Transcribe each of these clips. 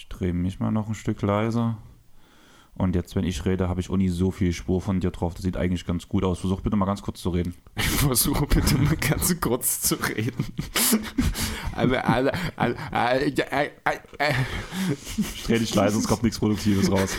Ich drehe mich mal noch ein Stück leiser. Und jetzt, wenn ich rede, habe ich auch nie so viel Spur von dir drauf. Das sieht eigentlich ganz gut aus. Versuch bitte mal ganz kurz zu reden. Ich versuche bitte mal ganz kurz zu reden. Also, also, also, also, äh, äh, äh. Ich drehe dich leise, es kommt nichts Produktives raus.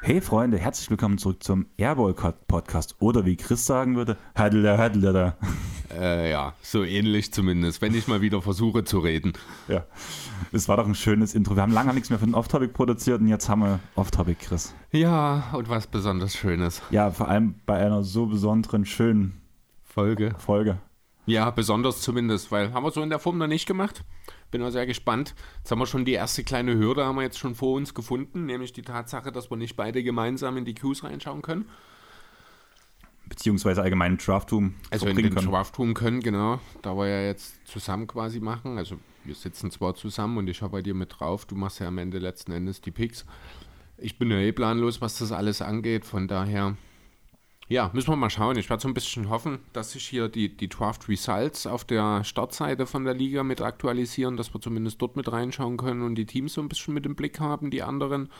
Hey Freunde, herzlich willkommen zurück zum Airball Podcast. Oder wie Chris sagen würde, Haddler, Haddler. Äh, ja, so ähnlich zumindest, wenn ich mal wieder versuche zu reden. Ja, es war doch ein schönes Intro. Wir haben lange nichts mehr für den Off-Topic produziert und jetzt haben wir Off-Topic, Chris. Ja, und was besonders Schönes. Ja, vor allem bei einer so besonderen, schönen Folge. Folge. Ja, besonders zumindest, weil haben wir so in der Form noch nicht gemacht. Bin auch sehr gespannt. Jetzt haben wir schon die erste kleine Hürde, haben wir jetzt schon vor uns gefunden, nämlich die Tatsache, dass wir nicht beide gemeinsam in die Queues reinschauen können. Beziehungsweise allgemein Draftroom Also in den Draftroom können, genau. Da wir ja jetzt zusammen quasi machen. Also wir sitzen zwar zusammen und ich habe bei dir mit drauf. Du machst ja am Ende letzten Endes die Picks. Ich bin ja eh planlos, was das alles angeht. Von daher ja, müssen wir mal schauen. Ich werde so ein bisschen hoffen, dass sich hier die, die Draft Results auf der Startseite von der Liga mit aktualisieren, dass wir zumindest dort mit reinschauen können und die Teams so ein bisschen mit im Blick haben, die anderen.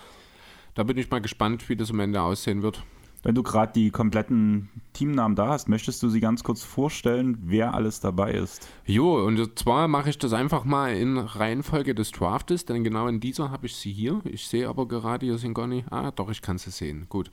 Da bin ich mal gespannt, wie das am Ende aussehen wird. Wenn du gerade die kompletten Teamnamen da hast, möchtest du sie ganz kurz vorstellen, wer alles dabei ist? Jo, und zwar mache ich das einfach mal in Reihenfolge des Draftes, denn genau in dieser habe ich sie hier. Ich sehe aber gerade, hier sind gar nicht. Ah, doch, ich kann sie sehen. Gut.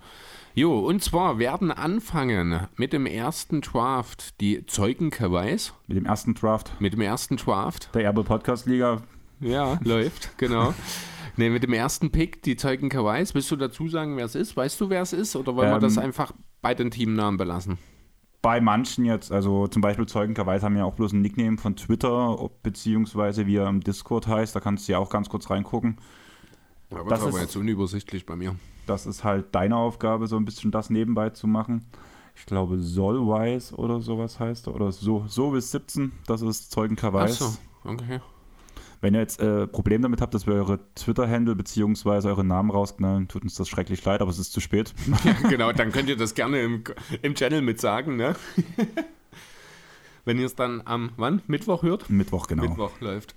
Jo, und zwar werden anfangen mit dem ersten Draft die Zeugen Kawais. Mit dem ersten Draft. Mit dem ersten Draft. Der Erbe Podcast Liga. Ja, läuft, genau. Ne, mit dem ersten Pick, die Zeugen Kawais. Willst du dazu sagen, wer es ist? Weißt du, wer es ist? Oder wollen ähm, wir das ähm, einfach bei den Teamnamen belassen? Bei manchen jetzt, also zum Beispiel Zeugen Kawais haben ja auch bloß ein Nickname von Twitter, beziehungsweise wie er im Discord heißt. Da kannst du ja auch ganz kurz reingucken. Aber das, das ist aber jetzt unübersichtlich bei mir das ist halt deine Aufgabe, so ein bisschen das nebenbei zu machen. Ich glaube, Solwise oder sowas heißt er. Oder so, so bis 17, das ist Zeugen Kawais. Ach so, okay. Wenn ihr jetzt äh, Problem damit habt, dass wir eure Twitter-Handle bzw. eure Namen rausknallen, tut uns das schrecklich leid, aber es ist zu spät. Ja, genau, dann könnt ihr das gerne im, im Channel mit sagen, ne? Wenn ihr es dann am, wann? Mittwoch hört? Mittwoch, genau. Mittwoch läuft.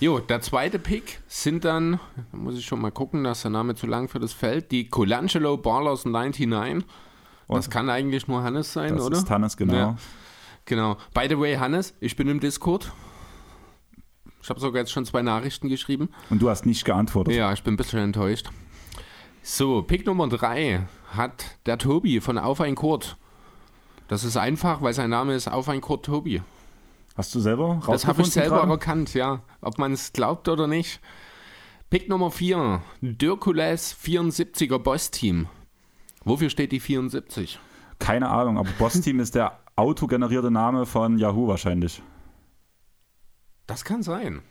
Jo, der zweite Pick sind dann, da muss ich schon mal gucken, dass der Name zu lang für das Feld, die Colangelo Ballers 99. Das kann eigentlich nur Hannes sein, das oder? Das ist Hannes, genau. Ja, genau. By the way, Hannes, ich bin im Discord. Ich habe sogar jetzt schon zwei Nachrichten geschrieben. Und du hast nicht geantwortet. Ja, ich bin ein bisschen enttäuscht. So, Pick Nummer 3 hat der Tobi von Auf ein Kurt. Das ist einfach, weil sein Name ist Auf ein Kurt Tobi. Hast du selber? Das habe ich selber gerade? erkannt, ja. Ob man es glaubt oder nicht. Pick Nummer 4, Dirkules 74er Boss-Team. Wofür steht die 74? Keine Ahnung, aber Boss-Team ist der autogenerierte Name von Yahoo wahrscheinlich. Das kann sein.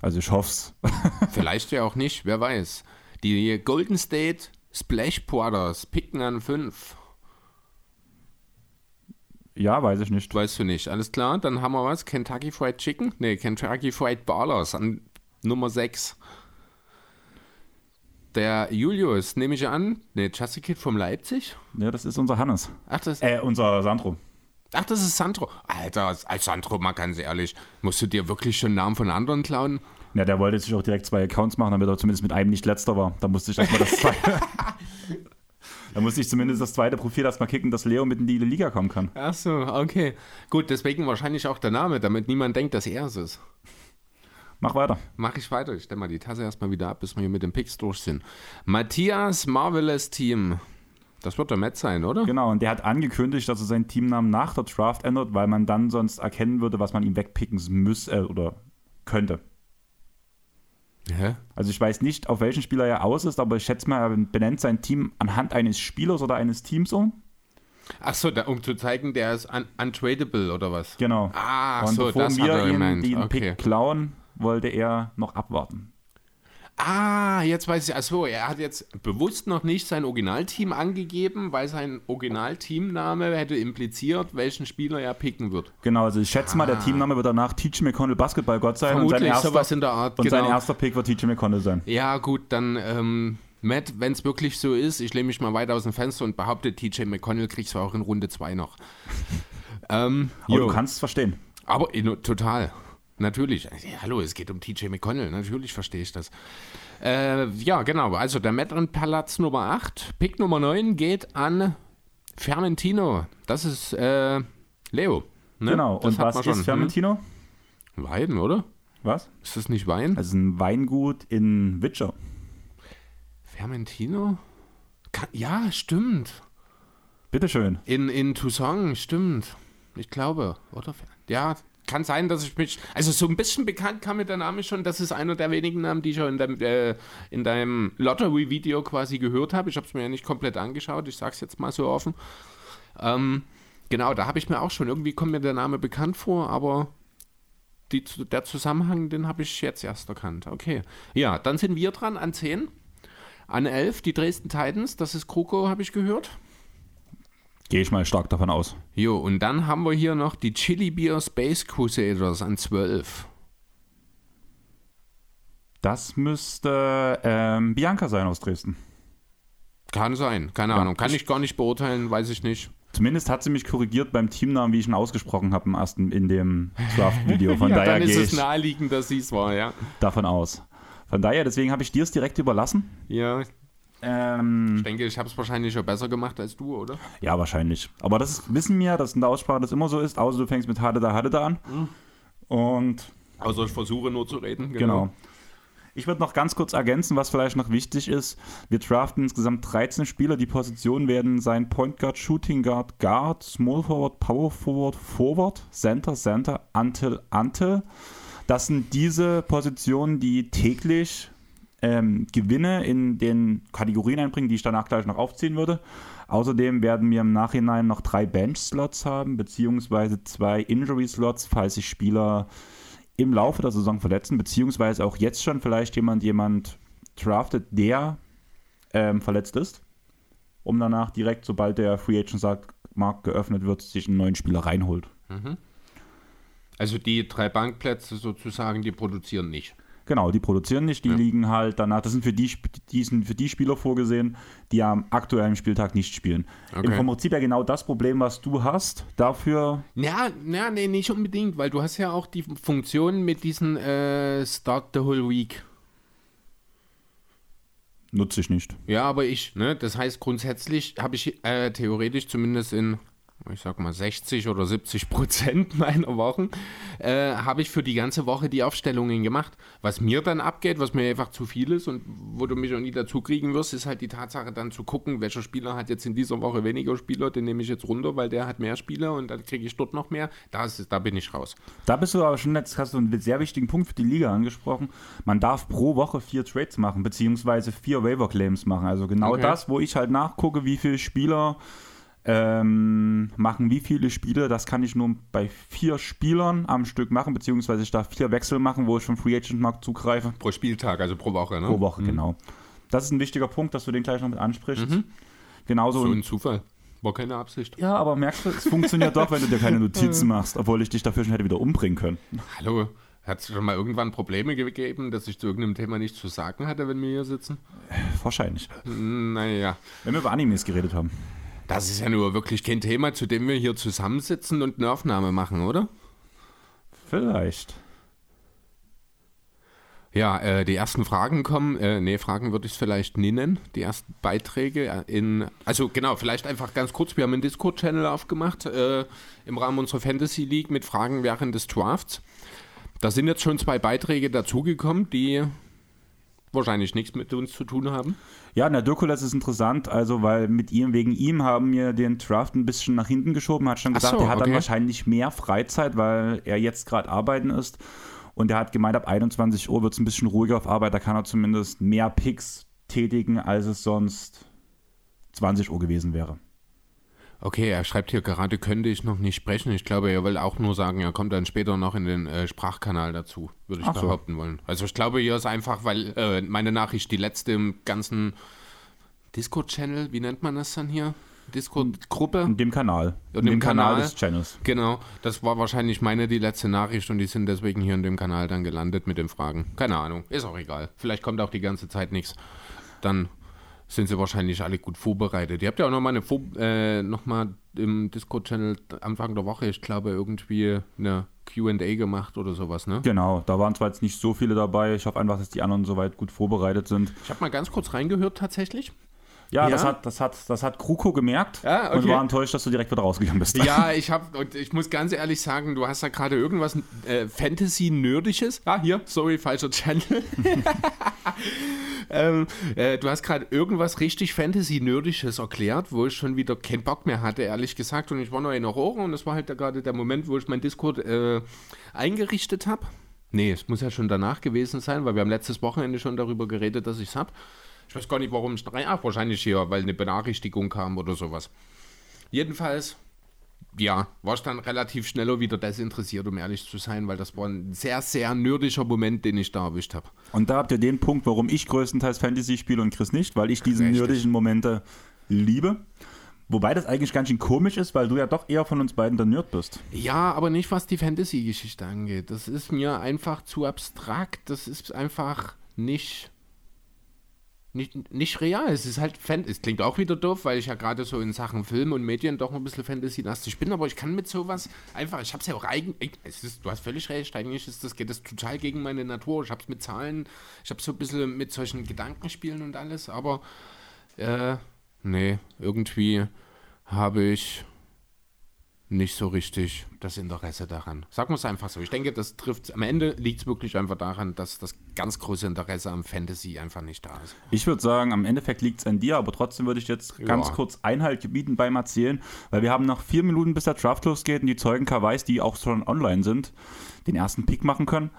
Also ich hoff's. Vielleicht ja auch nicht, wer weiß. Die Golden State Splash Brothers picken an 5. Ja, weiß ich nicht. Weißt du nicht. Alles klar, dann haben wir was. Kentucky Fried Chicken? Ne, Kentucky Fried Ballers an Nummer 6. Der Julius, nehme ich an, ne, Chassis Kid vom Leipzig? Ja, das ist unser Hannes. Ach, das Äh, unser Sandro. Ach, das ist Sandro. Alter, als Sandro, mal ganz ehrlich, musst du dir wirklich schon Namen von anderen klauen? Ja, der wollte sich auch direkt zwei Accounts machen, damit er zumindest mit einem nicht letzter war. Da musste ich erstmal das zweite. Da muss ich zumindest das zweite Profil erstmal kicken, dass Leo mit in die Liga kommen kann. Ach so, okay. Gut, deswegen wahrscheinlich auch der Name, damit niemand denkt, dass er es ist. Mach weiter. Mach ich weiter. Ich stelle mal die Tasse erstmal wieder ab, bis wir hier mit den Picks durch sind. Matthias Marvelous Team. Das wird der Matt sein, oder? Genau, und der hat angekündigt, dass er seinen Teamnamen nach der Draft ändert, weil man dann sonst erkennen würde, was man ihm wegpicken müsste äh, oder könnte. Hä? Also ich weiß nicht, auf welchen Spieler er aus ist, aber ich schätze mal, er benennt sein Team anhand eines Spielers oder eines Teams um. Ach so, da, um zu zeigen, der ist un untradable oder was? Genau. Ah, Und so, bevor das wir hat er ihn gemeint. den okay. Pick klauen, wollte er noch abwarten. Ah, jetzt weiß ich. Achso, er hat jetzt bewusst noch nicht sein Originalteam angegeben, weil sein Originalteamname hätte impliziert, welchen Spieler er picken wird. Genau, also ich schätze ah. mal, der ah. Teamname wird danach TJ McConnell Basketball Gott sein. Vermutlich und sein erster, sowas in der Art. Und genau. sein erster Pick wird TJ McConnell sein. Ja, gut, dann. Ähm, Matt, wenn es wirklich so ist, ich lehne mich mal weit aus dem Fenster und behaupte, TJ McConnell kriegst du auch in Runde 2 noch. ähm, Aber du kannst es verstehen. Aber total. Natürlich. Ja, hallo, es geht um TJ McConnell. Natürlich verstehe ich das. Äh, ja, genau. Also der Metren Palaz Nummer 8. Pick Nummer 9 geht an Fermentino. Das ist äh, Leo. Ne? Genau. Das Und was ist schon. Fermentino? Hm? Wein, oder? Was? Ist das nicht Wein? Das ist ein Weingut in Witcher. Fermentino? Ja, stimmt. Bitteschön. In, in Toussaint, stimmt. Ich glaube, oder? Ja, kann sein, dass ich mich. Also so ein bisschen bekannt kam mir der Name schon. Das ist einer der wenigen Namen, die ich schon in, deinem, äh, in deinem Lottery-Video quasi gehört habe. Ich habe es mir ja nicht komplett angeschaut. Ich sage es jetzt mal so offen. Ähm, genau, da habe ich mir auch schon. Irgendwie kommt mir der Name bekannt vor, aber die, der Zusammenhang, den habe ich jetzt erst erkannt. Okay. Ja, dann sind wir dran an 10. An 11 die Dresden Titans. Das ist Kroko, habe ich gehört. Gehe ich mal stark davon aus. Jo, und dann haben wir hier noch die Chili Beer Space Crusaders an 12. Das müsste ähm, Bianca sein aus Dresden. Kann sein, keine ja, Ahnung. Kann ich gar nicht beurteilen, weiß ich nicht. Zumindest hat sie mich korrigiert beim Teamnamen, wie ich ihn ausgesprochen habe im ersten, in dem Draft-Video. Von ja, daher dann ist es naheliegend, dass sie es war, ja. Davon aus. Von daher, deswegen habe ich dir es direkt überlassen. Ja, ähm, ich denke, ich habe es wahrscheinlich schon besser gemacht als du, oder? Ja, wahrscheinlich. Aber das wissen wir, dass in der Aussprache das immer so ist, außer du fängst mit Hade da, Hade da an. Mhm. Und. Also ich versuche nur zu reden. Genau. genau. Ich würde noch ganz kurz ergänzen, was vielleicht noch wichtig ist. Wir draften insgesamt 13 Spieler. Die Positionen werden sein Point Guard, Shooting Guard, Guard, Small Forward, Power Forward, Forward, Center, Center, Until, Until. Das sind diese Positionen, die täglich ähm, Gewinne in den Kategorien einbringen, die ich danach gleich noch aufziehen würde. Außerdem werden wir im Nachhinein noch drei Bench-Slots haben, beziehungsweise zwei Injury-Slots, falls sich Spieler im Laufe der Saison verletzen, beziehungsweise auch jetzt schon vielleicht jemand, jemand draftet, der ähm, verletzt ist, um danach direkt, sobald der Free Agent Markt geöffnet wird, sich einen neuen Spieler reinholt. Mhm. Also die drei Bankplätze sozusagen, die produzieren nicht. Genau, die produzieren nicht, die ja. liegen halt danach. Das sind für die, die sind für die Spieler vorgesehen, die am aktuellen Spieltag nicht spielen. Okay. Im Prinzip ja genau das Problem, was du hast, dafür. Ja, ja, nee, nicht unbedingt, weil du hast ja auch die Funktion mit diesen äh, Start the Whole Week. Nutze ich nicht. Ja, aber ich, ne, das heißt grundsätzlich habe ich äh, theoretisch zumindest in ich sag mal 60 oder 70 Prozent meiner Wochen, äh, habe ich für die ganze Woche die Aufstellungen gemacht. Was mir dann abgeht, was mir einfach zu viel ist und wo du mich auch nie dazu kriegen wirst, ist halt die Tatsache dann zu gucken, welcher Spieler hat jetzt in dieser Woche weniger Spieler, den nehme ich jetzt runter, weil der hat mehr Spieler und dann kriege ich dort noch mehr. Da, ist, da bin ich raus. Da bist du aber schon, jetzt hast du einen sehr wichtigen Punkt für die Liga angesprochen. Man darf pro Woche vier Trades machen, beziehungsweise vier Waiver Claims machen. Also genau okay. das, wo ich halt nachgucke, wie viele Spieler ähm, machen wie viele Spiele. Das kann ich nur bei vier Spielern am Stück machen, beziehungsweise ich darf vier Wechsel machen, wo ich vom Free Agent Markt zugreife. Pro Spieltag, also pro Woche, ne? Pro Woche, mhm. genau. Das ist ein wichtiger Punkt, dass du den gleich noch mit ansprichst. Mhm. Genauso. So ein Zufall. War keine Absicht. Ja, aber merkst du, es funktioniert doch, wenn du dir keine Notizen machst, obwohl ich dich dafür schon hätte wieder umbringen können. Hallo, hat es schon mal irgendwann Probleme gegeben, dass ich zu irgendeinem Thema nichts zu sagen hatte, wenn wir hier sitzen? Wahrscheinlich. Naja. Wenn wir über Animes geredet haben. Das ist ja nur wirklich kein Thema, zu dem wir hier zusammensitzen und eine Aufnahme machen, oder? Vielleicht. Ja, äh, die ersten Fragen kommen, äh, nee, Fragen würde ich es vielleicht nennen, die ersten Beiträge in, also genau, vielleicht einfach ganz kurz, wir haben einen Discord-Channel aufgemacht äh, im Rahmen unserer Fantasy League mit Fragen während des Drafts. Da sind jetzt schon zwei Beiträge dazugekommen, die wahrscheinlich nichts mit uns zu tun haben. Ja, der Dirkules ist interessant, also weil mit ihm, wegen ihm haben wir den Draft ein bisschen nach hinten geschoben, hat schon gesagt, so, er hat okay. dann wahrscheinlich mehr Freizeit, weil er jetzt gerade arbeiten ist. Und er hat gemeint, ab 21 Uhr wird es ein bisschen ruhiger auf Arbeit, da kann er zumindest mehr Picks tätigen, als es sonst 20 Uhr gewesen wäre. Okay, er schreibt hier gerade, könnte ich noch nicht sprechen. Ich glaube, er will auch nur sagen, er kommt dann später noch in den äh, Sprachkanal dazu, würde ich Ach behaupten so. wollen. Also ich glaube, hier ist einfach, weil äh, meine Nachricht die letzte im ganzen Discord-Channel, wie nennt man das dann hier? Discord-Gruppe? In dem Kanal. In, in dem, Kanal, Kanal des Channels. Genau, das war wahrscheinlich meine die letzte Nachricht und die sind deswegen hier in dem Kanal dann gelandet mit den Fragen. Keine Ahnung, ist auch egal. Vielleicht kommt auch die ganze Zeit nichts. Dann sind sie wahrscheinlich alle gut vorbereitet. Ihr habt ja auch nochmal äh, noch im Discord-Channel Anfang der Woche, ich glaube, irgendwie eine QA gemacht oder sowas, ne? Genau, da waren zwar jetzt nicht so viele dabei. Ich hoffe einfach, dass die anderen soweit gut vorbereitet sind. Ich habe mal ganz kurz reingehört tatsächlich. Ja, ja, Das, hat, das, hat, das hat Kruko gemerkt ja, okay. und war enttäuscht, dass du direkt wieder rausgegangen bist. Ja, ich habe und ich muss ganz ehrlich sagen, du hast da gerade irgendwas äh, Fantasy-Nerdisches. Ah, hier, sorry, falscher Channel. ähm, äh, du hast gerade irgendwas richtig Fantasy-Nerdisches erklärt, wo ich schon wieder keinen Bock mehr hatte, ehrlich gesagt. Und ich war noch in Aurora und das war halt gerade der Moment, wo ich mein Discord äh, eingerichtet habe. Nee, es muss ja schon danach gewesen sein, weil wir haben letztes Wochenende schon darüber geredet, dass ich es habe. Ich weiß gar nicht, warum ich drei. Ach, wahrscheinlich hier, weil eine Benachrichtigung kam oder sowas. Jedenfalls, ja, war ich dann relativ schneller wieder desinteressiert, um ehrlich zu sein, weil das war ein sehr, sehr nerdischer Moment, den ich da erwischt habe. Und da habt ihr den Punkt, warum ich größtenteils Fantasy spiele und Chris nicht, weil ich diese nerdischen Momente liebe. Wobei das eigentlich ganz schön komisch ist, weil du ja doch eher von uns beiden der Nerd bist. Ja, aber nicht was die Fantasy-Geschichte angeht. Das ist mir einfach zu abstrakt. Das ist einfach nicht nicht, nicht real. Es ist halt Fan. Es klingt auch wieder doof, weil ich ja gerade so in Sachen Film und Medien doch ein bisschen Fantasy-lastig bin, aber ich kann mit sowas einfach, ich habe es ja auch eigentlich, du hast völlig recht, eigentlich ist das, geht das total gegen meine Natur. Ich habe es mit Zahlen, ich habe so ein bisschen mit solchen Gedankenspielen und alles, aber äh, nee, irgendwie habe ich nicht so richtig das Interesse daran. Sagen wir es einfach so. Ich denke, das trifft, am Ende liegt es wirklich einfach daran, dass das ganz große Interesse am Fantasy einfach nicht da ist. Ich würde sagen, am Endeffekt liegt es an dir, aber trotzdem würde ich jetzt ja. ganz kurz Einhalt gebieten beim Erzählen, weil wir haben noch vier Minuten, bis der Draft losgeht und die Zeugen Kawais, die auch schon online sind, den ersten Pick machen können.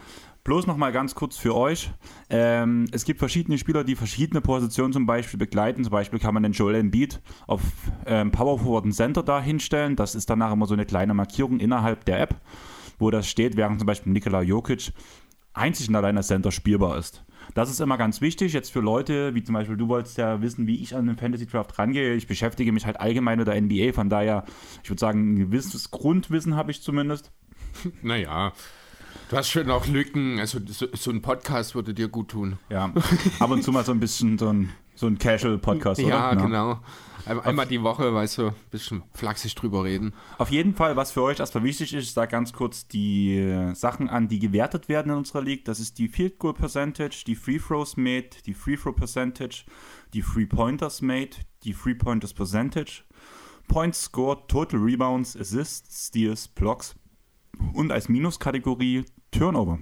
Bloß noch mal ganz kurz für euch. Ähm, es gibt verschiedene Spieler, die verschiedene Positionen zum Beispiel begleiten. Zum Beispiel kann man den Joel Embiid auf ähm, Power Forward und Center da hinstellen. Das ist danach immer so eine kleine Markierung innerhalb der App, wo das steht, während zum Beispiel Nikola Jokic einzig und allein als Center spielbar ist. Das ist immer ganz wichtig, jetzt für Leute, wie zum Beispiel du wolltest ja wissen, wie ich an den Fantasy Draft rangehe. Ich beschäftige mich halt allgemein mit der NBA, von daher, ich würde sagen, ein gewisses Grundwissen habe ich zumindest. Naja, Du hast schon auch Lücken, also so, so, ein Podcast würde dir gut tun. Ja, ab und zu mal so ein bisschen so ein, so ein Casual-Podcast, oder? Ja, genau. Einmal die Woche, weißt du, ein bisschen flachsig drüber reden. Auf jeden Fall, was für euch erstmal wichtig ist, ich sage ganz kurz die Sachen an, die gewertet werden in unserer League. Das ist die Field Goal Percentage, die Free Throws made, die Free Throw Percentage, die Free Pointers made, die Free Pointers Percentage, Points scored, Total Rebounds, Assists, Steals, Blocks und als Minuskategorie Turnover.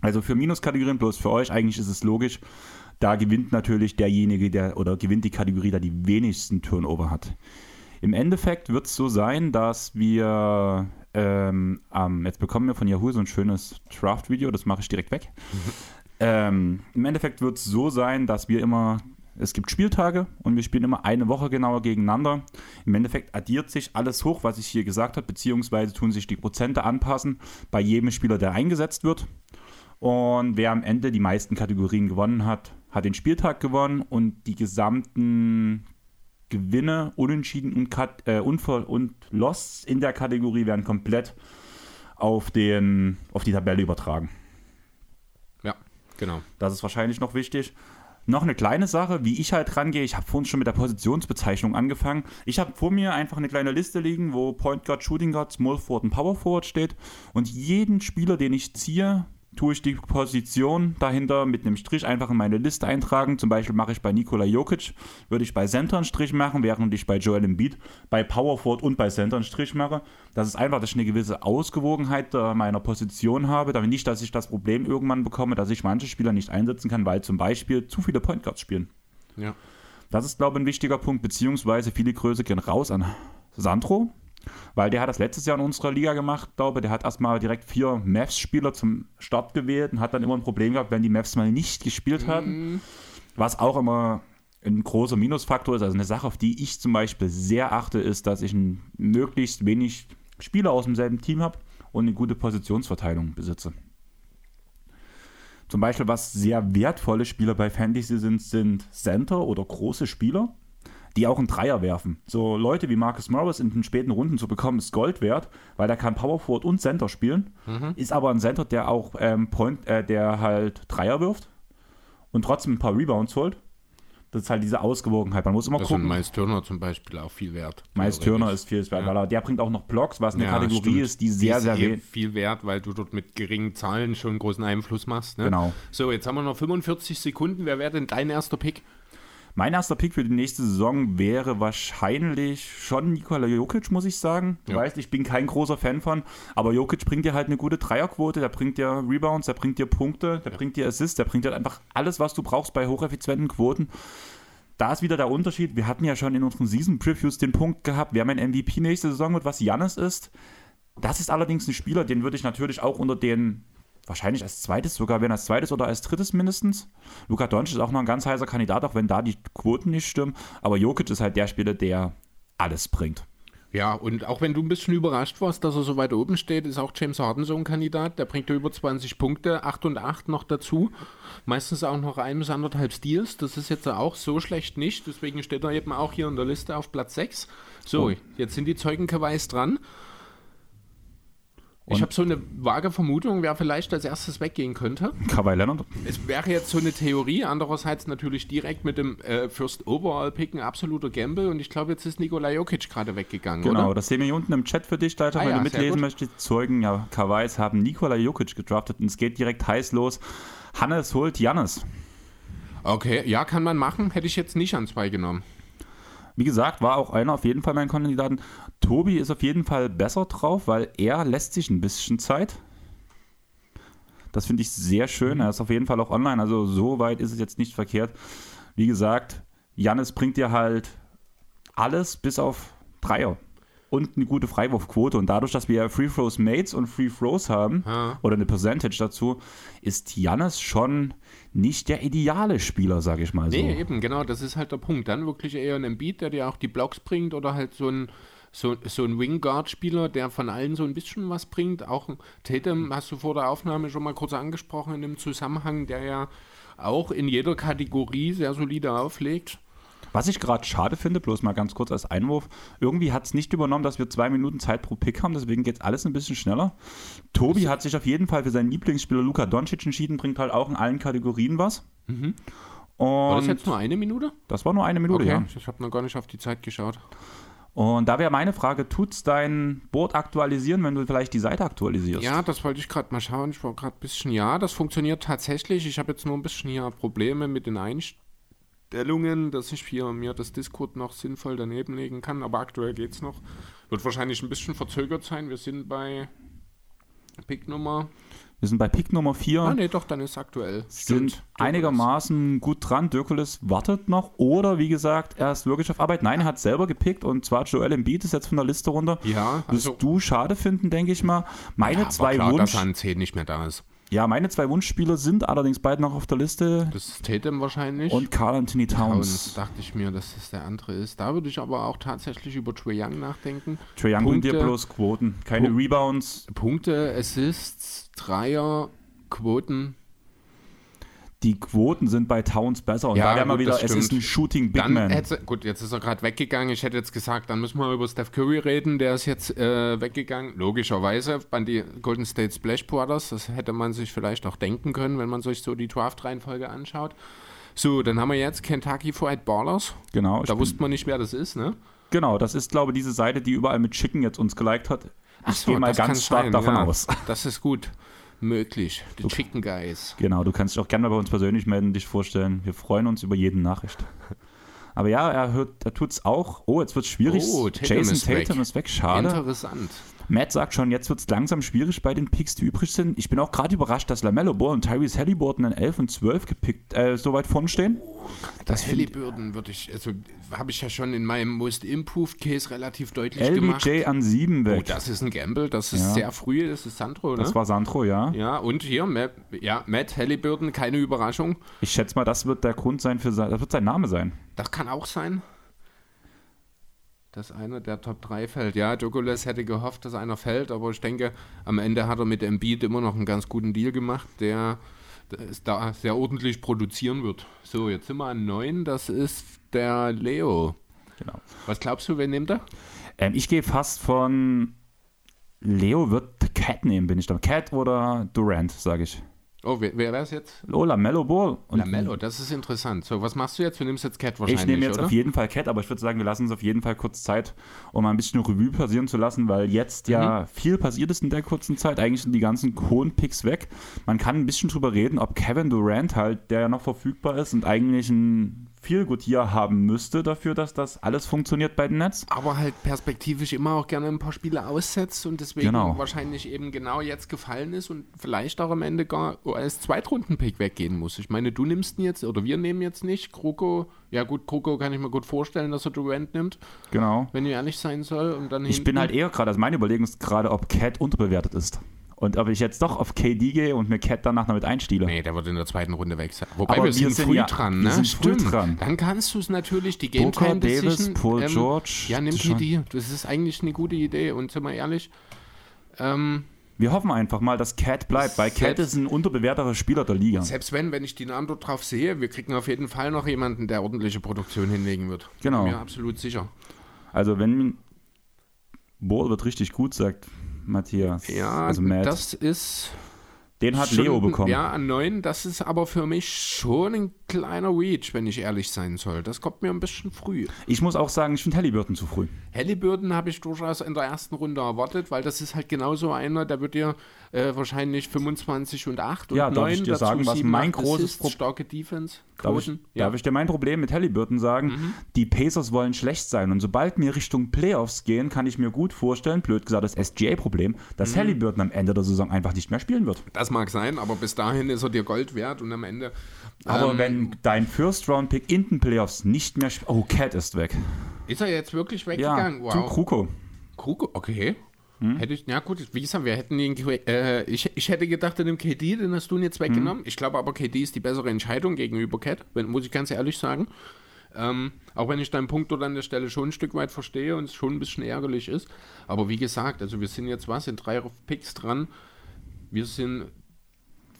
Also für Minuskategorien, bloß für euch, eigentlich ist es logisch, da gewinnt natürlich derjenige, der oder gewinnt die Kategorie, der die wenigsten Turnover hat. Im Endeffekt wird es so sein, dass wir ähm, ähm, jetzt bekommen wir von Yahoo so ein schönes Draft-Video, das mache ich direkt weg. Mhm. Ähm, Im Endeffekt wird es so sein, dass wir immer es gibt Spieltage und wir spielen immer eine Woche genauer gegeneinander. Im Endeffekt addiert sich alles hoch, was ich hier gesagt habe, beziehungsweise tun sich die Prozente anpassen bei jedem Spieler, der eingesetzt wird. Und wer am Ende die meisten Kategorien gewonnen hat, hat den Spieltag gewonnen und die gesamten Gewinne, Unentschieden und, Cut, äh, Unfall und Loss in der Kategorie werden komplett auf, den, auf die Tabelle übertragen. Ja, genau. Das ist wahrscheinlich noch wichtig. Noch eine kleine Sache, wie ich halt rangehe. Ich habe vorhin schon mit der Positionsbezeichnung angefangen. Ich habe vor mir einfach eine kleine Liste liegen, wo Point Guard, Shooting Guard, Small Forward und Power Forward steht. Und jeden Spieler, den ich ziehe, tue ich die Position dahinter mit einem Strich einfach in meine Liste eintragen. Zum Beispiel mache ich bei Nikola Jokic, würde ich bei Center einen Strich machen, während ich bei Joel Embiid bei Power Forward und bei Center einen Strich mache. Das ist einfach, dass ich eine gewisse Ausgewogenheit meiner Position habe, damit nicht, dass ich das Problem irgendwann bekomme, dass ich manche Spieler nicht einsetzen kann, weil zum Beispiel zu viele Point Guards spielen. Ja. Das ist, glaube ich, ein wichtiger Punkt, beziehungsweise viele Größe gehen raus an Sandro, weil der hat das letztes Jahr in unserer Liga gemacht, glaube ich. Der hat erstmal direkt vier Mavs-Spieler zum Start gewählt und hat dann immer ein Problem gehabt, wenn die Mavs mal nicht gespielt haben. Mhm. Was auch immer ein großer Minusfaktor ist. Also eine Sache, auf die ich zum Beispiel sehr achte, ist, dass ich möglichst wenig Spieler aus demselben Team habe und eine gute Positionsverteilung besitze. Zum Beispiel, was sehr wertvolle Spieler bei Fantasy sind, sind Center oder große Spieler, die auch einen Dreier werfen. So Leute wie Marcus Morris in den späten Runden zu bekommen, ist Gold wert, weil er kann Power Forward und Center spielen. Mhm. Ist aber ein Center, der auch ähm, Point, äh, der halt Dreier wirft und trotzdem ein paar Rebounds holt. Das ist halt diese Ausgewogenheit. Man muss immer das gucken. Miles Turner zum Beispiel auch viel wert. Miles Turner ist viel wert, ja. weil er, der bringt auch noch Blocks, was eine ja, Kategorie stimmt. ist, die sehr, sehr eh viel wert, weil du dort mit geringen Zahlen schon großen Einfluss machst. Ne? Genau. So, jetzt haben wir noch 45 Sekunden. Wer wäre denn dein erster Pick? Mein erster Pick für die nächste Saison wäre wahrscheinlich schon Nikola Jokic, muss ich sagen. Du ja. weißt, ich bin kein großer Fan von, aber Jokic bringt dir halt eine gute Dreierquote, der bringt dir Rebounds, der bringt dir Punkte, der ja. bringt dir Assists, der bringt dir einfach alles, was du brauchst bei hocheffizienten Quoten. Da ist wieder der Unterschied. Wir hatten ja schon in unseren Season Previews den Punkt gehabt, wer mein MVP nächste Saison wird, was Jannis ist. Das ist allerdings ein Spieler, den würde ich natürlich auch unter den wahrscheinlich als zweites, sogar wenn als zweites oder als drittes mindestens. Luka Doncic ist auch noch ein ganz heißer Kandidat, auch wenn da die Quoten nicht stimmen. Aber Jokic ist halt der Spieler, der alles bringt. Ja, und auch wenn du ein bisschen überrascht warst, dass er so weit oben steht, ist auch James Harden so ein Kandidat. Der bringt ja über 20 Punkte, 8 und 8 noch dazu. Meistens auch noch ein bis anderthalb Steals. Das ist jetzt auch so schlecht nicht. Deswegen steht er eben auch hier in der Liste auf Platz 6. So, oh. jetzt sind die Zeugen Kawais dran. Und ich habe so eine vage Vermutung, wer vielleicht als erstes weggehen könnte. Kawhi Leonard. Es wäre jetzt so eine Theorie, andererseits natürlich direkt mit dem äh, First Overall Pick ein absoluter Gamble und ich glaube, jetzt ist Nikola Jokic gerade weggegangen, Genau, oder? das sehen wir hier unten im Chat für dich, Leiter, ah, wenn ja, du mitlesen möchtest. Zeugen, ja, Kawais haben Nikola Jokic gedraftet und es geht direkt heiß los. Hannes holt Jannis. Okay, ja, kann man machen. Hätte ich jetzt nicht an zwei genommen. Wie gesagt, war auch einer auf jeden Fall mein Kandidaten. Tobi ist auf jeden Fall besser drauf, weil er lässt sich ein bisschen Zeit. Das finde ich sehr schön. Mhm. Er ist auf jeden Fall auch online, also so weit ist es jetzt nicht verkehrt. Wie gesagt, Jannis bringt dir halt alles bis auf Dreier und eine gute Freiwurfquote. Und dadurch, dass wir Free Throws Mates und Free Throws haben, ja. oder eine Percentage dazu, ist Jannis schon nicht der ideale Spieler, sage ich mal so. Nee, eben, genau, das ist halt der Punkt. Dann wirklich eher ein Embiid, der dir auch die Blocks bringt oder halt so ein so, so ein Wingguard-Spieler, der von allen so ein bisschen was bringt. Auch Tatum hast du vor der Aufnahme schon mal kurz angesprochen in dem Zusammenhang, der ja auch in jeder Kategorie sehr solide auflegt. Was ich gerade schade finde, bloß mal ganz kurz als Einwurf, irgendwie hat es nicht übernommen, dass wir zwei Minuten Zeit pro Pick haben, deswegen geht alles ein bisschen schneller. Tobi hat sich auf jeden Fall für seinen Lieblingsspieler Luka Doncic entschieden, bringt halt auch in allen Kategorien was. Mhm. war das jetzt nur eine Minute? Das war nur eine Minute, okay. ja. Ich habe noch gar nicht auf die Zeit geschaut. Und da wäre meine Frage, tut es dein Board aktualisieren, wenn du vielleicht die Seite aktualisierst? Ja, das wollte ich gerade mal schauen. Ich war gerade ein bisschen, ja, das funktioniert tatsächlich. Ich habe jetzt nur ein bisschen hier Probleme mit den Einstellungen, dass ich hier mir das Discord noch sinnvoll daneben legen kann, aber aktuell geht es noch. Wird wahrscheinlich ein bisschen verzögert sein. Wir sind bei Pick Nummer wir sind bei Pick Nummer 4. Ah, nee, doch, dann ist aktuell. Sind Stimmt. einigermaßen gut dran. Dirkulis wartet noch. Oder, wie gesagt, er ist wirklich auf Arbeit. Nein, er hat selber gepickt und zwar Joel Embiid ist jetzt von der Liste runter. Ja. Also, Wirst du schade finden, denke ich mal. Meine ja, zwei klar, Wunsch. dass an 10 nicht mehr da ist. Ja, meine zwei Wunschspieler sind allerdings beide noch auf der Liste. Das ist Tatum wahrscheinlich. Und Carl Anthony Towns. Towns. dachte ich mir, dass das der andere ist. Da würde ich aber auch tatsächlich über Trae Young nachdenken. Trae Young bringt dir bloß Quoten, keine Pu Rebounds. Punkte, Assists, Dreier, Quoten. Die Quoten sind bei Towns besser. Und ja, da wären wir wieder, es ist ein Shooting Big dann Man. Hätte, gut, jetzt ist er gerade weggegangen. Ich hätte jetzt gesagt, dann müssen wir über Steph Curry reden. Der ist jetzt äh, weggegangen. Logischerweise bei die Golden State Splash Brothers. Das hätte man sich vielleicht auch denken können, wenn man sich so die Draft-Reihenfolge anschaut. So, dann haben wir jetzt Kentucky Fried Ballers. Genau. Da wusste man nicht, wer das ist, ne? Genau, das ist, glaube ich, diese Seite, die überall mit Chicken jetzt uns geliked hat. Ich so, gehe mal ganz stark sein, davon ja. aus. Das ist gut möglich. Die Chicken Guys. Genau, du kannst dich auch gerne bei uns persönlich melden, dich vorstellen. Wir freuen uns über jeden Nachricht. Aber ja, er, hört, er tut es auch. Oh, jetzt wird es schwierig. Oh, Tatum Jason ist Tatum weg. ist weg, schade. Interessant. Matt sagt schon, jetzt wird es langsam schwierig bei den Picks, die übrig sind. Ich bin auch gerade überrascht, dass LaMelo Ball und Tyrese Halliburton in 11 und 12 gepickt, äh, so weit vorne stehen. Oh, das Halliburton würde ich, also habe ich ja schon in meinem Most Improved Case relativ deutlich LBJ gemacht. LBJ an 7 weg. Oh, das ist ein Gamble, das ist ja. sehr früh, das ist Sandro, ne? Das war Sandro, ja. Ja, und hier, Matt, ja, Matt Halliburton, keine Überraschung. Ich schätze mal, das wird der Grund sein für sein, das wird sein Name sein. Das kann auch sein dass einer der Top 3 fällt. Ja, Douglas hätte gehofft, dass einer fällt, aber ich denke, am Ende hat er mit Embiid immer noch einen ganz guten Deal gemacht, der, da sehr ordentlich produzieren wird. So, jetzt sind wir an 9, das ist der Leo. Genau. Was glaubst du, wer nimmt er? Ähm, ich gehe fast von Leo wird Cat nehmen, bin ich da. Cat oder Durant, sage ich. Oh, wer, wer wäre es jetzt? Oh, Lamello Ball. Und Lamello, das ist interessant. So, was machst du jetzt? Du nimmst jetzt Cat wahrscheinlich, Ich nehme jetzt oder? auf jeden Fall Cat, aber ich würde sagen, wir lassen uns auf jeden Fall kurz Zeit, um ein bisschen Revue passieren zu lassen, weil jetzt ja mhm. viel passiert ist in der kurzen Zeit. Eigentlich sind die ganzen hohen Picks weg. Man kann ein bisschen drüber reden, ob Kevin Durant halt, der ja noch verfügbar ist und eigentlich ein viel gut hier haben müsste dafür, dass das alles funktioniert bei den Nets. Aber halt perspektivisch immer auch gerne ein paar Spiele aussetzt und deswegen genau. wahrscheinlich eben genau jetzt gefallen ist und vielleicht auch am Ende gar als Zweitrunden-Pick weggehen muss. Ich meine, du nimmst ihn jetzt oder wir nehmen jetzt nicht. Kroko, ja gut, Kroko kann ich mir gut vorstellen, dass er Durant nimmt. Genau. Wenn ich ehrlich sein soll. Und dann ich bin halt eher gerade, also meine Überlegung ist gerade, ob Cat unterbewertet ist. Und ob ich jetzt doch auf KD gehe und mir Cat danach damit einstiele. Nee, der wird in der zweiten Runde weg sein. Wobei Aber wir, wir sind, früh ja, dran, ne? Wir sind Stimmt. früh dran. Dann kannst du es natürlich, die Game Time Davis, Paul ähm, George. Ja, nimm KD. Das ist eigentlich eine gute Idee. Und sind wir ehrlich, ähm, wir hoffen einfach mal, dass Cat bleibt, weil Cat ist ein unterbewerteter Spieler der Liga. Selbst wenn, wenn ich die Namen dort drauf sehe, wir kriegen auf jeden Fall noch jemanden, der ordentliche Produktion hinlegen wird. Genau. Bin mir absolut sicher. Also wenn Ball wird richtig gut, sagt Matthias. Ja, also Matt. das ist. Den hat schon, Leo bekommen. Ja, an 9. Das ist aber für mich schon ein kleiner Reach, wenn ich ehrlich sein soll. Das kommt mir ein bisschen früh. Ich muss auch sagen, ich finde Halliburton zu früh. Halliburton habe ich durchaus in der ersten Runde erwartet, weil das ist halt genauso einer, der wird dir äh, wahrscheinlich 25 und 8 und ja, 9 darf ich dir sagen, was mein großes Problem starke Defense. Darf ich, ja. darf ich, dir mein Problem mit Halliburton sagen? Mhm. Die Pacers wollen schlecht sein und sobald wir Richtung Playoffs gehen, kann ich mir gut vorstellen, blöd gesagt das SGA-Problem, dass mhm. Halliburton am Ende der Saison einfach nicht mehr spielen wird. Das mag sein, aber bis dahin ist er dir Gold wert und am Ende. Aber ähm, wenn dein First-Round-Pick in den Playoffs nicht mehr spielt. Oh, Cat ist weg. Ist er jetzt wirklich weggegangen? Ja, wow. zu Kruko. Kruko, okay. Hm? Hätte ich, ja gut, wie gesagt, wir hätten ihn, äh, ich, ich hätte gedacht, in dem KD, den hast du ihn jetzt weggenommen. Hm. Ich glaube aber, KD ist die bessere Entscheidung gegenüber Cat, wenn, muss ich ganz ehrlich sagen. Ähm, auch wenn ich deinen Punkt dort an der Stelle schon ein Stück weit verstehe und es schon ein bisschen ärgerlich ist. Aber wie gesagt, also wir sind jetzt was, in drei Picks dran. Wir sind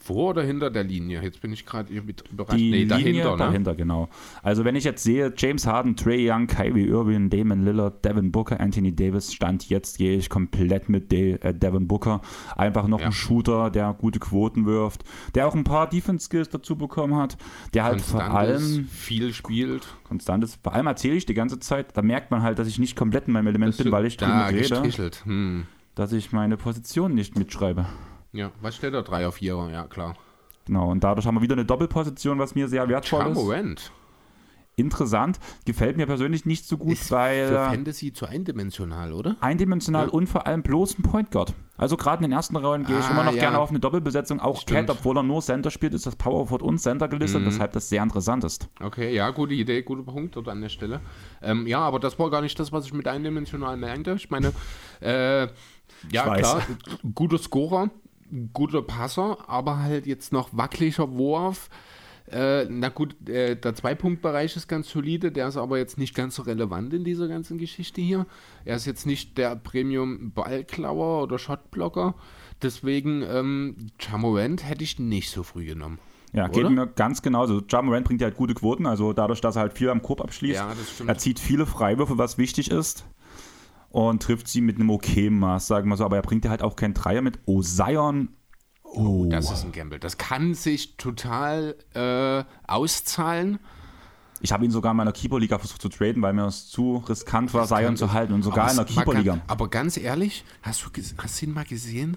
vor oder hinter der Linie? Jetzt bin ich gerade überrascht. Die nee, dahinter, Linie, ne? dahinter, genau. Also wenn ich jetzt sehe, James Harden, Trey Young, Kyrie Irving, Damon Lillard, Devin Booker, Anthony Davis, Stand jetzt gehe ich komplett mit De äh, Devin Booker. Einfach noch ja. ein Shooter, der gute Quoten wirft, der auch ein paar Defense-Skills dazu bekommen hat, der halt vor allem viel spielt. Konstant ist. Vor allem erzähle ich die ganze Zeit, da merkt man halt, dass ich nicht komplett in meinem Element das bin, weil ich drüber rede, hm. dass ich meine Position nicht mitschreibe. Ja, was steht da? 3 auf 4, ja klar. Genau, und dadurch haben wir wieder eine Doppelposition, was mir sehr wertvoll Charmorant. ist. Interessant, gefällt mir persönlich nicht so gut, ist weil. Für Fantasy zu eindimensional, oder? Eindimensional ja. und vor allem bloß ein Point Guard. Also gerade in den ersten Reihen gehe ich ah, immer noch ja. gerne auf eine Doppelbesetzung. Auch Stimmt. Cat, obwohl er nur Center spielt, ist das Power Forward und Center gelistet, mhm. weshalb das sehr interessant ist. Okay, ja, gute Idee, guter Punkt dort an der Stelle. Ähm, ja, aber das war gar nicht das, was ich mit eindimensional meinte. Ich meine, äh, ja, klar, guter Scorer guter Passer, aber halt jetzt noch wackeliger Wurf. Äh, na gut, äh, der Zwei-Punkt-Bereich ist ganz solide, der ist aber jetzt nicht ganz so relevant in dieser ganzen Geschichte hier. Er ist jetzt nicht der Premium-Ballklauer oder Shotblocker. Deswegen, ähm, Jamorant hätte ich nicht so früh genommen. Ja, geht mir ganz genauso. Jamorant bringt ja halt gute Quoten, also dadurch, dass er halt viel am Korb abschließt. Ja, er zieht viele Freiwürfe, was wichtig ist und trifft sie mit einem okayen Maß, sagen wir so. Aber er bringt ja halt auch keinen Dreier mit. Ozion. Oh, oh das ist ein Gamble. Das kann sich total äh, auszahlen. Ich habe ihn sogar in meiner Keeper-Liga versucht zu traden, weil mir es zu riskant war, Zion zu halten. Und sogar in der Keeper-Liga. Aber ganz ehrlich, hast du, hast du ihn mal gesehen?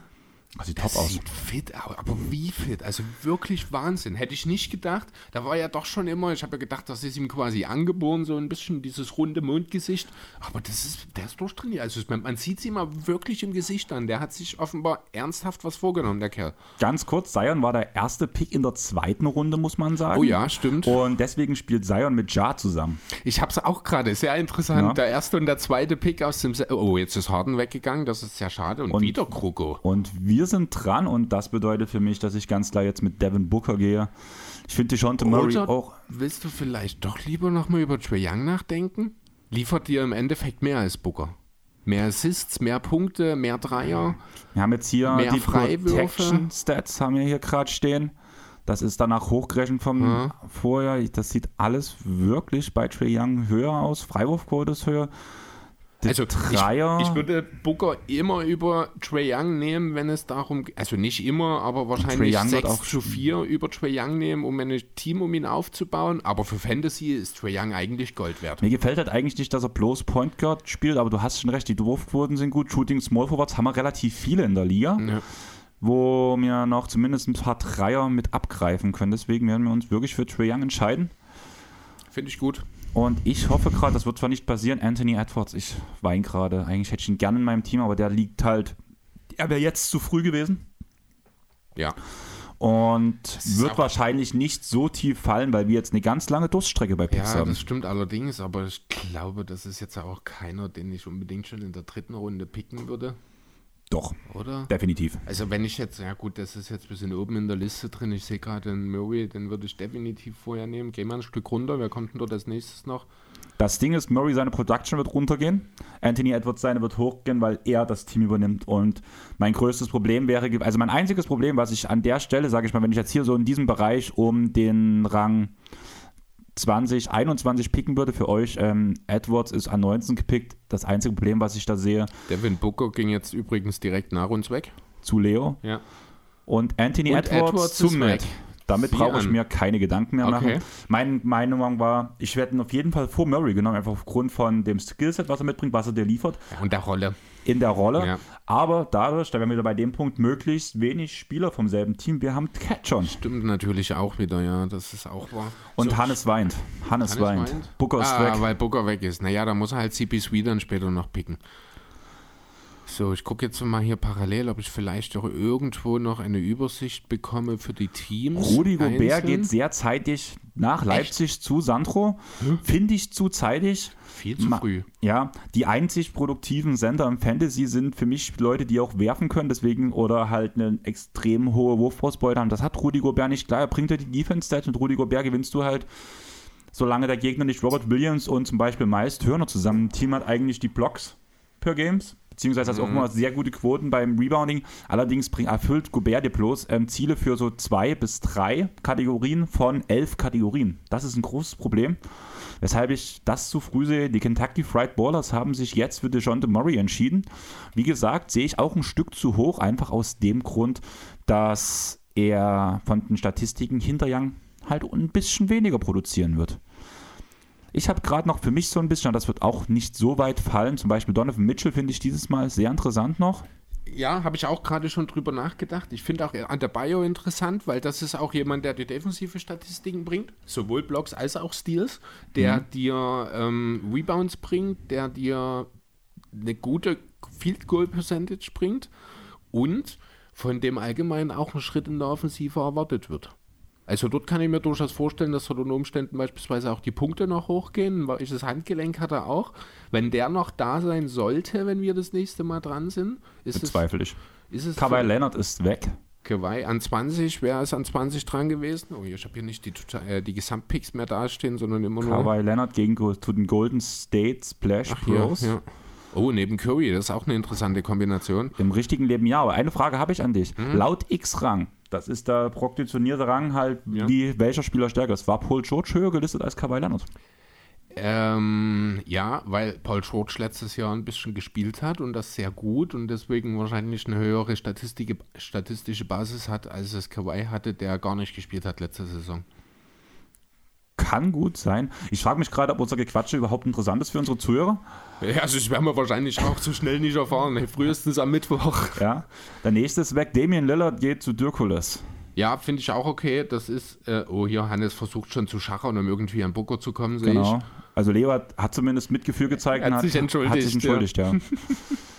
Sieht top aus. Sieht fit aus, aber wie fit? Also wirklich Wahnsinn. Hätte ich nicht gedacht. Da war ja doch schon immer, ich habe ja gedacht, das ist ihm quasi angeboren, so ein bisschen dieses runde Mondgesicht. Aber das ist, der ist durchtrainiert. Also man, sieht sie mal wirklich im Gesicht an. Der hat sich offenbar ernsthaft was vorgenommen, der Kerl. Ganz kurz, Sion war der erste Pick in der zweiten Runde, muss man sagen. Oh ja, stimmt. Und deswegen spielt Sion mit Ja zusammen. Ich habe es auch gerade, sehr interessant. Ja. Der erste und der zweite Pick aus dem... Se oh, jetzt ist Harden weggegangen, das ist sehr schade. Und, und wieder Kroko. Und wir sind dran und das bedeutet für mich, dass ich ganz klar jetzt mit Devin Booker gehe. Ich finde die Shonte Murray auch. Willst du vielleicht doch lieber nochmal über Trae Young nachdenken? Liefert dir im Endeffekt mehr als Booker. Mehr Assists, mehr Punkte, mehr Dreier. Wir haben jetzt hier mehr die Protection Stats haben wir hier gerade stehen. Das ist danach hochgerechnet vom ja. vorher. Das sieht alles wirklich bei Trey Young höher aus. Freiwurfquote ist höher. Also Dreier. Ich, ich, würde Booker immer über Trey Young nehmen, wenn es darum geht. Also nicht immer, aber wahrscheinlich 6 zu 4 über Trey Young nehmen, um ein Team um ihn aufzubauen. Aber für Fantasy ist Trey Young eigentlich Gold wert. Mir gefällt halt eigentlich nicht, dass er bloß Point Guard spielt, aber du hast schon recht, die Wurfquoten sind gut. Shooting Small Forwards haben wir relativ viele in der Liga. Ja. Wo wir noch zumindest ein paar Dreier mit abgreifen können. Deswegen werden wir uns wirklich für Trey Young entscheiden. Finde ich gut. Und ich hoffe gerade, das wird zwar nicht passieren, Anthony Edwards, ich weine gerade. Eigentlich hätte ich ihn gerne in meinem Team, aber der liegt halt, er wäre jetzt zu früh gewesen. Ja. Und wird wahrscheinlich nicht so tief fallen, weil wir jetzt eine ganz lange Durststrecke bei Picks ja, haben. Ja, das stimmt allerdings, aber ich glaube, das ist jetzt auch keiner, den ich unbedingt schon in der dritten Runde picken würde. Doch. Oder? Definitiv. Also wenn ich jetzt, ja gut, das ist jetzt ein bisschen oben in der Liste drin. Ich sehe gerade den Murray, den würde ich definitiv vorher nehmen. Gehen wir ein Stück runter. Wer kommt denn dort als nächstes noch? Das Ding ist, Murray seine Production wird runtergehen. Anthony Edwards seine wird hochgehen, weil er das Team übernimmt. Und mein größtes Problem wäre, also mein einziges Problem, was ich an der Stelle, sage ich mal, wenn ich jetzt hier so in diesem Bereich um den Rang 2021 picken würde für euch. Ähm, Edwards ist an 19 gepickt. Das einzige Problem, was ich da sehe. Devin Booker ging jetzt übrigens direkt nach uns weg. Zu Leo. Ja. Und Anthony Und Edwards, Edwards zu Matt. Damit brauche ich mir keine Gedanken mehr okay. machen. Meine Meinung war, ich werde ihn auf jeden Fall vor Murray genommen, einfach aufgrund von dem Skillset, was er mitbringt, was er dir liefert. Und der Rolle. In der Rolle. Ja. Aber dadurch, da werden wir wieder bei dem Punkt, möglichst wenig Spieler vom selben Team. Wir haben Catchon. Stimmt natürlich auch wieder, ja, das ist auch wahr. Und so, Hannes weint. Hannes, Hannes weint. weint. Booker ist ah, weg. weil Booker weg ist. Naja, da muss er halt CP Sweden später noch picken. So, ich gucke jetzt mal hier parallel, ob ich vielleicht auch irgendwo noch eine Übersicht bekomme für die Teams. Rudi Gobert geht sehr zeitig nach Leipzig Echt? zu Sandro. Finde ich zu zeitig. Viel zu früh. Ja, die einzig produktiven Sender im Fantasy sind für mich Leute, die auch werfen können, deswegen oder halt eine extrem hohe Wurfforcebeute haben. Das hat Rudi Gobert nicht. Klar, er bringt ja die Defense-Stats. Mit Rudi Gobert gewinnst du halt solange der Gegner nicht Robert Williams und zum Beispiel Miles Turner zusammen im Team hat, eigentlich die Blocks per Games beziehungsweise hat auch mhm. immer sehr gute Quoten beim Rebounding. Allerdings bringt, erfüllt Gobert dir bloß ähm, Ziele für so zwei bis drei Kategorien von elf Kategorien. Das ist ein großes Problem. Weshalb ich das zu früh sehe. Die Kentucky Fried Ballers haben sich jetzt für DeJounte Murray entschieden. Wie gesagt, sehe ich auch ein Stück zu hoch, einfach aus dem Grund, dass er von den Statistiken hinter Young halt ein bisschen weniger produzieren wird. Ich habe gerade noch für mich so ein bisschen, das wird auch nicht so weit fallen, zum Beispiel Donovan Mitchell finde ich dieses Mal sehr interessant noch. Ja, habe ich auch gerade schon drüber nachgedacht. Ich finde auch an der Bio interessant, weil das ist auch jemand, der die defensive Statistiken bringt, sowohl Blocks als auch Steals, der mhm. dir ähm, Rebounds bringt, der dir eine gute Field Goal Percentage bringt und von dem allgemein auch ein Schritt in der Offensive erwartet wird. Also dort kann ich mir durchaus vorstellen, dass unter Umständen beispielsweise auch die Punkte noch hochgehen. Ein weiches Handgelenk hat er auch. Wenn der noch da sein sollte, wenn wir das nächste Mal dran sind, ist Bezweifle es... ich. Ist Kawhi Leonard ist weg. Kawhi an 20, wer ist an 20 dran gewesen? Oh, ich habe hier nicht die, äh, die Gesamtpicks mehr dastehen, sondern immer nur... Kawhi Leonard gegen zu den Golden State Splash Ach, Bros. Ja, ja. Oh, neben Curry, das ist auch eine interessante Kombination. Im richtigen Leben ja, aber eine Frage habe ich an dich. Mhm. Laut X-Rang, das ist der proktitionierte Rang halt, ja. wie welcher Spieler stärker ist, war Paul George höher gelistet als Kawhi Leonard? Ähm, ja, weil Paul George letztes Jahr ein bisschen gespielt hat und das sehr gut und deswegen wahrscheinlich eine höhere statistische, Basis hat, als es Kawhi hatte, der gar nicht gespielt hat letzte Saison. Kann gut sein. Ich frage mich gerade, ob unser Gequatsche überhaupt interessant ist für unsere Zuhörer. Ja, also das werden wir wahrscheinlich auch so schnell nicht erfahren. Frühestens am Mittwoch. Ja. Der nächste ist weg. Damien Lillard geht zu Dirkules. Ja, finde ich auch okay. Das ist, äh, oh, hier, Hannes versucht schon zu schachern, um irgendwie an Booker zu kommen, sehe genau. ich. Also Leo hat, hat, zumindest Mitgefühl gezeigt hat und hat sich entschuldigt. Hat sich entschuldigt, ja. ja.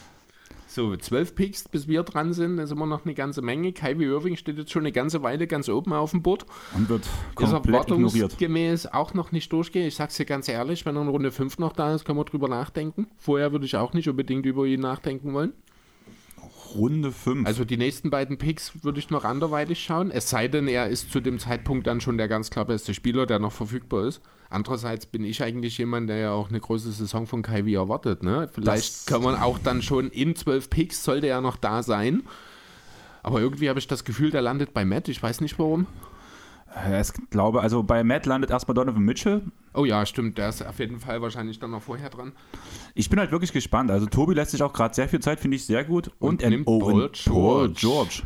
So, zwölf Picks, bis wir dran sind, ist immer noch eine ganze Menge. Kyrie Irving steht jetzt schon eine ganze Weile ganz oben auf dem Board. Und wird komplett ignoriert. gemäß auch noch nicht durchgehen. Ich sag's dir ganz ehrlich, wenn er in Runde 5 noch da ist, können wir drüber nachdenken. Vorher würde ich auch nicht unbedingt über ihn nachdenken wollen. Runde 5. Also die nächsten beiden Picks würde ich noch anderweitig schauen. Es sei denn, er ist zu dem Zeitpunkt dann schon der ganz klar beste Spieler, der noch verfügbar ist. Andererseits bin ich eigentlich jemand, der ja auch eine große Saison von Kai erwartet. Ne? Vielleicht das kann man auch dann schon in zwölf Picks, sollte er noch da sein. Aber irgendwie habe ich das Gefühl, der landet bei Matt. Ich weiß nicht warum. Ich glaube, also bei Matt landet erstmal Donovan Mitchell. Oh ja, stimmt. Der ist auf jeden Fall wahrscheinlich dann noch vorher dran. Ich bin halt wirklich gespannt. Also Tobi lässt sich auch gerade sehr viel Zeit, finde ich sehr gut. Und, und nimmt oh, Paul George. Paul George.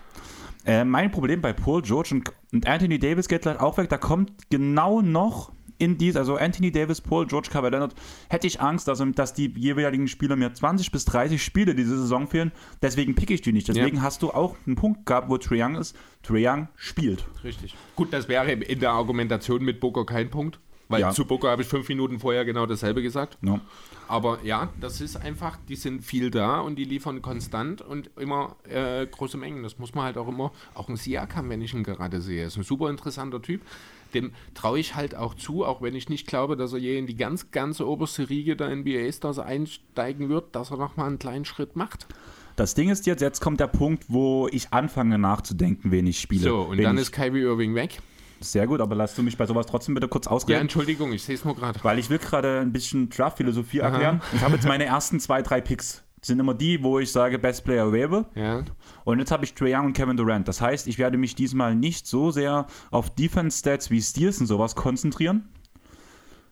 Äh, mein Problem bei Paul George und, und Anthony Davis geht halt auch weg. Da kommt genau noch in dies, also Anthony Davis, Paul, George Kawhi Leonard, hätte ich Angst, dass, dass die jeweiligen Spieler mir 20 bis 30 Spiele diese Saison fehlen. Deswegen pick ich die nicht. Deswegen ja. hast du auch einen Punkt gehabt, wo Trae Young ist. Trae Young spielt. Richtig. Gut, das wäre in der Argumentation mit Booker kein Punkt. Weil ja. zu Booker habe ich fünf Minuten vorher genau dasselbe gesagt. No. Aber ja, das ist einfach, die sind viel da und die liefern konstant und immer äh, große Mengen. Das muss man halt auch immer, auch ein Siakam, wenn ich ihn gerade sehe, ist ein super interessanter Typ dem traue ich halt auch zu, auch wenn ich nicht glaube, dass er je in die ganz, ganz oberste Riege der NBA-Stars einsteigen wird, dass er nochmal einen kleinen Schritt macht. Das Ding ist jetzt, jetzt kommt der Punkt, wo ich anfange nachzudenken, wen ich spiele. So, und dann ist Kyrie Irving weg. Sehr gut, aber lass du mich bei sowas trotzdem bitte kurz ausreden. Ja, Entschuldigung, ich sehe es nur gerade. Weil ich will gerade ein bisschen Draft-Philosophie erklären. Ich habe jetzt meine ersten zwei, drei Picks sind immer die, wo ich sage Best Player Available. Ja. Und jetzt habe ich Trae Young und Kevin Durant. Das heißt, ich werde mich diesmal nicht so sehr auf Defense-Stats wie Steals und sowas konzentrieren,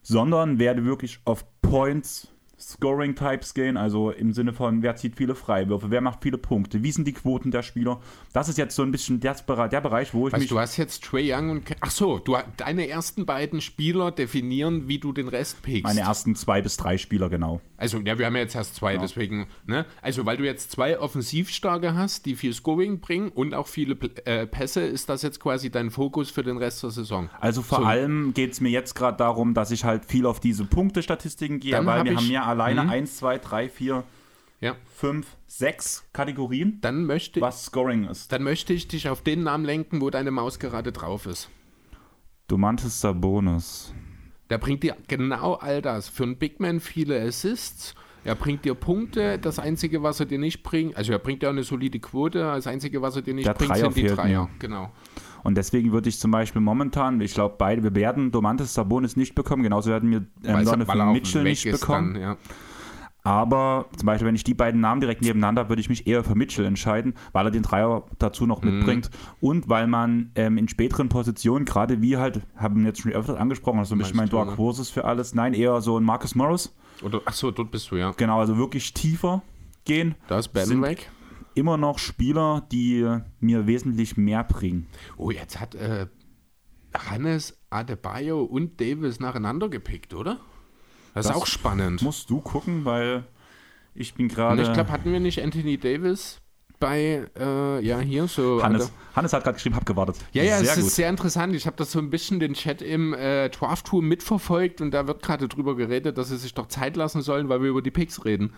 sondern werde wirklich auf Points, Scoring-Types gehen, also im Sinne von, wer zieht viele Freiwürfe, wer macht viele Punkte, wie sind die Quoten der Spieler. Das ist jetzt so ein bisschen der, der Bereich, wo ich weißt, mich. Du hast jetzt Trey Young und. Ach so, du, deine ersten beiden Spieler definieren, wie du den Rest pickst. Meine ersten zwei bis drei Spieler, genau. Also, ja, wir haben ja jetzt erst zwei, ja. deswegen. Ne? Also, weil du jetzt zwei Offensivstarke hast, die viel Scoring bringen und auch viele äh, Pässe, ist das jetzt quasi dein Fokus für den Rest der Saison. Also, vor so. allem geht es mir jetzt gerade darum, dass ich halt viel auf diese Punktestatistiken gehe, Dann weil wir haben ja alleine mhm. 1, 2, 3, 4, ja. 5, 6 Kategorien, dann möchte, was Scoring ist. Dann möchte ich dich auf den Namen lenken, wo deine Maus gerade drauf ist. Domantis Sabonis. Der bringt dir genau all das. Für einen Big Man viele Assists. Er bringt dir Punkte. Das Einzige, was er dir nicht bringt, also er bringt dir eine solide Quote. Das Einzige, was er dir nicht Der bringt, Dreier sind die Dreier. Mir. Genau. Und deswegen würde ich zum Beispiel momentan, ich glaube, beide, wir werden Domantis Sabonis nicht bekommen, genauso werden wir ähm, Donovan Mitchell nicht bekommen. Dann, ja. Aber zum Beispiel, wenn ich die beiden Namen direkt nebeneinander, würde ich mich eher für Mitchell entscheiden, weil er den Dreier dazu noch mhm. mitbringt und weil man ähm, in späteren Positionen, gerade wie halt, haben wir jetzt schon öfter angesprochen, also ein bisschen mein Dark Horses für alles, nein, eher so ein Marcus Morris. Oder, achso, dort bist du, ja. Genau, also wirklich tiefer gehen. Da ist Ben weg. Immer noch Spieler, die mir wesentlich mehr bringen. Oh, jetzt hat äh, Hannes Adebayo und Davis nacheinander gepickt, oder? Das, das ist auch spannend. Musst du gucken, weil ich bin gerade. Ich glaube, hatten wir nicht Anthony Davis bei, äh, ja, hier so. Hannes, Hannes hat gerade geschrieben, hab gewartet. Ja, ja, sehr es gut. ist sehr interessant. Ich habe das so ein bisschen den Chat im äh, Draft Tour mitverfolgt und da wird gerade drüber geredet, dass sie sich doch Zeit lassen sollen, weil wir über die Picks reden.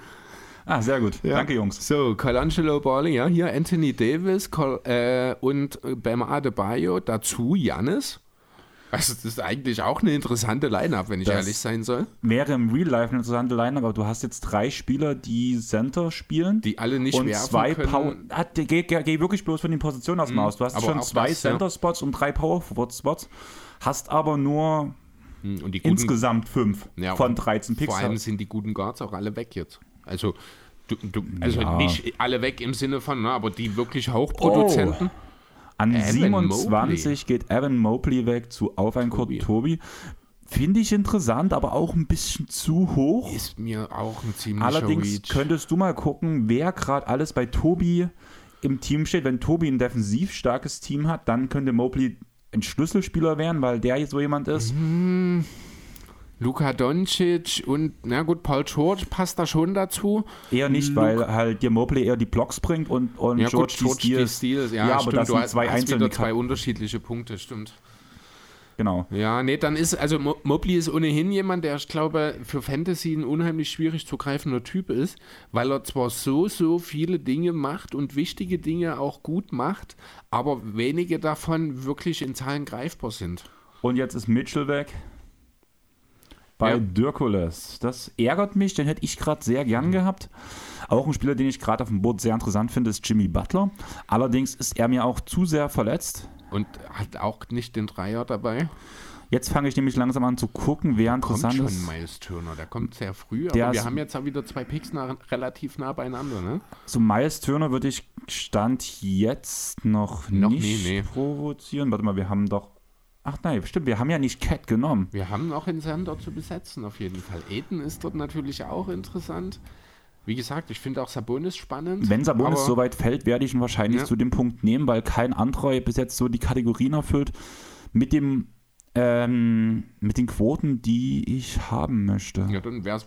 Ah, sehr gut. Ja. Danke, Jungs. So, Colangelo Balling, ja, hier Anthony Davis Col äh, und Bam Adebayo, dazu Janis. Also das ist eigentlich auch eine interessante Line-Up, wenn ich das ehrlich sein soll. Wäre im Real Life eine interessante Line-Up, aber du hast jetzt drei Spieler, die Center spielen. Die alle nicht und werfen zwei können. Power, ah, geh, geh, geh, wirklich bloß von den Positionen aus mhm, aus. Du hast schon zwei Center-Spots ja. und drei Power-Spots, hast aber nur hm, insgesamt fünf ja, von 13 Picks. Vor allem sind die guten Guards auch alle weg jetzt. Also, du, du, also ja. nicht alle weg im Sinne von, ne, aber die wirklich Hochproduzenten. Oh. An Evan 27 Mobley. geht Evan Mobley weg zu Auf ein Tobi. Tobi. Finde ich interessant, aber auch ein bisschen zu hoch. Ist mir auch ein ziemlicher Allerdings Reach. könntest du mal gucken, wer gerade alles bei Tobi im Team steht. Wenn Tobi ein defensiv starkes Team hat, dann könnte Mobley ein Schlüsselspieler wären, weil der jetzt so jemand ist. Mhm. Luka Doncic und, na gut, Paul George passt da schon dazu. Eher nicht, Luke. weil halt dir Mobley eher die Blocks bringt und, und ja, George, gut, George die Steals. Die Steals. Ja, ja aber das sind zwei einzelne zwei unterschiedliche Punkte, stimmt. Genau. Ja, nee, dann ist, also Mobley ist ohnehin jemand, der, ich glaube, für Fantasy ein unheimlich schwierig zu greifender Typ ist, weil er zwar so, so viele Dinge macht und wichtige Dinge auch gut macht, aber wenige davon wirklich in Zahlen greifbar sind. Und jetzt ist Mitchell weg bei ja. Dirkules. Das ärgert mich, den hätte ich gerade sehr gern mhm. gehabt. Auch ein Spieler, den ich gerade auf dem Boot sehr interessant finde, ist Jimmy Butler. Allerdings ist er mir auch zu sehr verletzt. Und hat auch nicht den Dreier dabei? Jetzt fange ich nämlich langsam an zu gucken, wer interessant kommt schon Miles Turner, der kommt sehr früh, der aber wir haben jetzt auch wieder zwei Picks nah, relativ nah beieinander, ne? So Miles Turner würde ich Stand jetzt noch, noch nicht nie, nee. provozieren. Warte mal, wir haben doch Ach nein, stimmt, wir haben ja nicht Cat genommen. Wir haben noch einen Sender zu besetzen, auf jeden Fall. Eden ist dort natürlich auch interessant. Wie gesagt, ich finde auch Sabonis spannend. Wenn Sabonis so weit fällt, werde ich ihn wahrscheinlich ja. zu dem Punkt nehmen, weil kein anderer bis jetzt so die Kategorien erfüllt mit dem ähm, mit den Quoten, die ich haben möchte. Ja, dann wäre es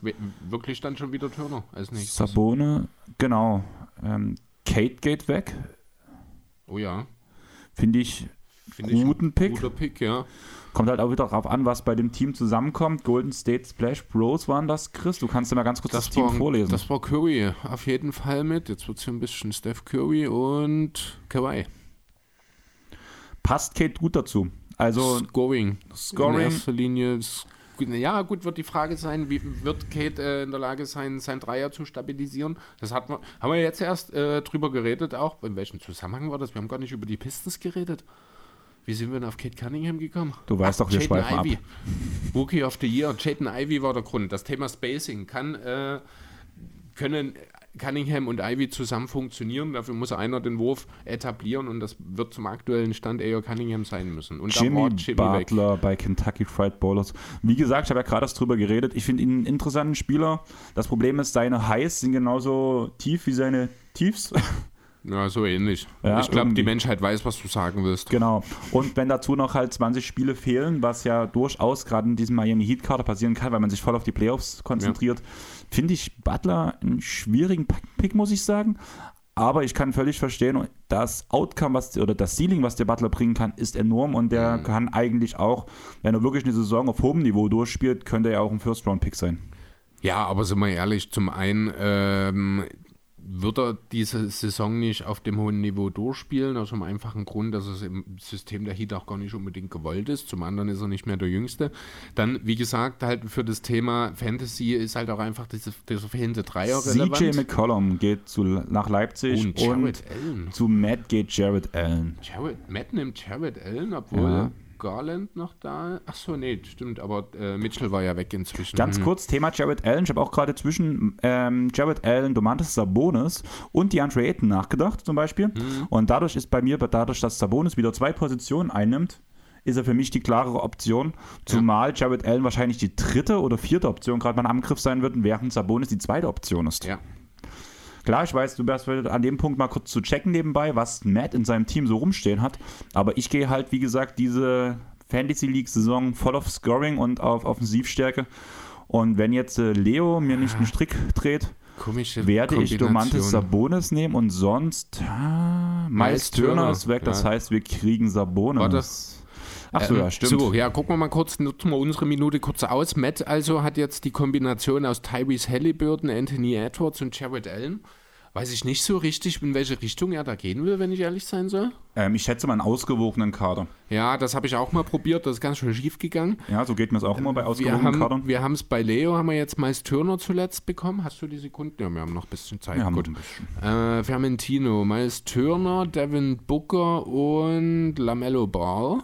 wirklich dann schon wieder Turner als nächstes. Sabone, genau. Ähm, Kate geht weg. Oh ja. Finde ich Find guten ich Pick. Guter Pick, ja. Kommt halt auch wieder darauf an, was bei dem Team zusammenkommt. Golden State Splash Bros waren das, Chris. Du kannst ja mal ganz kurz das, das Team vorlesen. Das war Curry auf jeden Fall mit. Jetzt wird es hier ein bisschen Steph Curry und Kawhi. Passt Kate gut dazu. Also Scoring. Scoring. In erster Linie. Ja, gut, wird die Frage sein, wie wird Kate äh, in der Lage sein, sein Dreier zu stabilisieren? Das hat wir, haben wir jetzt erst äh, drüber geredet, auch. In welchem Zusammenhang war das? Wir haben gar nicht über die Pistons geredet. Wie sind wir denn auf Kate Cunningham gekommen? Du weißt Ach, doch, wir Jaden schweifen Ivy. ab. Rookie of the Year, Jaden Ivy war der Grund. Das Thema Spacing kann, äh, können Cunningham und Ivy zusammen funktionieren. Dafür muss einer den Wurf etablieren und das wird zum aktuellen Stand eher Cunningham sein müssen. Und Jimmy, Jimmy Butler weg. bei Kentucky Fried Bowlers. Wie gesagt, ich habe ja gerade drüber geredet. Ich finde ihn einen interessanten Spieler. Das Problem ist, seine Highs sind genauso tief wie seine Tiefs. Ja, so ähnlich. Ja, ich glaube, die Menschheit weiß, was du sagen willst. Genau. Und wenn dazu noch halt 20 Spiele fehlen, was ja durchaus gerade in diesem Miami Heat Kader passieren kann, weil man sich voll auf die Playoffs konzentriert, ja. finde ich Butler einen schwierigen Pick, muss ich sagen. Aber ich kann völlig verstehen, das Outcome, was oder das Ceiling, was der Butler bringen kann, ist enorm und der mhm. kann eigentlich auch, wenn er wirklich eine Saison auf hohem Niveau durchspielt, könnte er auch ein First-Round-Pick sein. Ja, aber sind wir ehrlich, zum einen, ähm, wird er diese Saison nicht auf dem hohen Niveau durchspielen, aus dem einfachen Grund, dass es im System der Heat auch gar nicht unbedingt gewollt ist. Zum anderen ist er nicht mehr der Jüngste. Dann, wie gesagt, halt für das Thema Fantasy ist halt auch einfach diese, dieser fehlende Dreier relevant. CJ McCollum geht zu, nach Leipzig und, und zu Matt geht Jared Allen. Jared, Matt nimmt Jared Allen, obwohl ja. Garland noch da? Ach so, nee, stimmt, aber äh, Mitchell war ja weg inzwischen. Ganz mhm. kurz, Thema Jared Allen. Ich habe auch gerade zwischen ähm, Jared Allen, Domantas Sabonis und DeAndre Ayton nachgedacht zum Beispiel. Mhm. Und dadurch ist bei mir, dadurch, dass Sabonis wieder zwei Positionen einnimmt, ist er für mich die klarere Option. Zumal ja. Jared Allen wahrscheinlich die dritte oder vierte Option gerade beim Angriff sein wird, während Sabonis die zweite Option ist. Ja, Klar, ich weiß, du wärst an dem Punkt mal kurz zu checken nebenbei, was Matt in seinem Team so rumstehen hat. Aber ich gehe halt, wie gesagt, diese Fantasy League-Saison voll auf Scoring und auf Offensivstärke. Und wenn jetzt äh, Leo mir nicht einen Strick dreht, Komische werde ich Domantis Sabonis nehmen und sonst ah, Miles Turner ist weg. Das ja. heißt, wir kriegen Sabonis. War das Ach so, ja, ähm, stimmt. So, ja, gucken wir mal kurz, nutzen wir unsere Minute kurz aus. Matt also hat jetzt die Kombination aus Tyrese Halliburton, Anthony Edwards und Jared Allen. Weiß ich nicht so richtig, in welche Richtung er da gehen will, wenn ich ehrlich sein soll. Ähm, ich schätze mal einen ausgewogenen Kader. Ja, das habe ich auch mal probiert, das ist ganz schön schief gegangen. Ja, so geht mir es auch immer bei ausgewogenen wir Kadern. Wir haben es bei Leo, haben wir jetzt meist Turner zuletzt bekommen. Hast du die Sekunden? Ja, wir haben noch ein bisschen Zeit. Wir Gut. haben ein bisschen. Äh, Fermentino, Miles Turner, Devin Booker und Lamello Ball.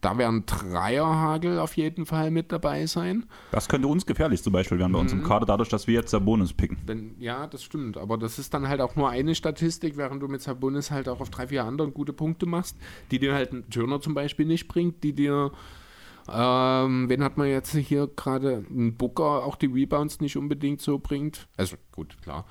Da werden Dreierhagel auf jeden Fall mit dabei sein. Das könnte uns gefährlich zum Beispiel werden bei uns im mhm. Kader, dadurch, dass wir jetzt Sabonis picken. Wenn, ja, das stimmt. Aber das ist dann halt auch nur eine Statistik, während du mit Sabonis halt auch auf drei, vier anderen gute Punkte machst, die dir halt ein Turner zum Beispiel nicht bringt, die dir ähm, wen hat man jetzt hier gerade? Ein Booker auch die Rebounds nicht unbedingt so bringt. Also gut, klar,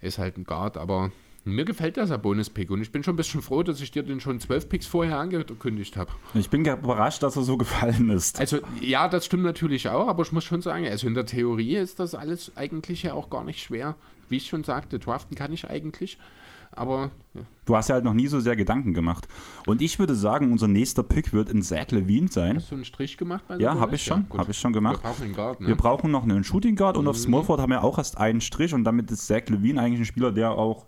ist halt ein Guard, aber Mir gefällt der Sabonis-Pick und ich bin schon ein bisschen froh, dass ich dir den schon zwölf Picks vorher angekündigt habe. Ich bin überrascht, dass er so gefallen ist. Also, ja, das stimmt natürlich auch, aber ich muss schon sagen, also in der Theorie ist das alles eigentlich ja auch gar nicht schwer. Wie ich schon sagte, draften kann ich eigentlich. Aber. Ja. Du hast ja halt noch nie so sehr Gedanken gemacht. Und ich würde sagen, unser nächster Pick wird in Zach Levine sein. Hast du einen Strich gemacht bei Ja, habe ich schon. Ja, habe ich schon gemacht. Wir brauchen einen Guard, ne? Wir brauchen noch einen Shooting Guard und mhm. auf Smallford haben wir auch erst einen Strich und damit ist Zach Levine eigentlich ein Spieler, der auch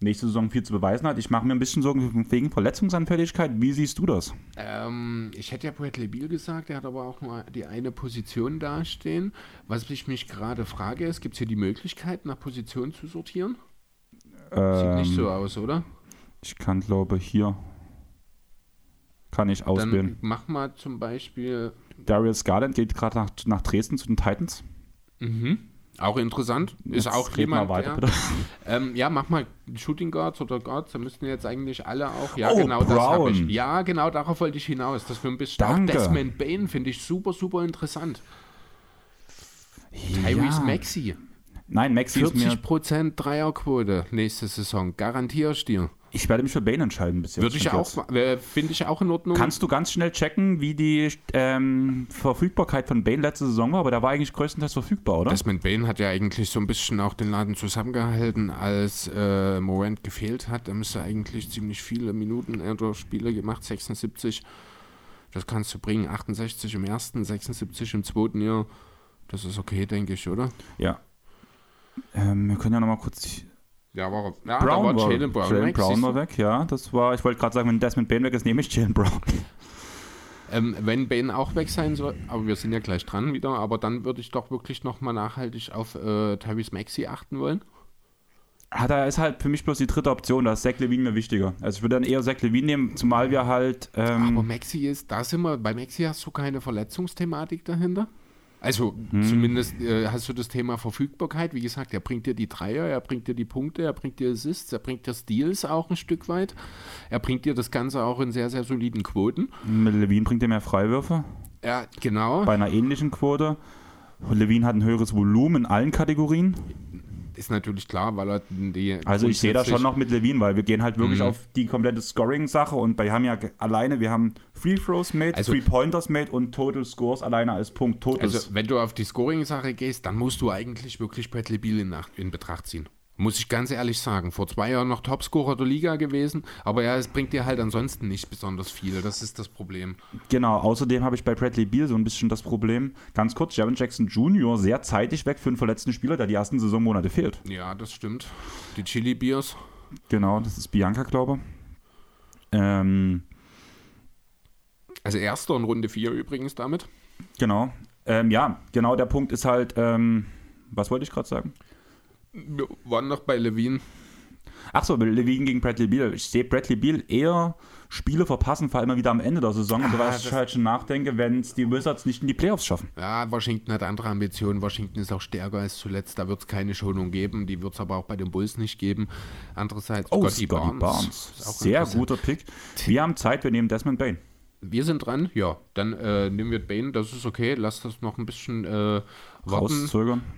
nächste Saison viel zu beweisen hat. Ich mache mir ein bisschen Sorgen wegen Verletzungsanfälligkeit. Wie siehst du das? Ähm, ich hätte ja Bradley Beal gesagt, er hat aber auch nur die eine Position dastehen. Was ich mich gerade frage, ist, gibt es hier die Möglichkeit, nach Position zu sortieren? Ähm, Sieht nicht so ähm, aus, oder? Ich kann, glaube hier kann ich auswählen. Dann mach mal zum Beispiel. Darius Garland geht gerade nach, nach Dresden zu den Titans. Mhm. Auch interessant. Ist jetzt auch jemand. Mal weiter, der, ähm, ja, mach mal Shooting Guards oder Guards. Da müssten jetzt eigentlich alle auch. Ja, oh, genau Brown. das habe ich. Ja, genau darauf wollte ich hinaus. Das für ein bisschen. Danke. Auch Desmond Bain finde ich super, super interessant. Ja. Tyrese Maxi. Nein, Maxi 40 ist mir... Dreierquote nächste Saison. Garantiere ich dir. Ich werde mich für Bane entscheiden bis jetzt. Würde ich auch, finde ich auch in Ordnung. Kannst du ganz schnell checken, wie die ähm, Verfügbarkeit von Bane letzte Saison war? Aber der war eigentlich größtenteils verfügbar, oder? Desmond Bane hat ja eigentlich so ein bisschen auch den Laden zusammengehalten, als äh, Morant gefehlt hat. Er müsste eigentlich ziemlich viele Minuten oder Spiele gemacht, 76. Das kannst du bringen, 68 im ersten, 76 im zweiten Jahr. Das ist okay, denke ich, oder? Ja, ähm, wir können ja nochmal kurz. Ja, war, ja, Brown war, war Jalen Brown, Jalen Brown war weg, ja. Das war, ich wollte gerade sagen, wenn Desmond Bain weg ist, nehme ich Jalen Brown. Ähm, wenn Bain auch weg sein soll, aber wir sind ja gleich dran wieder, aber dann würde ich doch wirklich nochmal nachhaltig auf äh, Tyrese Maxi achten wollen. Hat er ist halt für mich bloß die dritte Option, da ist Zach Levine mir wichtiger. Also ich würde dann eher Zach Levine nehmen, zumal wir halt. Ähm aber Maxi ist, da sind wir, bei Maxi hast du keine Verletzungsthematik dahinter? Also hm. zumindest äh, hast du das Thema Verfügbarkeit. Wie gesagt, er bringt dir die Dreier, er bringt dir die Punkte, er bringt dir Assists, er bringt dir Steals auch ein Stück weit. Er bringt dir das Ganze auch in sehr, sehr soliden Quoten. Mit Levine bringt er mehr Freiwürfe. Ja, genau. Bei einer ähnlichen Quote. Levine hat ein höheres Volumen in allen Kategorien ist natürlich klar, weil er die. Also ich sehe das schon noch mit Levine, weil wir gehen halt wirklich mhm. auf die komplette Scoring-Sache und wir haben ja alleine, wir haben Free Throws made, also, Free Pointers made und Total Scores alleine als Punkt Totals. Also wenn du auf die Scoring-Sache gehst, dann musst du eigentlich wirklich Bradley Beal in, in Betracht ziehen. Muss ich ganz ehrlich sagen. Vor zwei Jahren noch Topscorer der Liga gewesen, aber ja, es bringt dir halt ansonsten nicht besonders viel. Das ist das Problem. Genau, außerdem habe ich bei Bradley Beal so ein bisschen das Problem. Ganz kurz, Jaron Jackson Jr. sehr zeitig weg für einen verletzten Spieler, der die ersten Saisonmonate fehlt. Ja, das stimmt. Die Chili Beers. Genau, das ist Bianca, glaube ich. Ähm, also erster in Runde 4 übrigens damit. Genau. Ähm, ja, genau der Punkt ist halt, ähm, was wollte ich gerade sagen? Wir waren noch bei Levine. Achso, Levine gegen Bradley Beal. Ich sehe Bradley Beal eher Spiele verpassen, vor allem wieder am Ende der Saison. Ah, und was ich halt schon nachdenke, wenn es die Wizards nicht in die Playoffs schaffen. Ja, Washington hat andere Ambitionen. Washington ist auch stärker als zuletzt. Da wird es keine Schonung geben. Die wird es aber auch bei den Bulls nicht geben. Andererseits oh, Scotty, Scotty Barnes. Barnes. Sehr guter Pick. Wir haben Zeit, wir nehmen Desmond Bain. Wir sind dran, ja. Dann äh, nehmen wir Bane, das ist okay. Lass das noch ein bisschen äh, warten.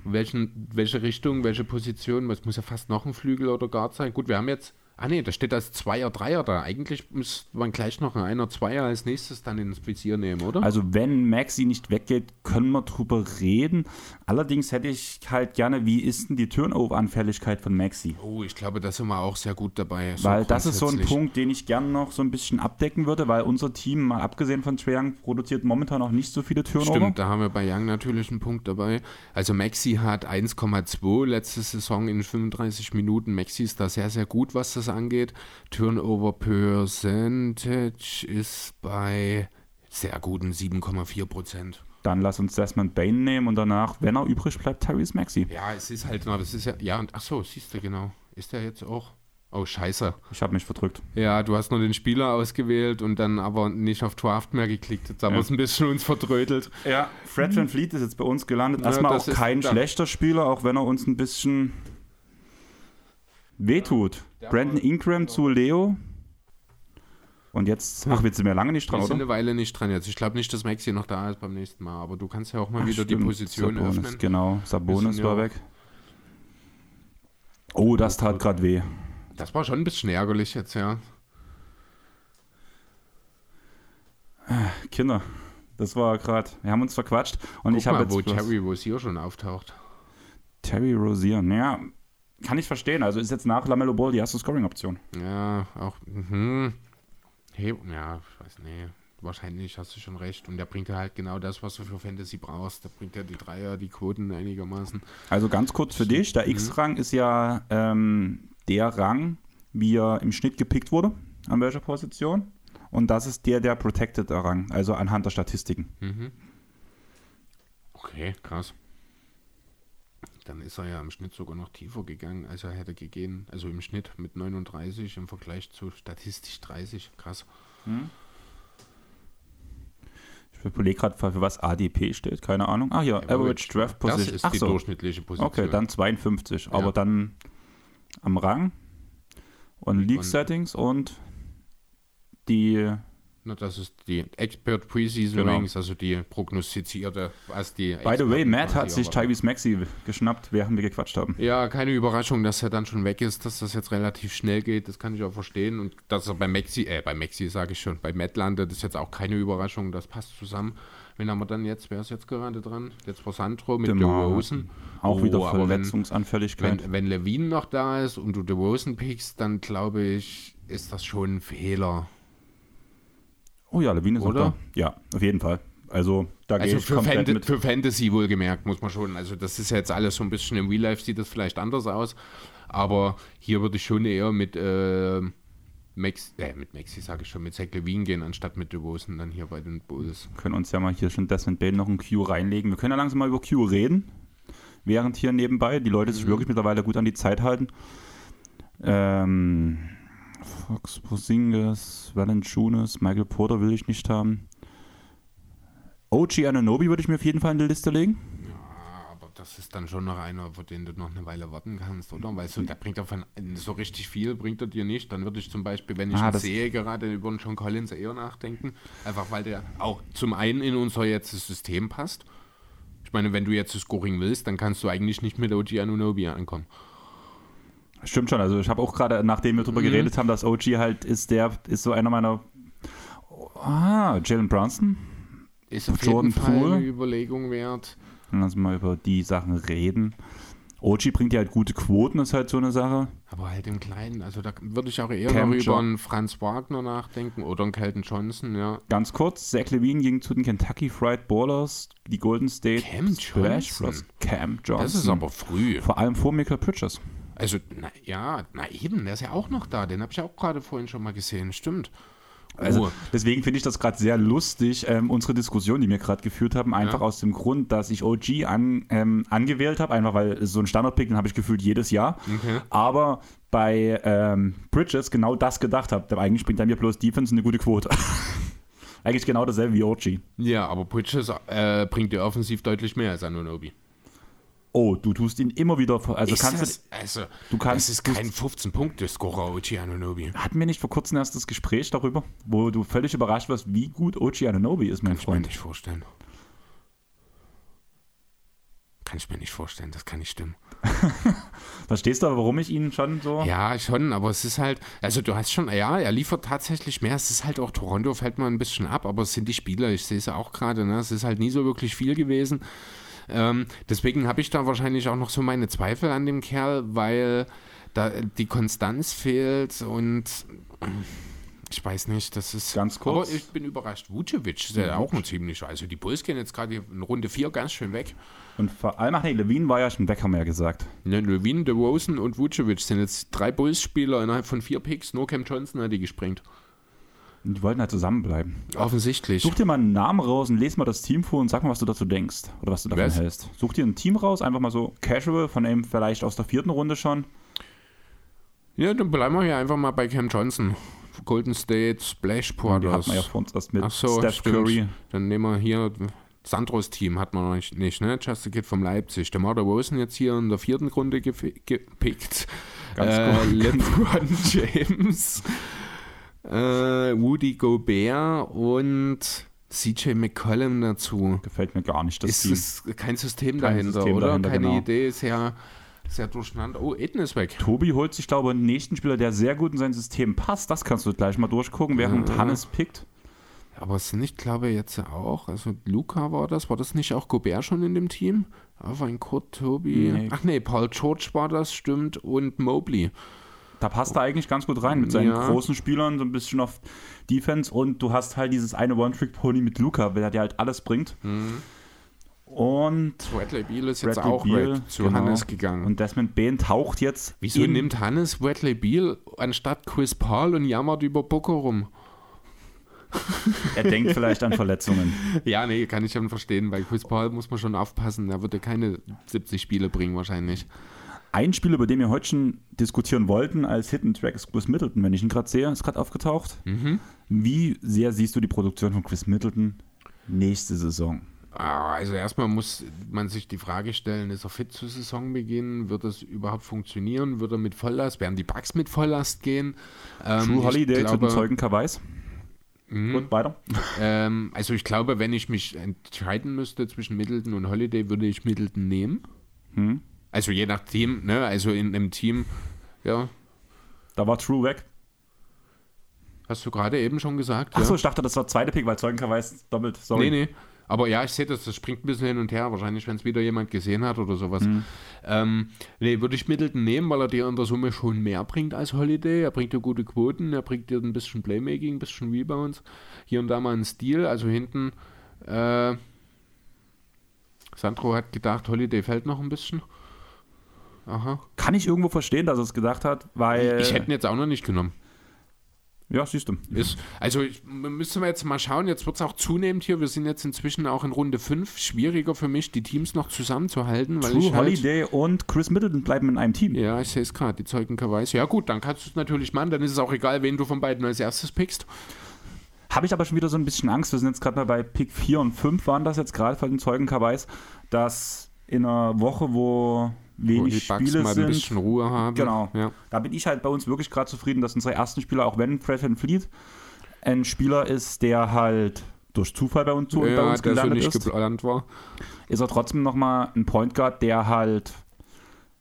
Welchen, welche Richtung, welche Position? Es muss ja fast noch ein Flügel oder Guard sein. Gut, wir haben jetzt Ah ne, da steht als Zweier, Dreier da. Eigentlich müsste man gleich noch ein Einer, Zweier als nächstes dann ins Visier nehmen, oder? Also wenn Maxi nicht weggeht, können wir drüber reden. Allerdings hätte ich halt gerne, wie ist denn die Turnover-Anfälligkeit von Maxi? Oh, ich glaube, da sind wir auch sehr gut dabei. So weil das ist so ein Punkt, den ich gerne noch so ein bisschen abdecken würde, weil unser Team, mal abgesehen von Trae Young, produziert momentan auch nicht so viele Turnover. Stimmt, da haben wir bei Young natürlich einen Punkt dabei. Also Maxi hat 1,2 letzte Saison in 35 Minuten. Maxi ist da sehr, sehr gut, was das angeht. Turnover Percentage ist bei sehr guten 7,4 Prozent. Dann lass uns Desmond Bain nehmen und danach, wenn er übrig bleibt, Tyrese Maxi. Ja, es ist halt, das ist ja, ja, und ach so, siehst du genau. Ist der jetzt auch? Oh, scheiße. Ich habe mich verdrückt. Ja, du hast nur den Spieler ausgewählt und dann aber nicht auf Draft mehr geklickt. Jetzt haben ja. wir es ein bisschen uns verdrödelt. Ja, Fred Van Fleet ist jetzt bei uns gelandet. Erstmal ja, auch kein schlechter Spieler, auch wenn er uns ein bisschen wehtut. Ja, Brandon Ingram zu Leo. Und jetzt, ach, wir sind ja lange nicht dran, wir oder? Wir sind eine Weile nicht dran jetzt. Ich glaube nicht, dass Maxi noch da ist beim nächsten Mal, aber du kannst ja auch mal ach, wieder stimmt. die Position Sabonis, öffnen. Genau, Sabonis war weg. Oh, das tat gerade weh. Das war schon ein bisschen ärgerlich jetzt, ja. Kinder, das war gerade, wir haben uns verquatscht und Guck ich habe jetzt. wo Terry Rosier schon auftaucht. Terry Rosier, naja, kann ich verstehen. Also ist jetzt nach Lamello Ball die erste Scoring-Option. Ja, auch, mhm. Hey, ja, ich weiß nicht. Wahrscheinlich hast du schon recht. Und der bringt ja halt genau das, was du für Fantasy brauchst. Der bringt ja die Dreier, die Quoten einigermaßen. Also ganz kurz für dich: Der mhm. X-Rang ist ja ähm, der Rang, wie er im Schnitt gepickt wurde, an welcher Position. Und das ist der der Protected Rang, also anhand der Statistiken. Mhm. Okay, krass. Dann ist er ja im Schnitt sogar noch tiefer gegangen, als er hätte gegeben. Also im Schnitt mit 39 im Vergleich zu statistisch 30. Krass. Hm. Ich überlege gerade, für was ADP steht, keine Ahnung. Ach ja, Average, Draft Position. Das ist Ach die so. durchschnittliche Position. Okay, dann 52. Aber dann am Rang und League Settings und die das ist die Expert Preseason genau. Rings, also die prognostizierte, was die. By the way, Matt hat sich Tyrese Maxi geschnappt, während wir gequatscht haben. Ja, keine Überraschung, dass er dann schon weg ist, dass das jetzt relativ schnell geht, das kann ich auch verstehen. Und dass er bei Maxi, äh, bei Maxi sage ich schon, bei Matt landet, ist jetzt auch keine Überraschung, das passt zusammen. Wen haben wir dann jetzt? Wer ist jetzt gerade dran? Jetzt vor Sandro mit DeRozan. Auch oh, wieder Verletzungsanfälligkeit. Wenn, wenn Levine noch da ist und du DeRozan pickst, dann glaube ich, ist das schon ein Fehler. Oh ja, Levine ist Oder? da. Ja, auf jeden Fall. Also da also gehe ich für, Fan mit. für Fantasy wohlgemerkt, muss man schon. Also das ist jetzt alles so ein bisschen im Real Life sieht das vielleicht anders aus. Aber hier würde ich schon eher mit äh, Max, äh, mit Maxi sage ich schon, mit Zach Levine gehen, anstatt mit DeRozan dann hier bei den Bulls. Wir können uns ja mal hier schon Desmond Bain noch ein Q reinlegen. Wir können ja langsam mal über Q reden, während hier nebenbei die Leute sich mhm. wirklich mittlerweile gut an die Zeit halten. Ähm, Fox Porzingis, Valanciunas, Michael Porter will ich nicht haben. OG Ananobi würde ich mir auf jeden Fall in die Liste legen. Ja, aber das ist dann schon noch einer, auf den du noch eine Weile warten kannst, oder? Weil so, der bringt davon so richtig viel, bringt er dir nicht. Dann würde ich zum Beispiel, wenn ich ah, ihn sehe, gerade über John Collins eher nachdenken. Einfach weil der auch zum einen in unser jetziges System passt. Ich meine, wenn du jetzt das Scoring willst, dann kannst du eigentlich nicht mit OG Anunobi ankommen. Stimmt schon, also ich habe auch gerade, nachdem wir darüber mhm. geredet haben, dass OG halt ist der, ist so einer meiner. Ah, Jalen Brunson. Ist auf Jordan jeden Fall Poole. eine Überlegung wert. Dann lass mal über die Sachen reden. OG bringt ja halt gute Quoten, ist halt so eine Sache. Aber halt im Kleinen. Also da würde ich auch eher Cam noch über einen Franz Wagner nachdenken oder einen Kelton Johnson, ja. Ganz kurz, Zach Levine ging zu den Kentucky Fried Ballers, die Golden State Cam Splash Johnson. Cam Johnson. Das ist aber früh. Vor allem vor Michael Bridges. Also, na, ja, na eben, der ist ja auch noch da. Den habe ich auch gerade vorhin schon mal gesehen. Stimmt. Also oh. deswegen finde ich das gerade sehr lustig, ähm, unsere Diskussion, die wir gerade geführt haben, einfach ja. aus dem Grund, dass ich OG an, ähm, angewählt habe, einfach weil so ein Standardpick, den habe ich gefühlt jedes Jahr. Okay. Aber bei ähm, Bridges genau das gedacht habe. Eigentlich bringt er mir bloß Defense eine gute Quote. Eigentlich genau dasselbe wie OG. Ja, aber Bridges äh, bringt dir offensiv deutlich mehr als Anunobi. Oh, du tust ihn immer wieder. Also ist kannst das, also, du kannst, das ist kein 15-Punkte-Scorer, Ochi Anunobi. Hatten wir nicht vor kurzem erst das Gespräch darüber, wo du völlig überrascht warst, wie gut Ochi Anunobi ist, mein kann Freund? Kann ich mir nicht vorstellen. Kann ich mir nicht vorstellen, das kann nicht stimmen. Verstehst du aber, warum ich ihn schon so. Ja, schon, aber es ist halt, also du hast schon, ja, er liefert tatsächlich mehr. Es ist halt auch Toronto, fällt mal ein bisschen ab, aber es sind die Spieler, ich sehe es ja auch gerade, ne? es ist halt nie so wirklich viel gewesen. Ähm, deswegen habe ich da wahrscheinlich auch noch so meine Zweifel an dem Kerl, weil da die Konstanz fehlt und ich weiß nicht, das ist. Ganz kurz. Aber ich bin überrascht. Vucevic ist ja auch ein ziemlich. Also die Bulls gehen jetzt gerade in Runde 4 ganz schön weg. Und vor allem, ach nee, Levine war ja schon weg, haben wir ja gesagt. Ne, Levine, DeRozan und Vucevic sind jetzt drei Bulls-Spieler innerhalb von vier Picks. Nur Cam Johnson hat die gesprengt. Die wollten halt zusammenbleiben. Offensichtlich. Such dir mal einen Namen raus und lese mal das Team vor und sag mal, was du dazu denkst. Oder was du davon was? hältst. Such dir ein Team raus, einfach mal so casual, von ihm vielleicht aus der vierten Runde schon. Ja, dann bleiben wir hier einfach mal bei Cam Johnson. Golden State, Splash Porters. Hat man ja vor uns erst mit Ach so, Steph stimmt. Curry. Dann nehmen wir hier Sandros Team, hat man noch nicht, nicht ne? Just a Kid vom Leipzig. Der Marder Rosen jetzt hier in der vierten Runde gepickt. Ganz äh, gut. LeBron James äh, Woody Gobert und CJ McCollum dazu. Gefällt mir gar nicht, das ist. Ist kein System kein dahinter, System oder? Dahinter, Keine genau. Idee ist ja. sehr durcheinander. Oh, Aiden ist weg. Tobi holt sich, glaube ich, einen nächsten Spieler, der sehr gut in sein System passt. Das kannst du gleich mal durchgucken, während ja. Hannes pickt. Aber es sind nicht, glaube ich, jetzt auch, also Luca war das, war das nicht auch Gobert schon in dem Team? Auf ein Kurt, Tobi. Nee. Ach nee, Paul George war das, stimmt, und Mobley. Da passt er eigentlich ganz gut rein mit seinen ja. großen Spielern, so ein bisschen auf Defense und du hast halt dieses eine One-Trick-Pony mit Luca, der dir halt alles bringt. Mhm. Und Bradley Beal ist jetzt Bradley auch Beal, zu genau. Hannes gegangen. Und Desmond Bain taucht jetzt. Wieso nimmt Hannes Bradley Beal anstatt Chris Paul und jammert über Booker rum? er denkt vielleicht an Verletzungen. Ja, nee, kann ich schon verstehen. Bei Chris Paul muss man schon aufpassen. Er würde keine 70 Spiele bringen wahrscheinlich. Ein Spiel, über den wir heute schon diskutieren wollten als Hidden Track, ist Chris Middleton, wenn ich ihn gerade sehe, ist gerade aufgetaucht. Mhm. Wie sehr siehst du die Produktion von Chris Middleton nächste Saison? Ah, also erstmal muss man sich die Frage stellen, ist er fit zu Saisonbeginn? Wird das überhaupt funktionieren? Wird er mit Volllast? Werden die Bugs mit Volllast gehen? Ähm, True Holiday glaube, zu den Zeugen Kawais. Mhm. Gut, weiter. Ähm, also ich glaube, wenn ich mich entscheiden müsste zwischen Middleton und Holiday, würde ich Middleton nehmen. Mhm. Also je nach Team, ne? Also in einem Team, ja. Da war True weg. Hast du gerade eben schon gesagt. Achso, ja. ich dachte, das war zweite Pick, weil Zeugenkreis doppelt. Sorry. Nee, nee. Aber ja, ich sehe das, das springt ein bisschen hin und her. Wahrscheinlich, wenn es wieder jemand gesehen hat oder sowas. Mhm. Ähm, nee, würde ich Middleton nehmen, weil er dir in der Summe schon mehr bringt als Holiday. Er bringt dir gute Quoten, er bringt dir ein bisschen Playmaking, ein bisschen Rebounds. Hier und da mal einen Stil. Also hinten, äh, Sandro hat gedacht, Holiday fällt noch ein bisschen. Aha. Kann ich irgendwo verstehen, dass er es gedacht hat, weil. Ich hätte ihn jetzt auch noch nicht genommen. Ja, siehst du. Ist, also ich, müssen wir jetzt mal schauen, jetzt wird es auch zunehmend hier. Wir sind jetzt inzwischen auch in Runde 5. Schwieriger für mich, die Teams noch zusammenzuhalten. Weil True ich halt, Holiday und Chris Middleton bleiben in einem Team. Ja, ich sehe es gerade, die Zeugen Kawais. Ja gut, dann kannst du es natürlich machen, dann ist es auch egal, wen du von beiden als erstes pickst. Habe ich aber schon wieder so ein bisschen Angst. Wir sind jetzt gerade mal bei Pick 4 und 5 waren das jetzt gerade von den Zeugen Kawais, dass in einer Woche, wo wenig die Spiele mal sind. ein bisschen Ruhe haben. Genau. Ja. Da bin ich halt bei uns wirklich gerade zufrieden, dass unsere ersten Spieler, auch wenn Fred Van Fleet ein Spieler ist, der halt durch Zufall bei uns, ja, bei uns gelandet so ist, geplant war. ist er trotzdem nochmal ein Point Guard, der halt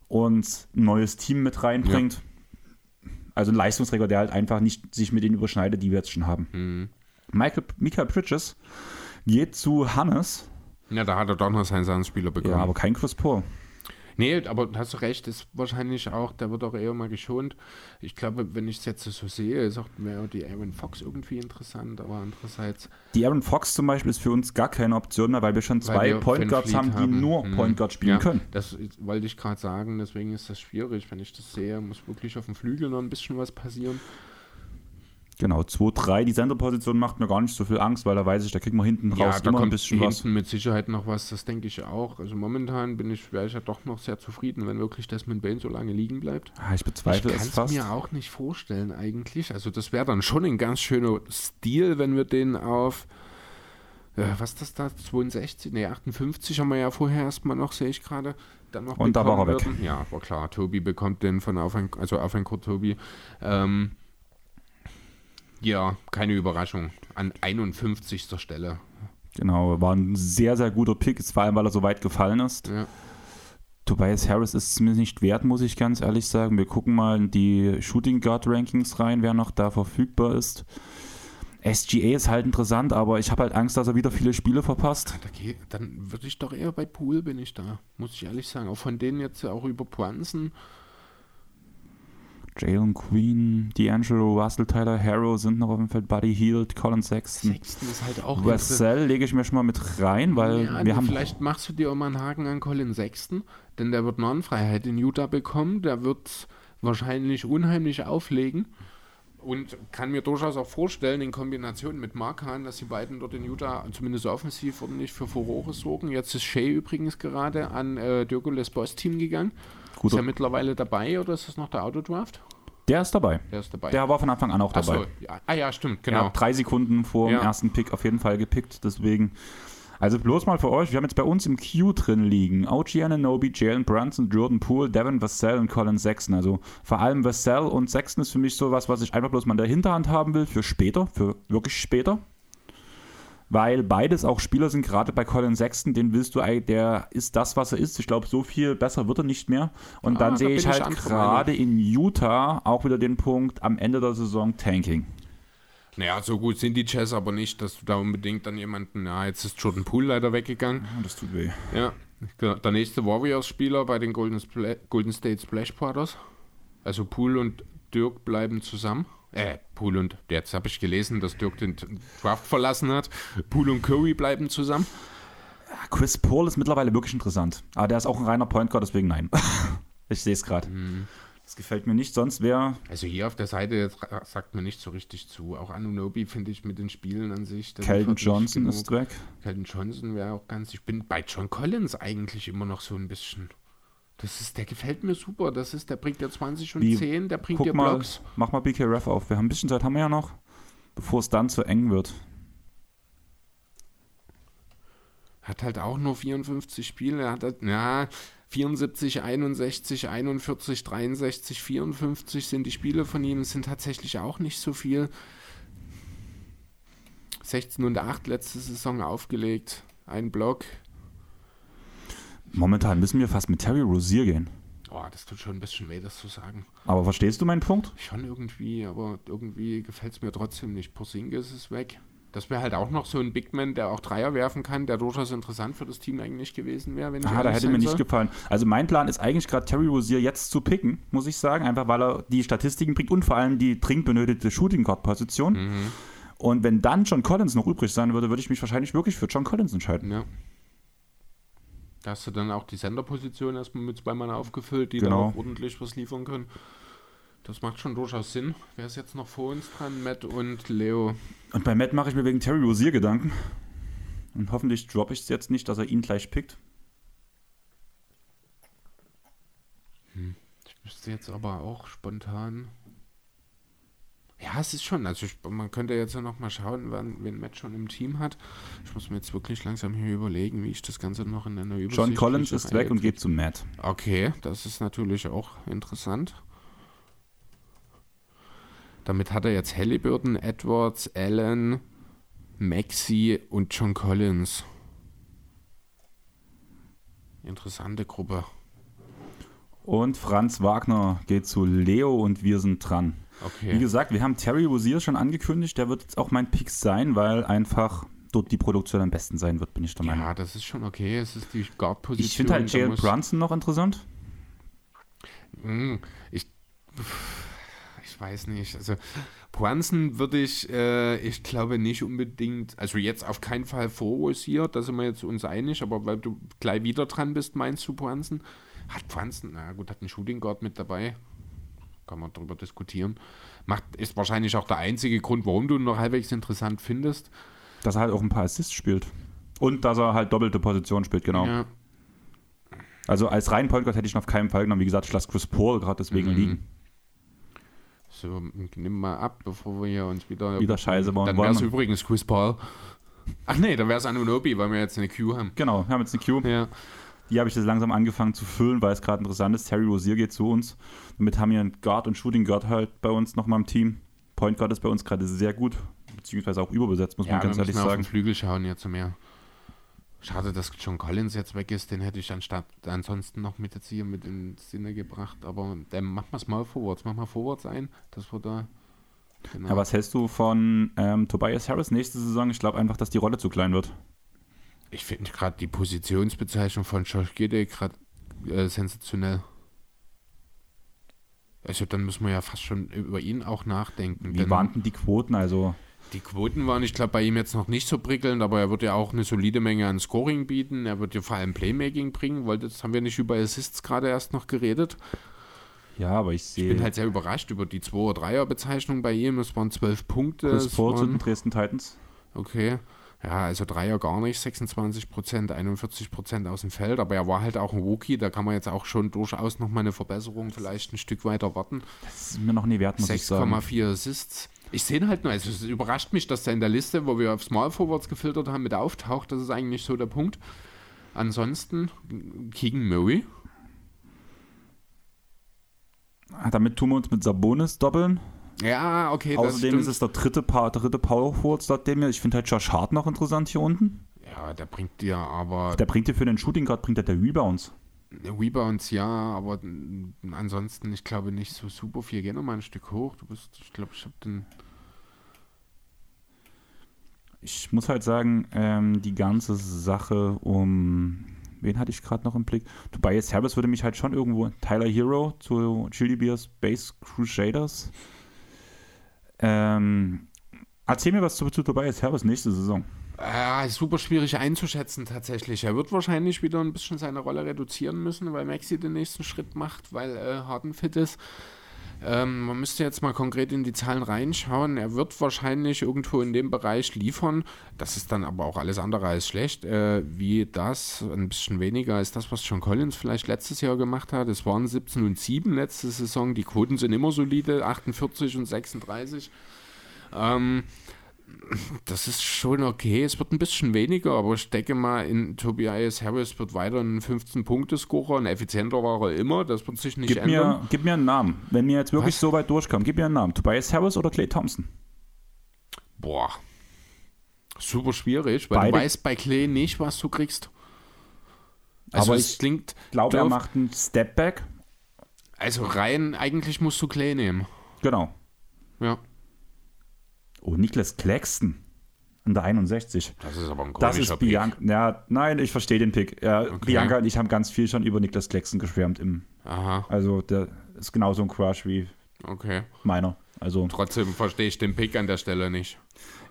uns ein neues Team mit reinbringt. Ja. Also ein Leistungsträger, der halt einfach nicht sich mit denen überschneidet, die wir jetzt schon haben. Mhm. Michael, Michael Bridges geht zu Hannes. Ja, da hat er doch noch seinen Spieler bekommen. Ja, aber kein Chris Paul. Nee, aber hast du recht, ist wahrscheinlich auch, der wird auch eher mal geschont. Ich glaube, wenn ich es jetzt so sehe, ist auch mehr die Aaron Fox irgendwie interessant, aber andererseits. Die Aaron Fox zum Beispiel ist für uns gar keine Option mehr, weil wir schon zwei wir Point Guards haben, die haben. nur hm. Point Guard spielen ja, können. Das wollte ich gerade sagen, deswegen ist das schwierig. Wenn ich das sehe, muss wirklich auf dem Flügel noch ein bisschen was passieren. Genau, 2-3, die Senderposition macht mir gar nicht so viel Angst, weil da weiß ich, da kriegt man hinten ja, raus da immer kommt ein bisschen hinten was. mit Sicherheit noch was, das denke ich auch. Also momentan bin ich, wäre ich ja doch noch sehr zufrieden, wenn wirklich Desmond Bain so lange liegen bleibt. Ah, ich bezweifle ich es fast. Ich kann es mir auch nicht vorstellen eigentlich. Also das wäre dann schon ein ganz schöner Stil, wenn wir den auf, äh, was ist das da, 62, ne 58 haben wir ja vorher erstmal noch, sehe ich gerade. Dann noch Und da war er weg. Ja, war klar, Tobi bekommt den von auf ein, also auf ein Kurt Tobi. Ähm, ja, keine Überraschung. An 51. Stelle. Genau, war ein sehr, sehr guter Pick, vor allem weil er so weit gefallen ist. Ja. Tobias Harris ist es mir nicht wert, muss ich ganz ehrlich sagen. Wir gucken mal in die Shooting Guard Rankings rein, wer noch da verfügbar ist. SGA ist halt interessant, aber ich habe halt Angst, dass er wieder viele Spiele verpasst. Dann würde ich doch eher bei Pool bin ich da, muss ich ehrlich sagen. Auch von denen jetzt auch über Poinsen Jalen Queen, D'Angelo, Russell, Tyler Harrow sind noch auf dem Feld, Buddy Hield, Colin Sexton. Sexton ist halt auch Russell lege ich mir schon mal mit rein, weil ja, wir haben. Vielleicht machst du dir auch mal einen Haken an Colin Sexton, denn der wird Non-Freiheit in Utah bekommen. Der wird wahrscheinlich unheimlich auflegen. Und kann mir durchaus auch vorstellen, in Kombination mit Markan, dass die beiden dort in Utah zumindest offensiv ordentlich für Furore sorgen. Jetzt ist Shea übrigens gerade an äh, Dürgules Boss-Team gegangen. Guter. Ist er mittlerweile dabei oder ist das noch der Autodraft? Der ist dabei. Der ist dabei. Der war von Anfang an auch dabei. So, ja. Ah ja, stimmt, genau. Er drei Sekunden vor ja. dem ersten Pick auf jeden Fall gepickt, deswegen. Also bloß mal für euch, wir haben jetzt bei uns im Queue drin liegen OG Ananobi, Jalen Brunson, Jordan Poole, Devin Vassell und Colin Sexton. Also vor allem Vassell und Sexton ist für mich sowas, was ich einfach bloß mal in der Hinterhand haben will für später, für wirklich später. Weil beides auch Spieler sind, gerade bei Colin Sexton, den willst du, der ist das, was er ist. Ich glaube, so viel besser wird er nicht mehr. Und ah, dann sehe ich halt gerade in Utah auch wieder den Punkt am Ende der Saison Tanking. Naja, so gut sind die Jazz aber nicht, dass du da unbedingt dann jemanden, ja, jetzt ist Jordan Poole leider weggegangen. Ja, das tut weh. Ja, der nächste Warriors-Spieler bei den Golden, Golden State Splash Brothers. Also Poole und Dirk bleiben zusammen. Äh, Poole und, jetzt habe ich gelesen, dass Dirk den Draft verlassen hat. Poole und Curry bleiben zusammen. Chris Paul ist mittlerweile wirklich interessant. Aber der ist auch ein reiner Point Guard, deswegen nein. ich sehe es gerade. Mhm. Das gefällt mir nicht, sonst wäre. Also hier auf der Seite sagt mir nicht so richtig zu. Auch Anunobi finde ich mit den Spielen an sich. Kelton Johnson ist weg. Kelton Johnson wäre auch ganz. Ich bin bei John Collins eigentlich immer noch so ein bisschen. Das ist, der gefällt mir super. Das ist, der bringt ja 20 und Wie, 10, der bringt dir Blocks. Mal, mach mal BK Ref auf. Wir haben ein bisschen Zeit, haben wir ja noch, bevor es dann zu eng wird. Hat halt auch nur 54 Spiele. Er hat halt, ja, 74, 61, 41, 63, 54 sind die Spiele von ihm. Es sind tatsächlich auch nicht so viel. 16 und 8 letzte Saison aufgelegt. Ein Block. Momentan müssen wir fast mit Terry Rosier gehen. Oh, das tut schon ein bisschen weh, das zu sagen. Aber verstehst du meinen Punkt? Schon irgendwie, aber irgendwie gefällt es mir trotzdem nicht. Porzingis ist weg. Das wäre halt auch noch so ein Big Man, der auch Dreier werfen kann, der durchaus interessant für das Team eigentlich gewesen wäre. Wenn ah, da hätte mir nicht gefallen. Also mein Plan ist eigentlich gerade Terry Rozier jetzt zu picken, muss ich sagen, einfach weil er die Statistiken bringt und vor allem die dringend benötigte Shooting Guard Position. Mhm. Und wenn dann John Collins noch übrig sein würde, würde ich mich wahrscheinlich wirklich für John Collins entscheiden. Ja. Da hast du dann auch die Senderposition erstmal mit zwei Mann aufgefüllt, die genau. dann auch ordentlich was liefern können. Das macht schon durchaus Sinn. Wer ist jetzt noch vor uns dran? Matt und Leo. Und bei Matt mache ich mir wegen Terry Rosier Gedanken. Und hoffentlich droppe ich es jetzt nicht, dass er ihn gleich pickt. Hm. Ich müsste jetzt aber auch spontan. Ja, es ist schon. Also ich, man könnte jetzt ja noch mal schauen, wann, wen Matt schon im Team hat. Ich muss mir jetzt wirklich langsam hier überlegen, wie ich das Ganze noch in einer Übersicht... John Collins ist weg und geht zu Matt. Okay, das ist natürlich auch interessant. Damit hat er jetzt Halliburton, Edwards, Allen, Maxi und John Collins. Interessante Gruppe. Und Franz Wagner geht zu Leo und wir sind dran. Okay. Wie gesagt, wir haben Terry Rozier schon angekündigt. Der wird jetzt auch mein Pick sein, weil einfach dort die Produktion am besten sein wird, bin ich der Meinung. Ja, das ist schon okay. Es ist die Guard-Position. Ich finde halt Jalen Brunson noch interessant. Hm, ich ich weiß nicht. Also Brunson würde ich, äh, ich glaube nicht unbedingt, also jetzt auf keinen Fall vorrosiert, da sind wir jetzt uns einig, aber weil du gleich wieder dran bist, meinst du Brunson? Hat Brunson, na gut, hat einen Shooting Guard mit dabei. Kann man darüber diskutieren. Macht, ist wahrscheinlich auch der einzige Grund, warum du ihn noch halbwegs interessant findest. Dass er halt auch ein paar Assists spielt. Und dass er halt doppelte Position spielt, genau. Ja. Also als rein Point hätte ich ihn auf keinen Fall genommen. Wie gesagt, ich lasse Chris Paul gerade deswegen mhm. liegen. So, nimm mal ab, bevor wir hier uns wieder. Wieder Scheiße bauen. Dann wäre es übrigens Chris Paul. Ach nee, dann wäre es Anunobi, weil wir jetzt eine Queue haben. Genau, wir haben jetzt eine Queue. Ja. Die habe ich jetzt langsam angefangen zu füllen, weil es gerade interessant ist. Terry Rosier geht zu uns. Damit haben wir einen Guard und Shooting Guard halt bei uns nochmal im Team. Point Guard ist bei uns gerade sehr gut, beziehungsweise auch überbesetzt, muss ja, man ganz ehrlich sagen. Auf den Flügel schauen jetzt mehr. Schade, dass John Collins jetzt weg ist. Den hätte ich anstatt ansonsten noch mit jetzt hier mit in Sinne gebracht. Aber dann machen wir es mal Forwards. Mach mal Forwards ein, dass wir da. Genau. Ja, was hältst du von ähm, Tobias Harris nächste Saison? Ich glaube einfach, dass die Rolle zu klein wird. Ich finde gerade die Positionsbezeichnung von Josh Gide gerade äh, sensationell. Also dann müssen wir ja fast schon über ihn auch nachdenken. Wie waren denn die Quoten? Also die Quoten waren, ich glaube, bei ihm jetzt noch nicht so prickelnd, aber er wird ja auch eine solide Menge an Scoring bieten. Er wird ja vor allem Playmaking bringen, weil das haben wir nicht über Assists gerade erst noch geredet. Ja, aber ich sehe. Ich bin halt sehr überrascht über die 2 er 3er Bezeichnung bei ihm. Es waren 12 Punkte. Chris Paul zu den Dresden Titans. Okay. Ja, also Dreier gar nicht, 26 Prozent, 41 Prozent aus dem Feld, aber er war halt auch ein Rookie, da kann man jetzt auch schon durchaus nochmal eine Verbesserung vielleicht ein Stück weiter warten. Das ist mir noch nie wert, muss ich sagen. 6,4 Assists. Ich sehe halt nur, also es überrascht mich, dass er in der Liste, wo wir auf Small Forwards gefiltert haben, mit auftaucht. Das ist eigentlich so der Punkt. Ansonsten Keegan Murray. Damit tun wir uns mit Sabonis doppeln. Ja, okay. Außerdem ist es der dritte, pa dritte Power Forward statt dem Ich finde halt Josh Hart noch interessant hier unten. Ja, der bringt dir aber. Der bringt dir für den Shooting Guard, bringt er der Rebounds. Rebounds ja, aber ansonsten, ich glaube nicht so super viel. Geh nochmal ein Stück hoch. Du bist, ich glaube, ich habe den. Ich muss halt sagen, ähm, die ganze Sache um. Wen hatte ich gerade noch im Blick? Tobias Harris würde mich halt schon irgendwo. Tyler Hero zu Chili Beers Base Crusaders. Ähm, erzähl mir was zu, zu Tobias Harris nächste Saison. Äh, super schwierig einzuschätzen tatsächlich. Er wird wahrscheinlich wieder ein bisschen seine Rolle reduzieren müssen, weil Maxi den nächsten Schritt macht, weil äh, Harden fit ist. Ähm, man müsste jetzt mal konkret in die Zahlen reinschauen. Er wird wahrscheinlich irgendwo in dem Bereich liefern. Das ist dann aber auch alles andere als schlecht. Äh, wie das, ein bisschen weniger als das, was John Collins vielleicht letztes Jahr gemacht hat. Es waren 17 und 7 letzte Saison. Die Quoten sind immer solide, 48 und 36. Ähm, das ist schon okay. Es wird ein bisschen weniger, aber ich denke mal, in Tobias Harris wird weiter ein 15-Punkte-Scorer. Ein effizienter war er immer. Das wird sich nicht gib ändern. Mir, gib mir einen Namen. Wenn wir jetzt wirklich Was? so weit durchkommen, gib mir einen Namen. Tobias Harris oder Clay Thompson? Boah. Super schwierig, weil Beide. du weißt bei Clay nicht, was du kriegst. Also aber ich klingt. glaube, er macht einen Stepback. Also rein, eigentlich musst du Clay nehmen. Genau. Ja. Oh, Niklas Claxton an der 61. Das ist aber ein Das ist Bianca. Ja, nein, ich verstehe den Pick. Ja, okay. Bianca und ich haben ganz viel schon über Niklas Claxton geschwärmt. Im, Aha. Also der ist genauso ein Crush wie okay. meiner. Also, Trotzdem verstehe ich den Pick an der Stelle nicht.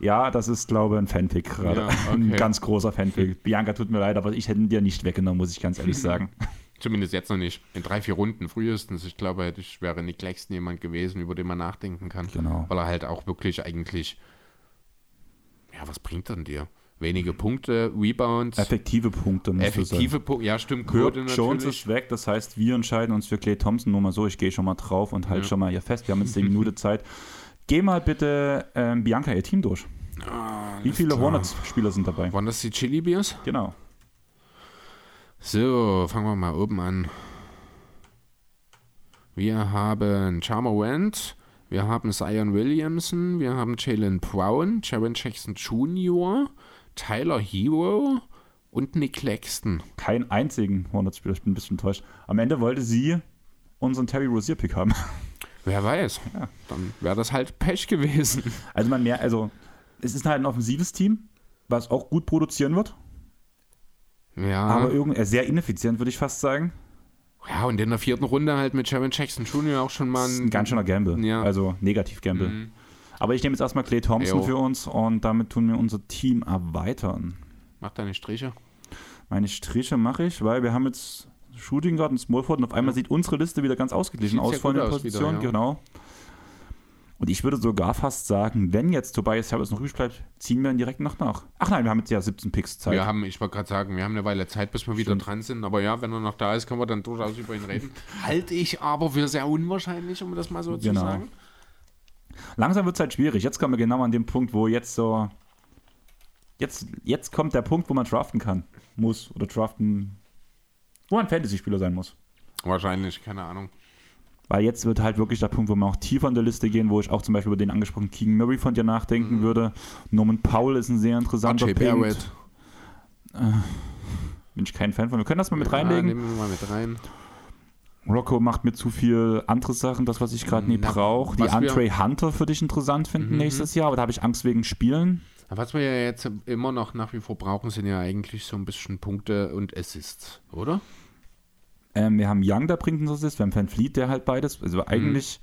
Ja, das ist, glaube ich, ein Fanpick gerade. Ja, okay. Ein ganz großer Fanpick. Bianca, tut mir leid, aber ich hätte ihn dir nicht weggenommen, muss ich ganz ehrlich sagen. Zumindest jetzt noch nicht. In drei, vier Runden frühestens. Ich glaube, hätte ich, wäre Nick Claxton jemand gewesen, über den man nachdenken kann. Genau. Weil er halt auch wirklich eigentlich. Ja, was bringt er denn dir? Wenige Punkte, Rebounds. Effektive Punkte. Effektive Punkte, ja, stimmt. Quote Jones ist weg, das heißt, wir entscheiden uns für Clay Thompson. Nur mal so, ich gehe schon mal drauf und halte ja. schon mal hier fest. Wir haben jetzt eine Minute Zeit. Geh mal bitte ähm, Bianca ihr Team durch. Ah, Wie viele Hornets-Spieler sind dabei? Waren das die Chili Beers? Genau. So, fangen wir mal oben an. Wir haben Charmant, wir haben Zion Williamson, wir haben Jalen Brown, Jaron Jackson Jr., Tyler Hero und Nick Claxton. Keinen einzigen Hornets-Spieler, ich bin ein bisschen enttäuscht. Am Ende wollte sie unseren Terry Rozier-Pick haben. Wer weiß. Ja. Dann wäre das halt Pech gewesen. Also man mehr, also es ist halt ein offensives Team, was auch gut produzieren wird. Ja. Aber irgendwie sehr ineffizient, würde ich fast sagen. Ja, und in der vierten Runde halt mit Sharon Jackson Jr. auch schon mal ein, ein ganz schöner Gamble. Ja. Also negativ Gamble. Mhm. Aber ich nehme jetzt erstmal Clay Thompson Ejo. für uns und damit tun wir unser Team erweitern. Mach deine Striche. Meine Striche mache ich, weil wir haben jetzt Shooting Guard und Small Forward und auf einmal ja. sieht unsere Liste wieder ganz ausgeglichen aus von der Position. Ja. Genau. Und ich würde sogar fast sagen, wenn jetzt Tobias Harris noch übrig bleibt, ziehen wir ihn direkt noch nach. Ach nein, wir haben jetzt ja 17 Picks Zeit. Wir haben, ich wollte gerade sagen, wir haben eine Weile Zeit, bis wir wieder Stimmt. dran sind. Aber ja, wenn er noch da ist, können wir dann durchaus über ihn reden. Halte ich aber für sehr unwahrscheinlich, um das mal so genau. zu sagen. Langsam wird es halt schwierig. Jetzt kommen wir genau an den Punkt, wo jetzt so. Jetzt, jetzt kommt der Punkt, wo man draften kann. Muss oder draften. Wo ein Fantasy-Spieler sein muss. Wahrscheinlich, keine Ahnung. Weil jetzt wird halt wirklich der Punkt, wo wir auch tiefer in der Liste gehen, wo ich auch zum Beispiel über den angesprochenen Keegan Murray von dir nachdenken mhm. würde. Norman Powell ist ein sehr interessanter Punkt. Barrett. Äh, bin ich kein Fan von. Wir können das mal mit ja, reinlegen. Nehmen wir mal mit rein. Rocco macht mir zu viel andere Sachen, das, was ich gerade nie brauche. Die Andre Hunter für dich interessant finden mhm. nächstes Jahr, aber da habe ich Angst wegen Spielen. Was wir ja jetzt immer noch nach wie vor brauchen, sind ja eigentlich so ein bisschen Punkte und Assists, oder? Ähm, wir haben Young, der bringt uns Assist, wir haben Van Fleet, der halt beides, also eigentlich.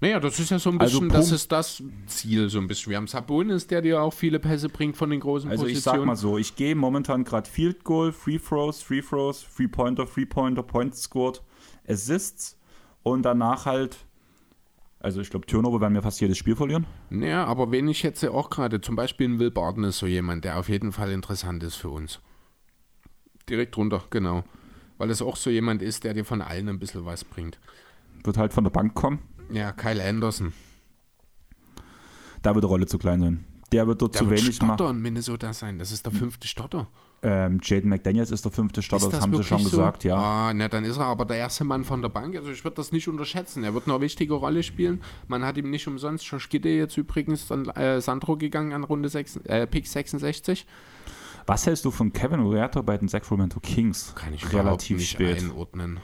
Naja, das ist ja so ein also bisschen, also das ist das Ziel so ein bisschen. Wir haben Sabonis, der dir auch viele Pässe bringt von den großen also Positionen. Also ich sag mal so, ich gehe momentan gerade Field Goal, Free Throws, Free Throws, Free Pointer, Free Pointer, Points scored, Assists und danach halt also ich glaube, Turnover werden wir fast jedes Spiel verlieren. Naja, aber wenn ich jetzt auch gerade, zum Beispiel ein Will Barton ist so jemand, der auf jeden Fall interessant ist für uns. Direkt runter, genau weil es auch so jemand ist, der dir von allen ein bisschen was bringt. Wird halt von der Bank kommen. Ja, Kyle Anderson. Da wird die Rolle zu klein sein. Der wird dort der zu wird wenig Starter machen. in Minnesota sein. Das ist der fünfte Starter. Ähm, Jaden McDaniels ist der fünfte Starter, Ist das, haben sie schon so? gesagt, ja. Ah, na, dann ist er aber der erste Mann von der Bank. Also ich würde das nicht unterschätzen. Er wird eine wichtige Rolle spielen. Man hat ihm nicht umsonst. Josh Gidde jetzt übrigens an äh, Sandro gegangen an Runde 6, äh, Pick 66. Was hältst du von Kevin Huerta bei den Sacramento Kings? Kann ich Relativ nicht spät. einordnen.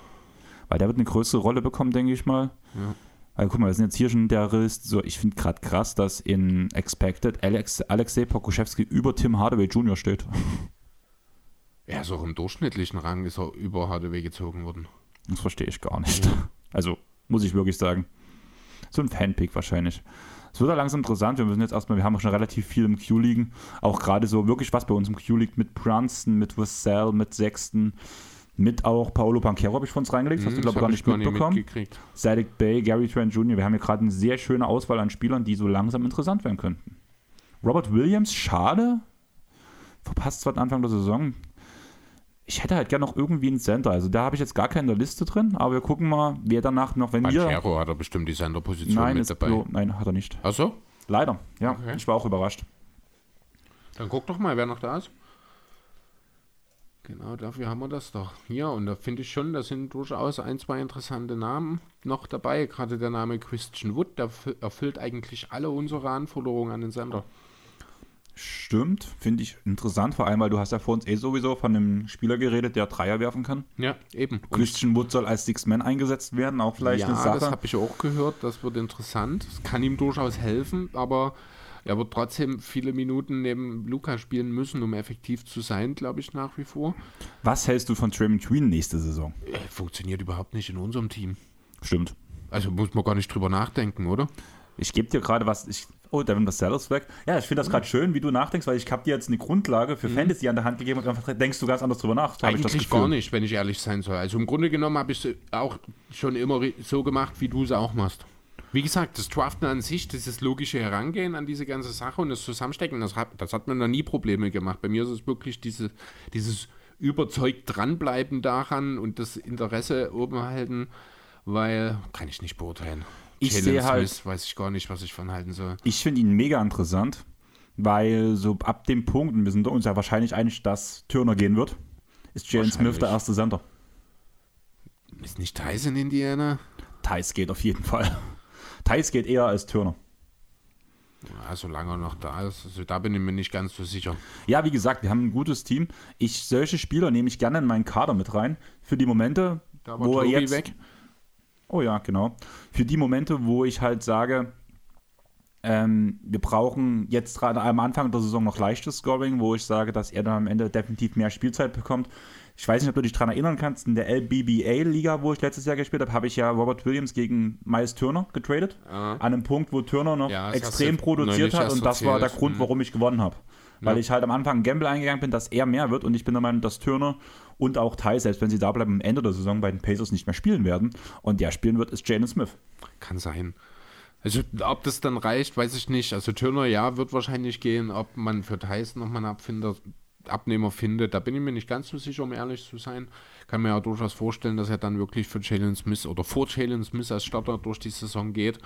Weil der wird eine größere Rolle bekommen, denke ich mal. Ja. Also guck mal, wir sind jetzt hier schon der Riss. So, ich finde gerade krass, dass in Expected Alex, Alexei Pokuschewski über Tim Hardaway Jr. steht. Er ist auch im durchschnittlichen Rang ist er über HDW gezogen worden. Das verstehe ich gar nicht. Also, muss ich wirklich sagen. So ein Fanpick wahrscheinlich. Es wird ja langsam interessant. Wir müssen jetzt erstmal, wir haben auch schon relativ viel im Q liegen. Auch gerade so wirklich was bei uns im Q liegt mit Brunson, mit Vassell, mit Sexton, mit auch Paolo Banquero habe ich von uns reingelegt. Hast du, Hm, glaube das ich, gar nicht mitbekommen. Sadek Bay, Gary Trent Jr. Wir haben hier gerade eine sehr schöne Auswahl an Spielern, die so langsam interessant werden könnten. Robert Williams, schade. Verpasst zwar den Anfang der Saison. Ich hätte halt gerne noch irgendwie einen Center. Also da habe ich jetzt gar keinen in der Liste drin, aber wir gucken mal, wer danach noch, wenn wir. Banchero hat er bestimmt die Senderposition Nein, mit dabei. Blo, nein, hat er nicht. Achso, Leider, ja. Okay. Ich war auch überrascht. dann guck doch mal, wer noch da ist. Genau, dafür haben wir das doch. Hier, und da finde ich schon, da sind durchaus ein, zwei interessante Namen noch dabei. Gerade der Name Christian Wood, der erfü- erfüllt eigentlich alle unsere Anforderungen an den Sender. Stimmt, finde ich interessant, vor allem, weil du hast ja vor uns eh sowieso von einem Spieler geredet, der Dreier werfen kann. Ja, eben. Und Christian Wood soll als Six Man eingesetzt werden, auch vielleicht ja, eine Sache. das habe ich auch gehört. Das wird interessant. Es kann ihm durchaus helfen, aber er wird trotzdem viele Minuten neben Luca spielen müssen, um effektiv zu sein, glaube ich, nach wie vor. Was hältst du von Draymond Green nächste Saison? Äh, Funktioniert überhaupt nicht in unserem Team. Stimmt. Also muss man gar nicht drüber nachdenken, oder? Ich gebe dir gerade was. Ich, oh, Devin Vassell ist weg. Ja, ich finde das gerade schön, wie du nachdenkst, weil ich habe dir jetzt eine Grundlage für Fantasy an der Hand gegeben und einfach denkst du ganz anders drüber nach. habe ich das Eigentlich gar nicht, wenn ich ehrlich sein soll. Also im Grunde genommen habe ich es auch schon immer so gemacht, wie du es auch machst. Wie gesagt, das Draften an sich, dieses logische Herangehen an diese ganze Sache und das Zusammenstecken, das hat, das hat mir noch nie Probleme gemacht. Bei mir ist es wirklich diese, dieses überzeugt dranbleiben daran und das Interesse oben halten, weil kann ich nicht beurteilen. Ich sehe halt- Smith weiß ich gar nicht, was ich von halten soll. Ich finde ihn mega interessant, weil so ab dem Punkt, und wir sind uns ja wahrscheinlich einig, dass Turner gehen wird, ist Jalen Smith der erste Center. Ist nicht Tyson Indiana? Thais geht auf jeden Fall. Thais geht eher als Turner. Ja, solange er noch da ist, also da bin ich mir nicht ganz so sicher. Ja, wie gesagt, wir haben ein gutes Team. Ich, solche Spieler nehme ich gerne in meinen Kader mit rein. Für die Momente, wo er Tobi jetzt. weg. Oh ja, genau. Für die Momente, wo ich halt sage, ähm, wir brauchen jetzt gerade am Anfang der Saison noch leichtes Scoring, wo ich sage, dass er dann am Ende definitiv mehr Spielzeit bekommt. Ich weiß nicht, ob du dich daran erinnern kannst, in der LBBA-Liga, wo ich letztes Jahr gespielt habe, habe ich ja Robert Williams gegen Miles Turner getradet. Ja. An einem Punkt, wo Turner noch Ja, extrem du produziert hat und das war der. Grund, warum ich gewonnen habe. Weil Ja. ich halt am Anfang ein Gamble eingegangen bin, dass er mehr wird und ich bin der Meinung, dass Turner und auch Ty, selbst wenn sie da bleiben, am Ende der Saison bei den Pacers nicht mehr spielen werden. Und der spielen wird, ist Jalen Smith. Kann sein. Also, ob das dann reicht, weiß ich nicht. Also, Turner, ja, wird wahrscheinlich gehen. Ob man für Tyson nochmal einen Abfinder, Abnehmer findet, da bin ich mir nicht ganz so sicher, um ehrlich zu sein. Kann mir ja durchaus vorstellen, dass er dann wirklich für Jalen Smith oder vor Jalen Smith als Starter durch die Saison geht.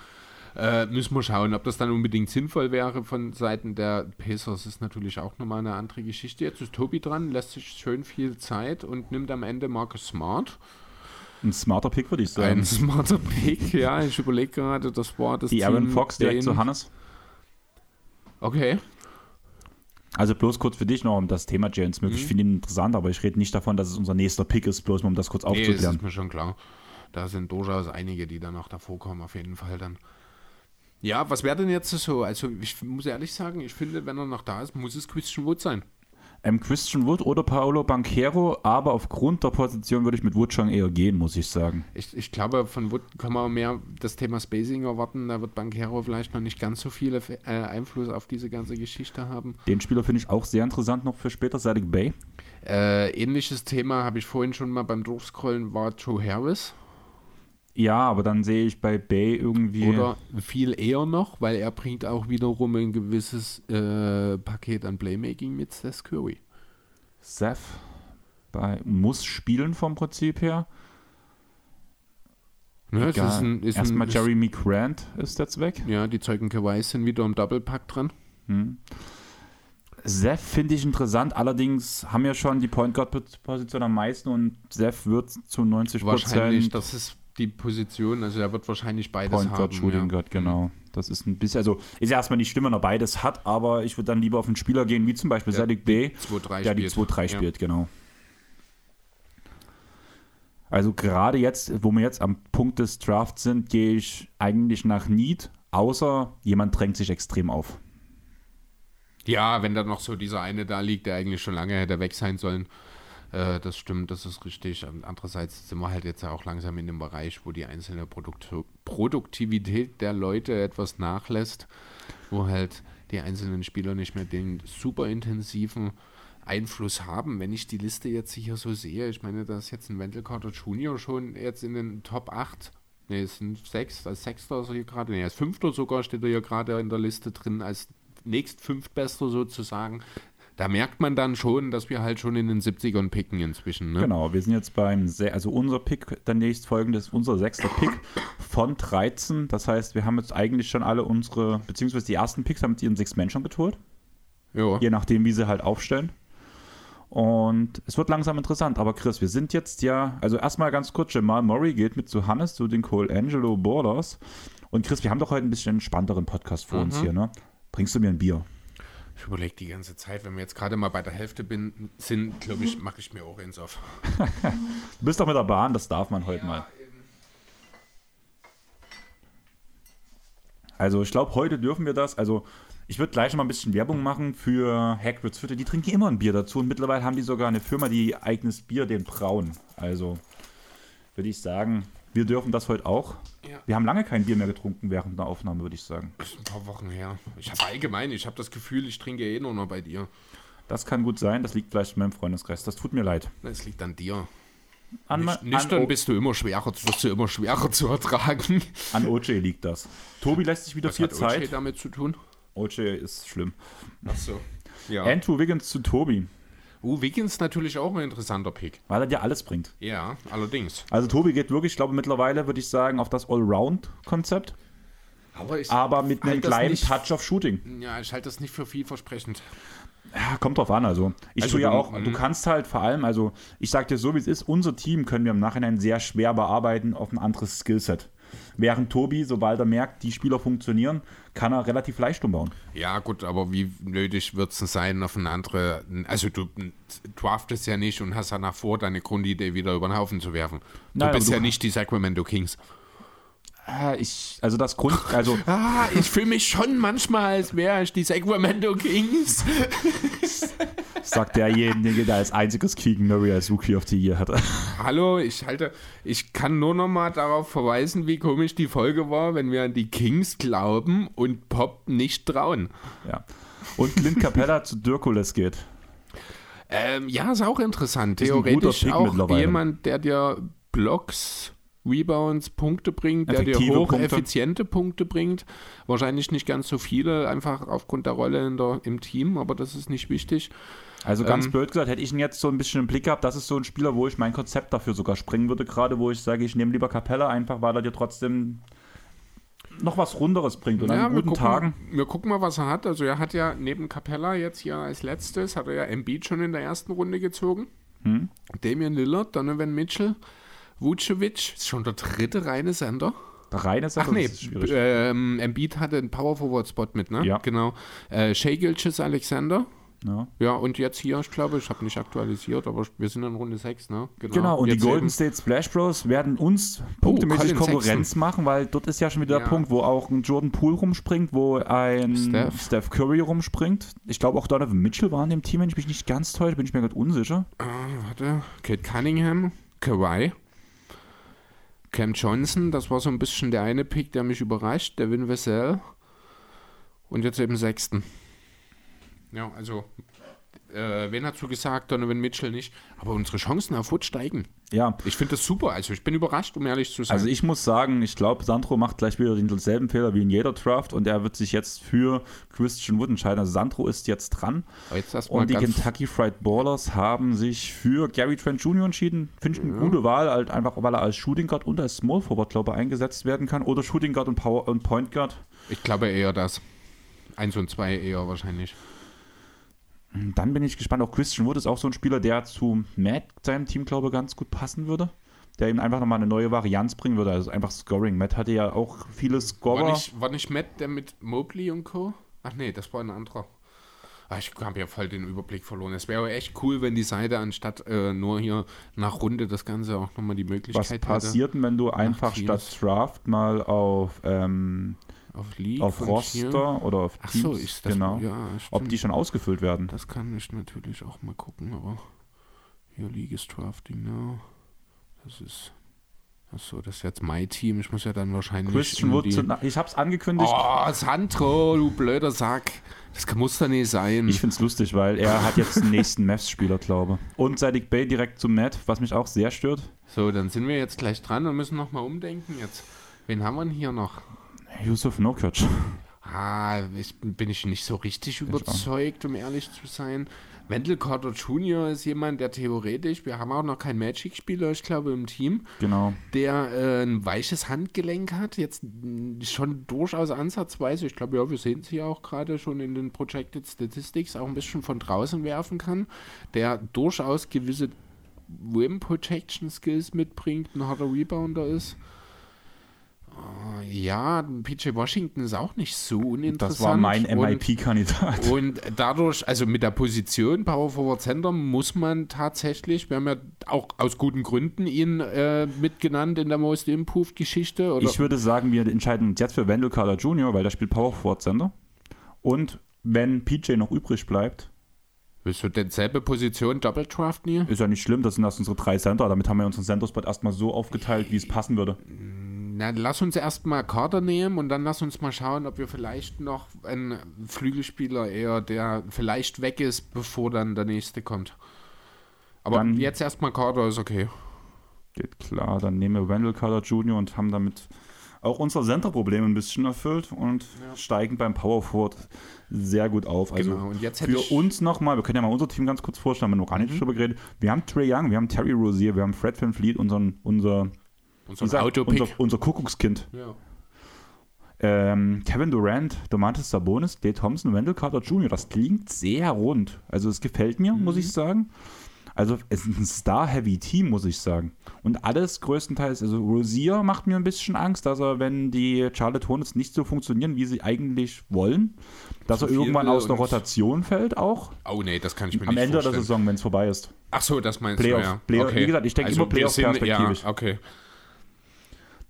Äh, müssen wir schauen, ob das dann unbedingt sinnvoll wäre von Seiten der Pacers, ist natürlich auch nochmal eine andere Geschichte. Jetzt ist Tobi dran, lässt sich schön viel Zeit und nimmt am Ende Marcus Smart. Ein smarter Pick, würde ich sagen. Ein smarter Pick, ja. Ich überlege gerade, das war das Die Aaron Team, Fox direkt zu Hannes. Okay. Also bloß kurz für dich noch um das Thema Jalen Smith. Mhm. Ich finde ihn interessant, aber ich rede nicht davon, dass es unser nächster Pick ist, bloß mal um das kurz Nee, das aufzuklären. ist mir schon klar. Da sind durchaus einige, die dann noch davor kommen, auf jeden Fall dann. Ja, was wäre denn jetzt so? Also, ich muss ehrlich sagen, ich finde, wenn er noch da ist, muss es Christian Wood sein. ähm, Christian Wood oder Paolo Banquero, aber aufgrund der Position würde ich mit Wood schon eher gehen, muss ich sagen. Ich, ich glaube, von Wood kann man mehr das Thema Spacing erwarten. Da wird Bankero vielleicht noch nicht ganz so viel äh, Einfluss auf diese ganze Geschichte haben. Den Spieler finde ich auch sehr interessant noch für später, Sadik Bay. Äh, ähnliches Thema habe ich vorhin schon mal beim Durchscrollen, war Joe Harris. Ja, aber dann sehe ich bei Bay irgendwie. Oder viel eher noch, weil er bringt auch wiederum ein gewisses äh, Paket an Playmaking mit Seth Curry. Seth bei, muss spielen vom Prinzip her. Ne, Egal. ist ein, ist Erstmal ein, Jeremy Grant ist jetzt weg. Ja, die Zeugen Kawhi sind wieder im Doppelpack dran. Hm. Seth finde ich interessant, allerdings haben wir schon die Point Guard Position am meisten und Seth wird zu 90 Prozent. Wahrscheinlich, das ist die Position, also er wird wahrscheinlich beides Point haben. Guard, Shooting ja. Guard, genau. Das ist ein bisschen, also ist erstmal nicht schlimm, wenn er beides hat, aber ich würde dann lieber auf einen Spieler gehen, wie zum Beispiel Sadiq Bey, der die 2-3 ja. spielt, genau. Also gerade jetzt, wo wir jetzt am Punkt des Drafts sind, gehe ich eigentlich nach Need, außer jemand drängt sich extrem auf. Ja, wenn da noch so dieser eine da liegt, der eigentlich schon lange hätte weg sein sollen. Äh, das stimmt, das ist richtig. Andererseits sind wir halt jetzt ja auch langsam in dem Bereich, wo die einzelne Produkt Produktivität der Leute etwas nachlässt, wo halt die einzelnen Spieler nicht mehr den super intensiven Einfluss haben. Wenn ich die Liste jetzt hier so sehe, ich meine, da ist jetzt ein Wendell Carter Jr. schon jetzt in den Top 8. Ne, es sind sechs, als Sechster ist er hier gerade, ne, als Fünfter sogar steht er hier gerade in der Liste drin, als nächst Fünftbester sozusagen. Da merkt man dann schon, dass wir halt schon in den 70ern picken inzwischen. Ne? Genau, wir sind jetzt beim, also unser Pick, der nächst folgende ist unser sechster Pick von 13. Das heißt, wir haben jetzt eigentlich schon alle unsere, beziehungsweise die ersten Picks haben jetzt ihren Six Men schon geholt. Ja. Je nachdem, wie sie halt aufstellen. Und es wird langsam interessant. Aber Chris, wir sind jetzt ja, also erstmal ganz kurz, Jamal Murray geht mit zu Hannes zu den Cole Angelo Borders. Und Chris, wir haben doch heute ein bisschen einen spannenderen Podcast vor mhm. uns hier, ne? Bringst du mir ein Bier? Ich überlege die ganze Zeit, wenn wir jetzt gerade mal bei der Hälfte bin, sind, glaube ich, mache ich mir auch eins auf. du bist doch mit der Bahn, das darf man heute ja, mal. Eben. Also ich glaube, heute dürfen wir das. Also ich würde gleich mal ein bisschen Werbung machen für Hagrid's Hütte. Die trinken immer ein Bier dazu und mittlerweile haben die sogar eine Firma, die eigenes Bier den brauen. Also würde ich sagen, wir dürfen das heute auch. Ja. Wir haben lange kein Bier mehr getrunken während der Aufnahme, würde ich sagen. Das ist ein paar Wochen her. Ich habe allgemein, ich habe das Gefühl, ich trinke eh nur noch bei dir. Das kann gut sein, das liegt vielleicht in meinem Freundeskreis. Das tut mir leid. Das liegt an dir. An Nicht, nüchtern an bist du immer schwerer, wirst du immer schwerer zu ertragen. An OJ liegt das. Tobi lässt sich wieder Was viel hat Zeit. OJ damit zu tun? OJ ist schlimm. Ach so. Ja. Andrew Wiggins zu Tobi. Uh, Wiggins natürlich auch ein interessanter Pick. Weil er dir alles bringt. Ja, allerdings. Also Tobi geht wirklich, ich glaube mittlerweile würde ich sagen, auf das Allround-Konzept. Aber, aber, mit einem kleinen nicht, Touch of Shooting. Ja, ich halte das nicht für vielversprechend. Ja, kommt drauf an. Also, ich also tue ja auch, du mhm. kannst halt vor allem, also, ich sag dir so, wie es ist, unser Team können wir im Nachhinein sehr schwer bearbeiten auf ein anderes Skillset. Während Tobi, sobald er merkt, die Spieler funktionieren, kann er relativ leicht umbauen. Ja, gut, aber wie nötig wird es sein, auf eine andere. Also, du draftest ja nicht und hast danach vor, deine Grundidee wieder über den Haufen zu werfen. Du Nein, bist du ja nicht die Sacramento Kings. Ah, ich, also das Grund, also. ah, ich fühle mich schon manchmal, als wäre ich die Sacramento Kings. Sagt derjenige, der als einziges Keegan Murray als Rookie of the Year hatte. Hallo, ich halte, ich kann nur noch mal darauf verweisen, wie komisch die Folge war, wenn wir an die Kings glauben und Pop nicht trauen. Ja. Und Clint Capella zu Dirkules geht. Ähm, ja, ist auch interessant. Theoretisch auch jemand, der dir Blocks Rebounds Punkte bringt, der dir hocheffiziente Punkte. Punkte bringt. Wahrscheinlich nicht ganz so viele, einfach aufgrund der Rolle in der, im Team, aber das ist nicht wichtig. Also ganz ähm, blöd gesagt, hätte ich ihn jetzt so ein bisschen im Blick gehabt, das ist so ein Spieler, wo ich mein Konzept dafür sogar springen würde, gerade wo ich sage, ich nehme lieber Capella einfach, weil er dir trotzdem noch was Runderes bringt und ja, an guten gucken, Tagen. Wir gucken mal, was er hat. Also er hat ja neben Capella jetzt hier als letztes, hat er ja Embiid schon in der ersten Runde gezogen. Hm. Damian Lillard, Donovan Mitchell, Vucevic, ist schon der dritte reine Sender. Der reine Sender? Ach nee, ähm, Embiid hatte einen Power Forward Spot mit, ne? Ja. Genau. Äh, Shea Gilches Alexander. Ja. ja, und jetzt hier, ich glaube, ich habe nicht aktualisiert, aber wir sind in Runde 6, ne? Genau, genau und jetzt die Golden eben. State Splash Bros werden uns punktemäßig oh, Konkurrenz Sexton. machen, weil dort ist ja schon wieder ja. der Punkt, wo auch ein Jordan Poole rumspringt, wo ein Steph, Steph Curry rumspringt. Ich glaube auch Donovan Mitchell war in dem Team, wenn ich mich nicht ganz täusche, bin ich mir gerade unsicher. Ah, warte, Kate Cunningham, Kawhi. Cam Johnson, das war so ein bisschen der eine Pick, der mich überrascht, der Vin Vassell. Und jetzt eben sechsten. Ja, also äh, wen hat zugesagt, Donovan Mitchell nicht. Aber unsere Chancen auf Wood steigen. Ja. Ich finde das super. Also ich bin überrascht, um ehrlich zu sein. Also ich muss sagen, ich glaube, Sandro macht gleich wieder denselben Fehler wie in jeder Draft und er wird sich jetzt für Christian Wood entscheiden. Also Sandro ist jetzt dran. Jetzt und die Kentucky Fried Ballers haben sich für Gary Trent Jr. entschieden. Finde ich eine ja. gute Wahl, halt einfach weil er als Shooting Guard und als Small Forward, glaube ich, eingesetzt werden kann. Oder Shooting Guard und, Power und Point Guard. Ich glaube eher das. 1 und 2 eher wahrscheinlich. Dann bin ich gespannt. Auch Christian Wood ist auch so ein Spieler, der zu Matt, seinem Team, glaube ich, ganz gut passen würde. Der ihm einfach nochmal eine neue Varianz bringen würde. Also einfach Scoring. Matt hatte ja auch viele Scorer. War nicht, war nicht Matt der mit Mobley und Co.? Ach nee, das war ein anderer. Ach, ich habe ja voll den Überblick verloren. Es wäre echt cool, wenn die Seite anstatt äh, nur hier nach Runde das Ganze auch nochmal die Möglichkeit Was passiert denn, wenn du einfach statt Draft mal auf, ähm, auf, League auf Roster oder auf Teams, Ach so, ist das, genau, ja, ob die schon ausgefüllt werden? Das kann ich natürlich auch mal gucken, aber hier League ist Drafting Now. Das ist Achso, das ist jetzt mein Team. Ich muss ja dann wahrscheinlich. Christian Wood, ich hab's angekündigt. Oh, Sandro, du blöder Sack. Das muss doch nicht sein. Ich find's lustig, weil er hat jetzt den nächsten Mavs-Spieler, glaube Und Sadik Bay direkt zum Matt, was mich auch sehr stört. So, dann sind wir jetzt gleich dran und müssen nochmal umdenken jetzt. Wen haben wir denn hier noch? Yusuf Nurkic. Ah, ich, bin ich nicht so richtig überzeugt, um ehrlich zu sein. Wendell Carter Jr. ist jemand, der theoretisch, wir haben auch noch keinen Magic-Spieler, ich glaube, im Team, genau. der äh, ein weiches Handgelenk hat, jetzt schon durchaus ansatzweise, ich glaube, ja, wir sehen sie auch gerade schon in den Projected Statistics, auch ein bisschen von draußen werfen kann, der durchaus gewisse Rim Protection Skills mitbringt, ein harter Rebounder ist. Ja, PJ Washington ist auch nicht so uninteressant. Das war mein MIP-Kandidat. Und, dadurch, also mit der Position Power Forward Center muss man tatsächlich, wir haben ja auch aus guten Gründen ihn äh, mitgenannt in der Most Improved Geschichte. Ich würde sagen, wir entscheiden uns jetzt für Wendell Carter Jr., weil der spielt Power Forward Center. Und wenn PJ noch übrig bleibt, Willst du denn selbe Position Double Draft nie? Ist ja nicht schlimm, das sind erst unsere drei Center. Damit haben wir unseren Center-Spot erstmal so aufgeteilt, wie es passen würde. Na, lass uns erstmal Kader nehmen und dann lass uns mal schauen, ob wir vielleicht noch einen Flügelspieler eher, der vielleicht weg ist, bevor dann der nächste kommt. Aber dann jetzt erstmal Kader ist okay. Geht klar, dann nehmen wir Wendell Carter Jr. und haben damit auch unser Center-Problem ein bisschen erfüllt und ja. steigen beim Power Forward sehr gut auf. Also genau. und jetzt für uns nochmal, wir können ja mal unser Team ganz kurz vorstellen, haben wir noch gar nicht mhm. drüber geredet. Wir haben Trey Young, wir haben Terry Rozier, wir haben Fred Van Fleet, unseren, unser unser, unser, unser Kuckuckskind. Ja. Ähm, Kevin Durant, Domantas Sabonis, Dave Thompson, Wendell Carter Jr. Das klingt sehr rund. Also es gefällt mir, mhm. muss ich sagen. Also es ist ein Star-Heavy-Team, muss ich sagen. Und alles größtenteils, also Rosier macht mir ein bisschen Angst, dass er, wenn die Charlotte Hornets nicht so funktionieren, wie sie eigentlich wollen, dass er irgendwann aus der Rotation fällt auch. Oh nee, das kann ich mir Am nicht Ende vorstellen. der Saison, wenn es vorbei ist. Ach so, das meinst Playoff, du, ja. Playoff, okay. Wie gesagt, ich denke also immer Playoff-perspektivisch. Ja, okay.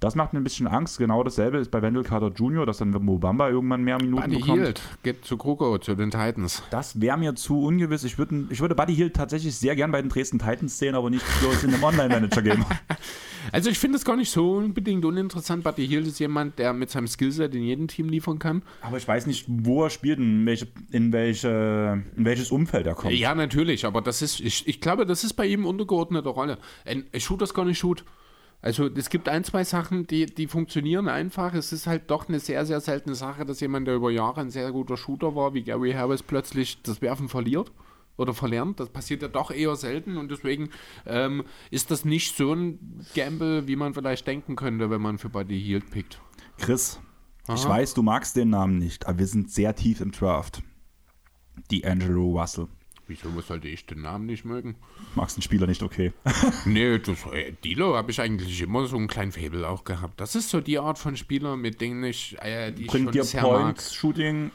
Das macht mir ein bisschen Angst. Genau dasselbe ist bei Wendell Carter Jr., dass dann Mobamba irgendwann mehr Minuten Buddy bekommt. Hield geht zu Kruko, zu den Titans. Das wäre mir zu ungewiss. Ich, würd, ich würde Buddy Hield tatsächlich sehr gern bei den Dresden Titans sehen, aber nicht bloß in einem Online-Manager-Game. also ich finde es gar nicht so unbedingt uninteressant. Buddy Hield ist jemand, der mit seinem Skillset in jedem Team liefern kann. Aber ich weiß nicht, wo er spielt, in, welche, in, welche, in welches Umfeld er kommt. Ja, natürlich, aber das ist, ich, ich glaube, das ist bei ihm untergeordnete Rolle. Ein Shoot das gar nicht Shoot. Also es gibt ein, zwei Sachen, die, die funktionieren einfach. Es ist halt doch eine sehr, sehr seltene Sache, dass jemand, der über Jahre ein sehr guter Shooter war, wie Gary Harris, plötzlich das Werfen verliert oder verlernt. Das passiert ja doch eher selten und deswegen ähm, ist das nicht so ein Gamble, wie man vielleicht denken könnte, wenn man für Buddy Hield pickt. Chris, Aha. ich weiß, du magst den Namen nicht, aber wir sind sehr tief im Draft. Die Angelo Russell. Wieso sollte ich den Namen nicht mögen? Magst den Spieler nicht okay? nee, das, äh, Dilo habe ich eigentlich immer so einen kleinen Fabel auch gehabt. Das ist so die Art von Spieler, mit denen ich, äh, die Bringt ich schon dir Points, mag. Shooting?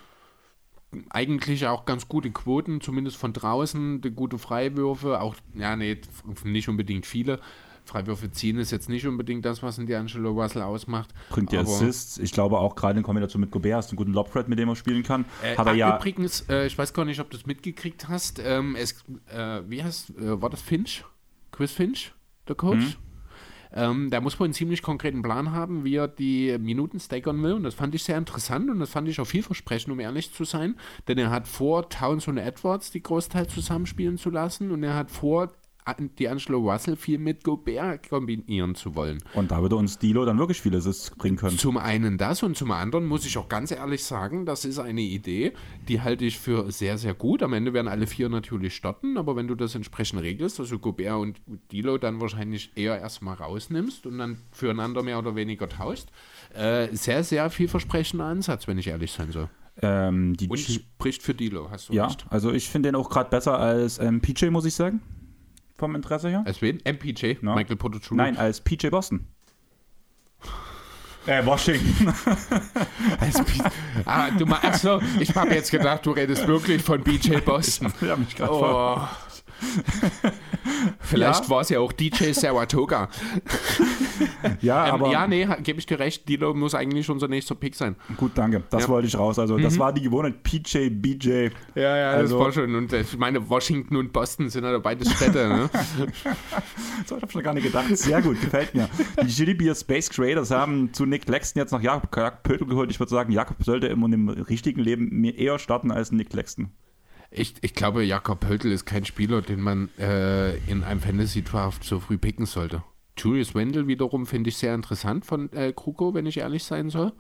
Eigentlich auch ganz gute Quoten, zumindest von draußen, gute Freiwürfe, auch, ja, nee, nicht unbedingt viele. Freiwürfe ziehen ist jetzt nicht unbedingt das, was ein D'Angelo Russell ausmacht. Bringt die Assists. Ich glaube auch gerade in Kombination mit Gobert hast du einen guten Lobthread, mit dem er spielen kann. Äh, Hat er ja übrigens, äh, ich weiß gar nicht, ob du es mitgekriegt hast. Ähm, es, äh, wie heißt, äh, war das Finch? Chris Finch, der Coach? Mhm. Ähm, da muss man einen ziemlich konkreten Plan haben, wie er die Minuten stackern will. Und das fand ich sehr interessant und das fand ich auch vielversprechend, um ehrlich zu sein. Denn er hat vor, Towns und Edwards die Großteil zusammenspielen zu lassen und er hat vor, D'Angelo Russell viel mit Gobert kombinieren zu wollen. Und da würde uns Dilo dann wirklich viele Assists bringen können. Zum einen das und zum anderen muss ich auch ganz ehrlich sagen, das ist eine Idee, die halte ich für sehr, sehr gut. Am Ende werden alle vier natürlich starten, aber wenn du das entsprechend regelst, also Gobert und Dilo dann wahrscheinlich eher erstmal rausnimmst und dann füreinander mehr oder weniger tauscht, äh, sehr, sehr vielversprechender Ansatz, wenn ich ehrlich sein soll. Ähm, und spricht für Dilo, hast du ja, recht. also ich finde den auch gerade besser als ähm, PJ, muss ich sagen. Vom Interesse her. Als wen? MPJ? No. Michael Portucciolo? Nein, als PJ Boston. Äh, Washington. ah, du mal, achso, ich habe jetzt gedacht, du redest wirklich von BJ Boston. Ich habe mich gerade oh. Vielleicht ja. war es ja auch DJ Saratoga. ja, ähm, aber. Ja, nee, gebe ich dir recht. Dilo muss eigentlich unser nächster Pick sein. Gut, danke. Das ja. wollte ich raus. Also, das mhm. war die Gewohnheit. PJ, BJ. Ja, ja, also, das war schon. Und ich meine, Washington und Boston sind ja beides Städte. ne? so, ich habe schon gar nicht gedacht. Sehr gut, gefällt mir. Die Gilly Beer Space Creators haben zu Nick Lexton jetzt noch Jakob Pötel geholt. Ich würde sagen, Jakob sollte im, im richtigen Leben eher starten als Nick Lexton. Ich, ich glaube, Jakob Höltl ist kein Spieler, den man äh, in einem Fantasy-Draft so früh picken sollte. Julius Wendel wiederum finde ich sehr interessant von äh, Kruko, wenn ich ehrlich sein soll.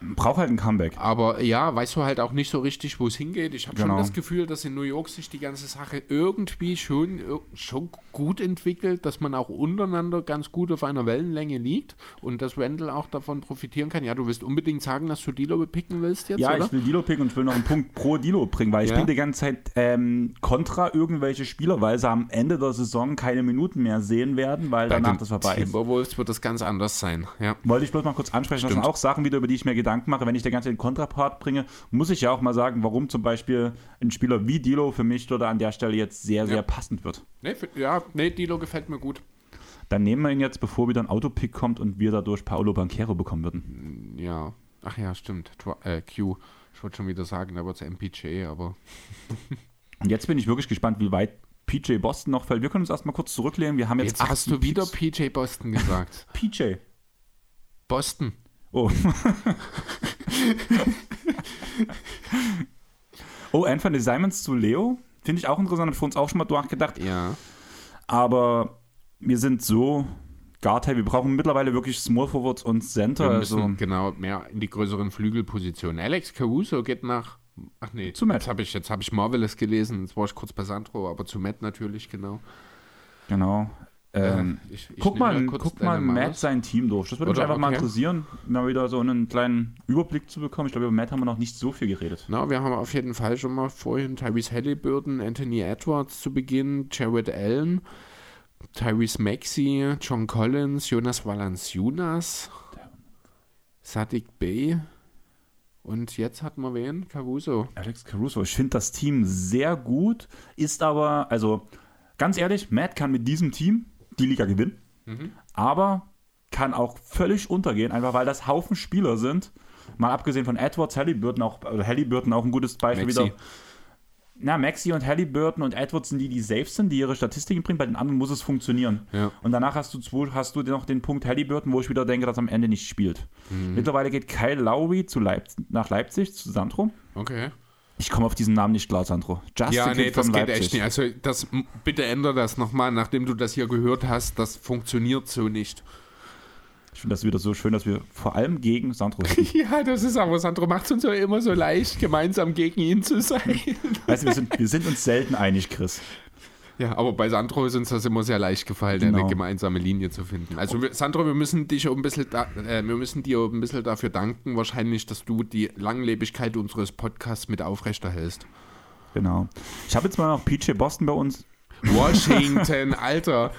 Braucht halt ein Comeback. Aber ja, weißt du halt auch nicht so richtig, wo es hingeht. Ich habe genau. schon das Gefühl, dass in New York sich die ganze Sache irgendwie schon, schon gut entwickelt, dass man auch untereinander ganz gut auf einer Wellenlänge liegt und dass Randall auch davon profitieren kann. Ja, du willst unbedingt sagen, dass du Dilo picken willst jetzt, Ja, oder? ich will Dilo picken und ich will noch einen Punkt pro Dilo bringen, weil ich ja. bin die ganze Zeit ähm, kontra irgendwelche Spieler, weil sie am Ende der Saison keine Minuten mehr sehen werden, weil Bei danach das vorbei ist. Timberwolves wird das ganz anders sein, ja. Wollte ich bloß mal kurz ansprechen. Stimmt. Das sind auch Sachen wieder, über die ich mir Gedanken mache, wenn ich der ganze den Kontrapart bringe, muss ich ja auch mal sagen, warum zum Beispiel ein Spieler wie Dilo für mich dort an der Stelle jetzt sehr, sehr ja. passend wird. Nee, für, ja, nee, Dilo gefällt mir gut. Dann nehmen wir ihn jetzt, bevor wieder ein Autopick kommt und wir dadurch Paolo Banquero bekommen würden. Mm, ja, ach ja, stimmt. Äh, Q, ich wollte schon wieder sagen, da wird es MPJ, aber. und jetzt bin ich wirklich gespannt, wie weit PJ Boston noch fällt. Wir können uns erstmal kurz zurücklehnen. Wir haben jetzt. Jetzt hast du wieder PJ Boston gesagt. PJ. Boston. Oh. oh, Anthony Simons zu Leo. Finde ich auch interessant, für uns auch schon mal durchgedacht. Ja. Aber wir sind so Guard-Heavy. Wir brauchen mittlerweile wirklich Small Forwards und Center. Wir müssen also genau mehr in die größeren Flügelpositionen. Alex Caruso geht nach. Ach nee, zu Matt. Jetzt habe ich, hab ich Marvelous gelesen. Jetzt war ich kurz bei Sandro, aber zu Matt natürlich, genau. Genau. Ähm, ich, ich guck mal, guck mal Matt sein Team durch. Das würde mich einfach okay. mal interessieren, mal wieder so einen kleinen Überblick zu bekommen. Ich glaube, über Matt haben wir noch nicht so viel geredet. Na, wir haben auf jeden Fall schon mal vorhin Tyrese Halliburton, Anthony Edwards zu Beginn, Jared Allen, Tyrese Maxey, John Collins, Jonas Valanciunas, Sadik Bey. Und jetzt hat man wen? Caruso. Alex Caruso. Ich finde das Team sehr gut, ist aber, also ganz ehrlich, Matt kann mit diesem Team die Liga gewinnen, mhm. aber kann auch völlig untergehen, einfach weil das Haufen Spieler sind. Mal abgesehen von Edwards, Halliburton auch, also Halliburton auch ein gutes Beispiel Maxi. wieder. Na, Maxi und Halliburton und Edwards sind die, die safe sind, die ihre Statistiken bringen. Bei den anderen muss es funktionieren. Ja. Und danach hast du, zwei, hast du noch den Punkt Halliburton, wo ich wieder denke, dass er am Ende nicht spielt. Mhm. Mittlerweile geht Kyle Lowry zu Leip nach Leipzig, zu Sandro. Okay. Ich komme auf diesen Namen nicht klar, Sandro. Just ja, nee, das geht echt nicht. Also das, bitte ändere das nochmal, nachdem du das hier gehört hast. Das funktioniert so nicht. Ich finde das wieder so schön, dass wir vor allem gegen Sandro sind. ja, das ist aber, Sandro macht es uns ja immer so leicht, gemeinsam gegen ihn zu sein. weißt du, wir sind, wir sind uns selten einig, Chris. Ja, aber bei Sandro ist uns das immer sehr leicht gefallen, genau. eine gemeinsame Linie zu finden. Also Sandro, wir müssen dich ein bisschen da, äh, wir müssen dir ein bisschen dafür danken, wahrscheinlich, dass du die Langlebigkeit unseres Podcasts mit aufrechterhältst. Genau. Ich habe jetzt mal noch PJ Boston bei uns. Washington, Alter.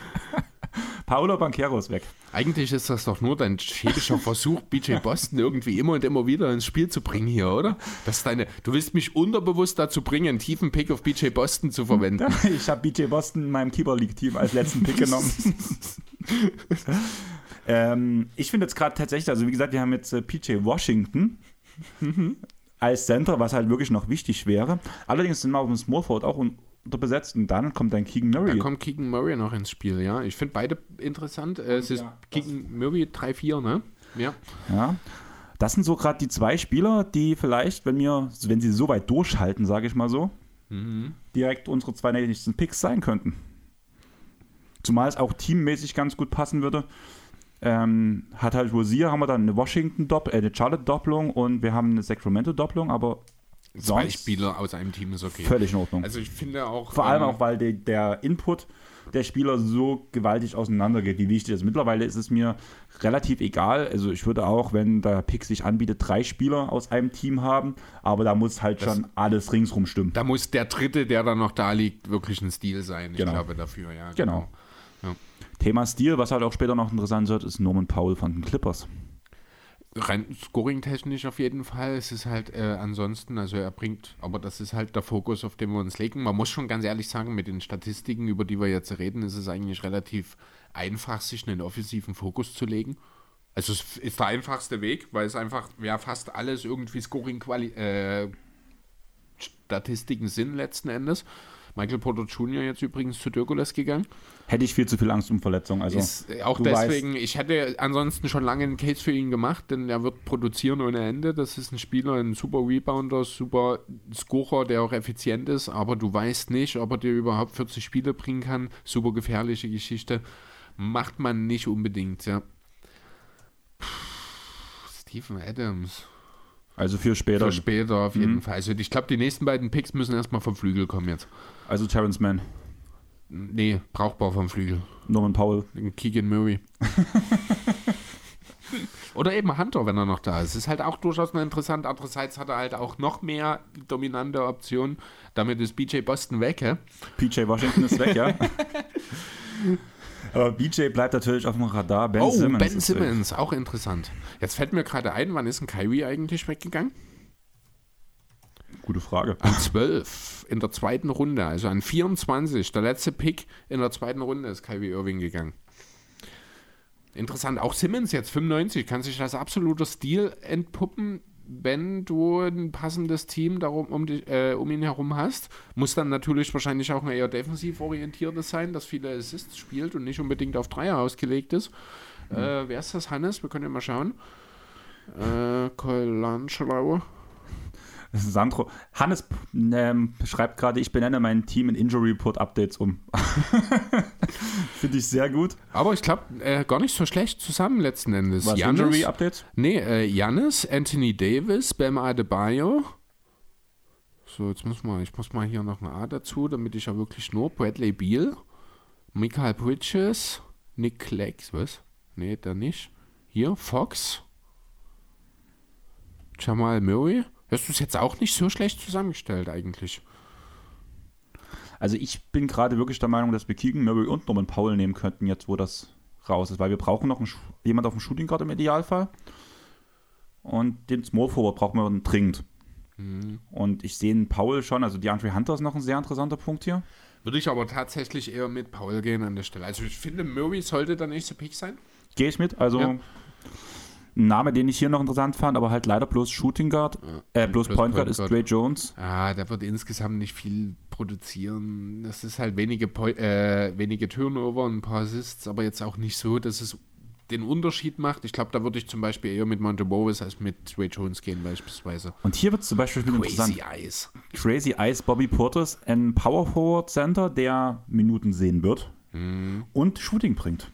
Paolo Banquero ist weg. Eigentlich ist das doch nur dein schäbischer Versuch, BJ Boston irgendwie immer und immer wieder ins Spiel zu bringen hier, oder? Das deine, du willst mich unterbewusst dazu bringen, einen tiefen Pick auf BJ Boston zu verwenden. Ich habe BJ Boston in meinem Keeper League Team als letzten Pick genommen. ähm, ich finde jetzt gerade tatsächlich, also wie gesagt, wir haben jetzt äh, PJ Washington als Center, was halt wirklich noch wichtig wäre. Allerdings sind wir auf dem Small Forward auch unterbesetzt und dann kommt dann Keegan Murray. Dann kommt Keegan Murray noch ins Spiel, ja. Ich finde beide interessant. Äh, es ist ja, Keegan Murray 3-4, ne? Ja. Ja. Das sind so gerade die zwei Spieler, die vielleicht, wenn wir, wenn sie so weit durchhalten, sage ich mal so, mhm. direkt unsere zwei nächsten Picks sein könnten. Zumal es auch teammäßig ganz gut passen würde. Ähm, hat halt Rosier, haben wir dann eine Washington-Doppelung, äh, eine Charlotte-Doppelung und wir haben eine Sacramento-Doppelung, aber zwei Spieler aus einem Team ist okay. Völlig in Ordnung. Also ich finde auch. Vor allem ähm, auch, weil de, der Input der Spieler so gewaltig auseinandergeht, wie wichtig ist. Mittlerweile ist es mir relativ egal. Also ich würde auch, wenn der Pick sich anbietet, drei Spieler aus einem Team haben, aber da muss halt das, schon alles ringsrum stimmen. Da muss der dritte, der dann noch da liegt, wirklich ein Stil sein. Ich genau. glaube dafür, ja. Genau. genau. Ja. Thema Stil, was halt auch später noch interessant wird, ist Norman Powell von den Clippers rein scoring-technisch auf jeden Fall. Es ist halt äh, ansonsten, also er bringt, aber das ist halt der Fokus, auf den wir uns legen. Man muss schon ganz ehrlich sagen, mit den Statistiken, über die wir jetzt reden, ist es eigentlich relativ einfach, sich einen offensiven Fokus zu legen. Also es ist der einfachste Weg, weil es einfach, ja, fast alles irgendwie Scoring-Statistiken äh, sind letzten Endes. Michael Porter Jr. jetzt übrigens zu Dirkules gegangen. Hätte ich viel zu viel Angst um Verletzungen. Also, ist auch deswegen, weißt, ich hätte ansonsten schon lange einen Case für ihn gemacht, denn er wird produzieren ohne Ende. Das ist ein Spieler, ein super Rebounder, super Scorer, der auch effizient ist, aber du weißt nicht, ob er dir überhaupt 40 Spiele bringen kann. Super gefährliche Geschichte. Macht man nicht unbedingt, ja. Stephen Adams. Also für später. Für später auf jeden mhm. Fall. Also ich glaube, die nächsten beiden Picks müssen erstmal vom Flügel kommen jetzt. Also Terrence Mann. Nee, brauchbar vom Flügel. Norman Powell. Keegan Murray. Oder eben Hunter, wenn er noch da ist. Ist halt auch durchaus noch interessant. Andererseits hat er halt auch noch mehr dominante Optionen. Damit ist BJ Boston weg, hä? PJ Washington ist weg, ja. Aber BJ bleibt natürlich auf dem Radar. Ben oh, Simmons. Ben Simmons, auch interessant. Jetzt fällt mir gerade ein, wann ist ein Kyrie eigentlich weggegangen? Gute Frage. An 12 in der zweiten Runde, also an 24, der letzte Pick in der zweiten Runde ist Kyrie Irving gegangen. Interessant, auch Simmons jetzt 95, kann sich als absoluter Stil entpuppen wenn du ein passendes Team darum, um, die, äh, um ihn herum hast. Muss dann natürlich wahrscheinlich auch ein eher defensiv orientiertes sein, das viele Assists spielt und nicht unbedingt auf Dreier ausgelegt ist. Mhm. Äh, wer ist das, Hannes? Wir können ja mal schauen. Äh, Colangelo. Sandro. Hannes ähm, schreibt gerade, ich benenne mein Team in Injury Report Updates um. Finde ich sehr gut. Aber ich glaube, äh, gar nicht so schlecht zusammen letzten Endes. Was, Giannis, Injury Updates? Nee, äh, Janis, Anthony Davis, Bam Adebayo. So, jetzt muss man, ich muss mal hier noch ein A dazu, damit ich ja wirklich nur Bradley Beal, Michael Bridges, Nick Clegg, was? Nee, da nicht. Hier, Fox, Jamal Murray. Hast du es jetzt auch nicht so schlecht zusammengestellt eigentlich? Also ich bin gerade wirklich der Meinung, dass wir Keegan Murray und Norman Paul nehmen könnten, jetzt wo das raus ist, weil wir brauchen noch jemand auf dem Shooting Guard im Idealfall. Und den Small Forward brauchen wir dringend. Mhm. Und ich sehe einen Paul schon, also die Andre Hunter ist noch ein sehr interessanter Punkt hier. Würde ich aber tatsächlich eher mit Paul gehen an der Stelle. Also ich finde, Murray sollte der nächste Pick sein. Gehe ich mit. Also ja. Ein Name, den ich hier noch interessant fand, aber halt leider bloß Shooting Guard, äh, bloß, bloß Point Guard ist Dre Jones. Ah, der wird insgesamt nicht viel produzieren. Das ist halt wenige, äh, wenige Turnover und ein paar Assists, aber jetzt auch nicht so, dass es den Unterschied macht. Ich glaube, da würde ich zum Beispiel eher mit Monte Morris als mit Dre Jones gehen, beispielsweise. Und hier wird es zum Beispiel Crazy interessant. Eyes. Crazy Eyes Bobby Portis, ein Power Forward Center, der Minuten sehen wird mhm. und Shooting bringt.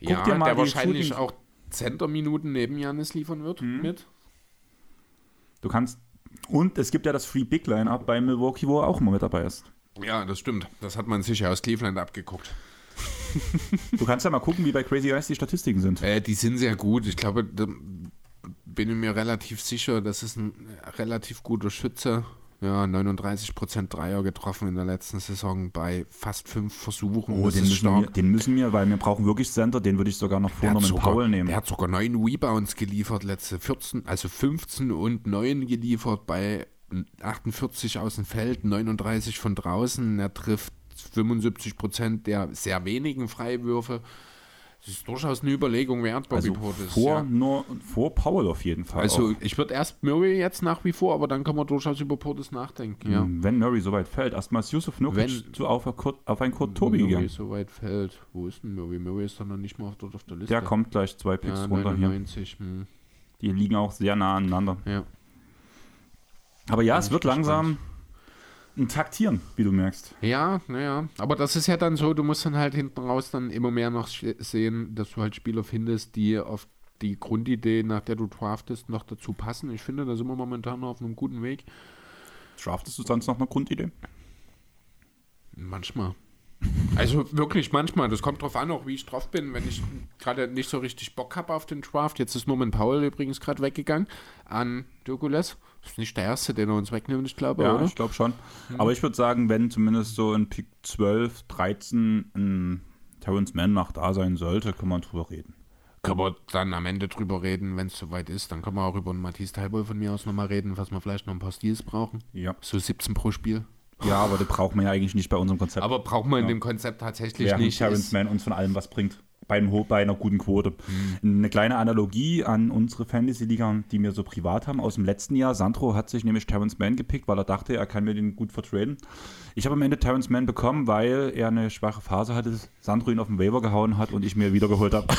Guck ja, der wahrscheinlich Shooting auch Center-Minuten neben Janis liefern wird mhm. mit. Du kannst. Und es gibt ja das Free Big Line-Up bei Milwaukee, wo er auch immer mit dabei ist. Ja, das stimmt. Das hat man sicher aus Cleveland abgeguckt. du kannst ja mal gucken, wie bei Crazy Eyes die Statistiken sind. Äh, die sind sehr gut. Ich glaube, da bin ich mir relativ sicher, das ist ein relativ guter Schütze ja, 39% Dreier getroffen in der letzten Saison bei fast fünf Versuchen. Oh, den müssen, wir, den müssen, wir, weil wir brauchen wirklich Center, den würde ich sogar noch vor mit Paul nehmen. Der hat sogar neun Rebounds geliefert, letzte 14, also 15 und 9 geliefert bei 48 aus dem Feld, 39 von draußen. Er trifft 75% der sehr wenigen Freiwürfe. Das ist durchaus eine Überlegung wert, Bobby also Portis. Vor, ja. nur, vor Paul auf jeden Fall. Also auch. ich würde erst Murray jetzt nach wie vor, aber dann kann man durchaus über Portis nachdenken. Ja. Wenn Murray so weit fällt, erstmal ist Yusuf Nurkic zu auf, auf ein Kurt Tobi gegangen. Murray so weit fällt, wo ist denn Murray? Murray ist dann noch nicht mal dort auf der Liste. Der kommt gleich zwei Picks ja, runter 99, hier. Hm. Die liegen auch sehr nah aneinander. Ja. Aber ja, es wird langsam ein Taktieren, wie du merkst. Ja, naja. Aber das ist ja dann so, du musst dann halt hinten raus dann immer mehr noch sehen, dass du halt Spieler findest, die auf die Grundidee, nach der du draftest, noch dazu passen. Ich finde, da sind wir momentan auf einem guten Weg. Draftest du sonst noch eine Grundidee? Manchmal. Also wirklich manchmal. Das kommt drauf an, auch wie ich drauf bin. Wenn ich gerade nicht so richtig Bock habe auf den Draft. Jetzt ist Norman Paul übrigens gerade weggegangen an Douglas. Das ist nicht der erste, den er uns wegnimmt, ich glaube. Ja, oder? ich glaube schon. Hm. Aber ich würde sagen, wenn zumindest so in Pick 12, 13 ein Terrence Mann noch da sein sollte, kann man drüber reden. Können wir dann am Ende drüber reden, wenn es soweit ist. Dann können wir auch über einen Matisse Teilboy von mir aus nochmal reden, was wir vielleicht noch ein paar Stils brauchen. Ja. So 17 pro Spiel. Ja, aber die brauchen wir ja eigentlich nicht bei unserem Konzept. Aber brauchen wir in dem Konzept tatsächlich Während nicht. Terrence Mann uns von allem was bringt bei, bei einer guten Quote. Mhm. Eine kleine Analogie an unsere Fantasy-Liga, die wir so privat haben, aus dem letzten Jahr. Sandro hat sich nämlich Terrence Mann gepickt, weil er dachte, er kann mir den gut vertraden. Ich habe am Ende Terrence Mann bekommen, weil er eine schwache Phase hatte, Sandro ihn auf den Waiver gehauen hat und ich mir wiedergeholt habe.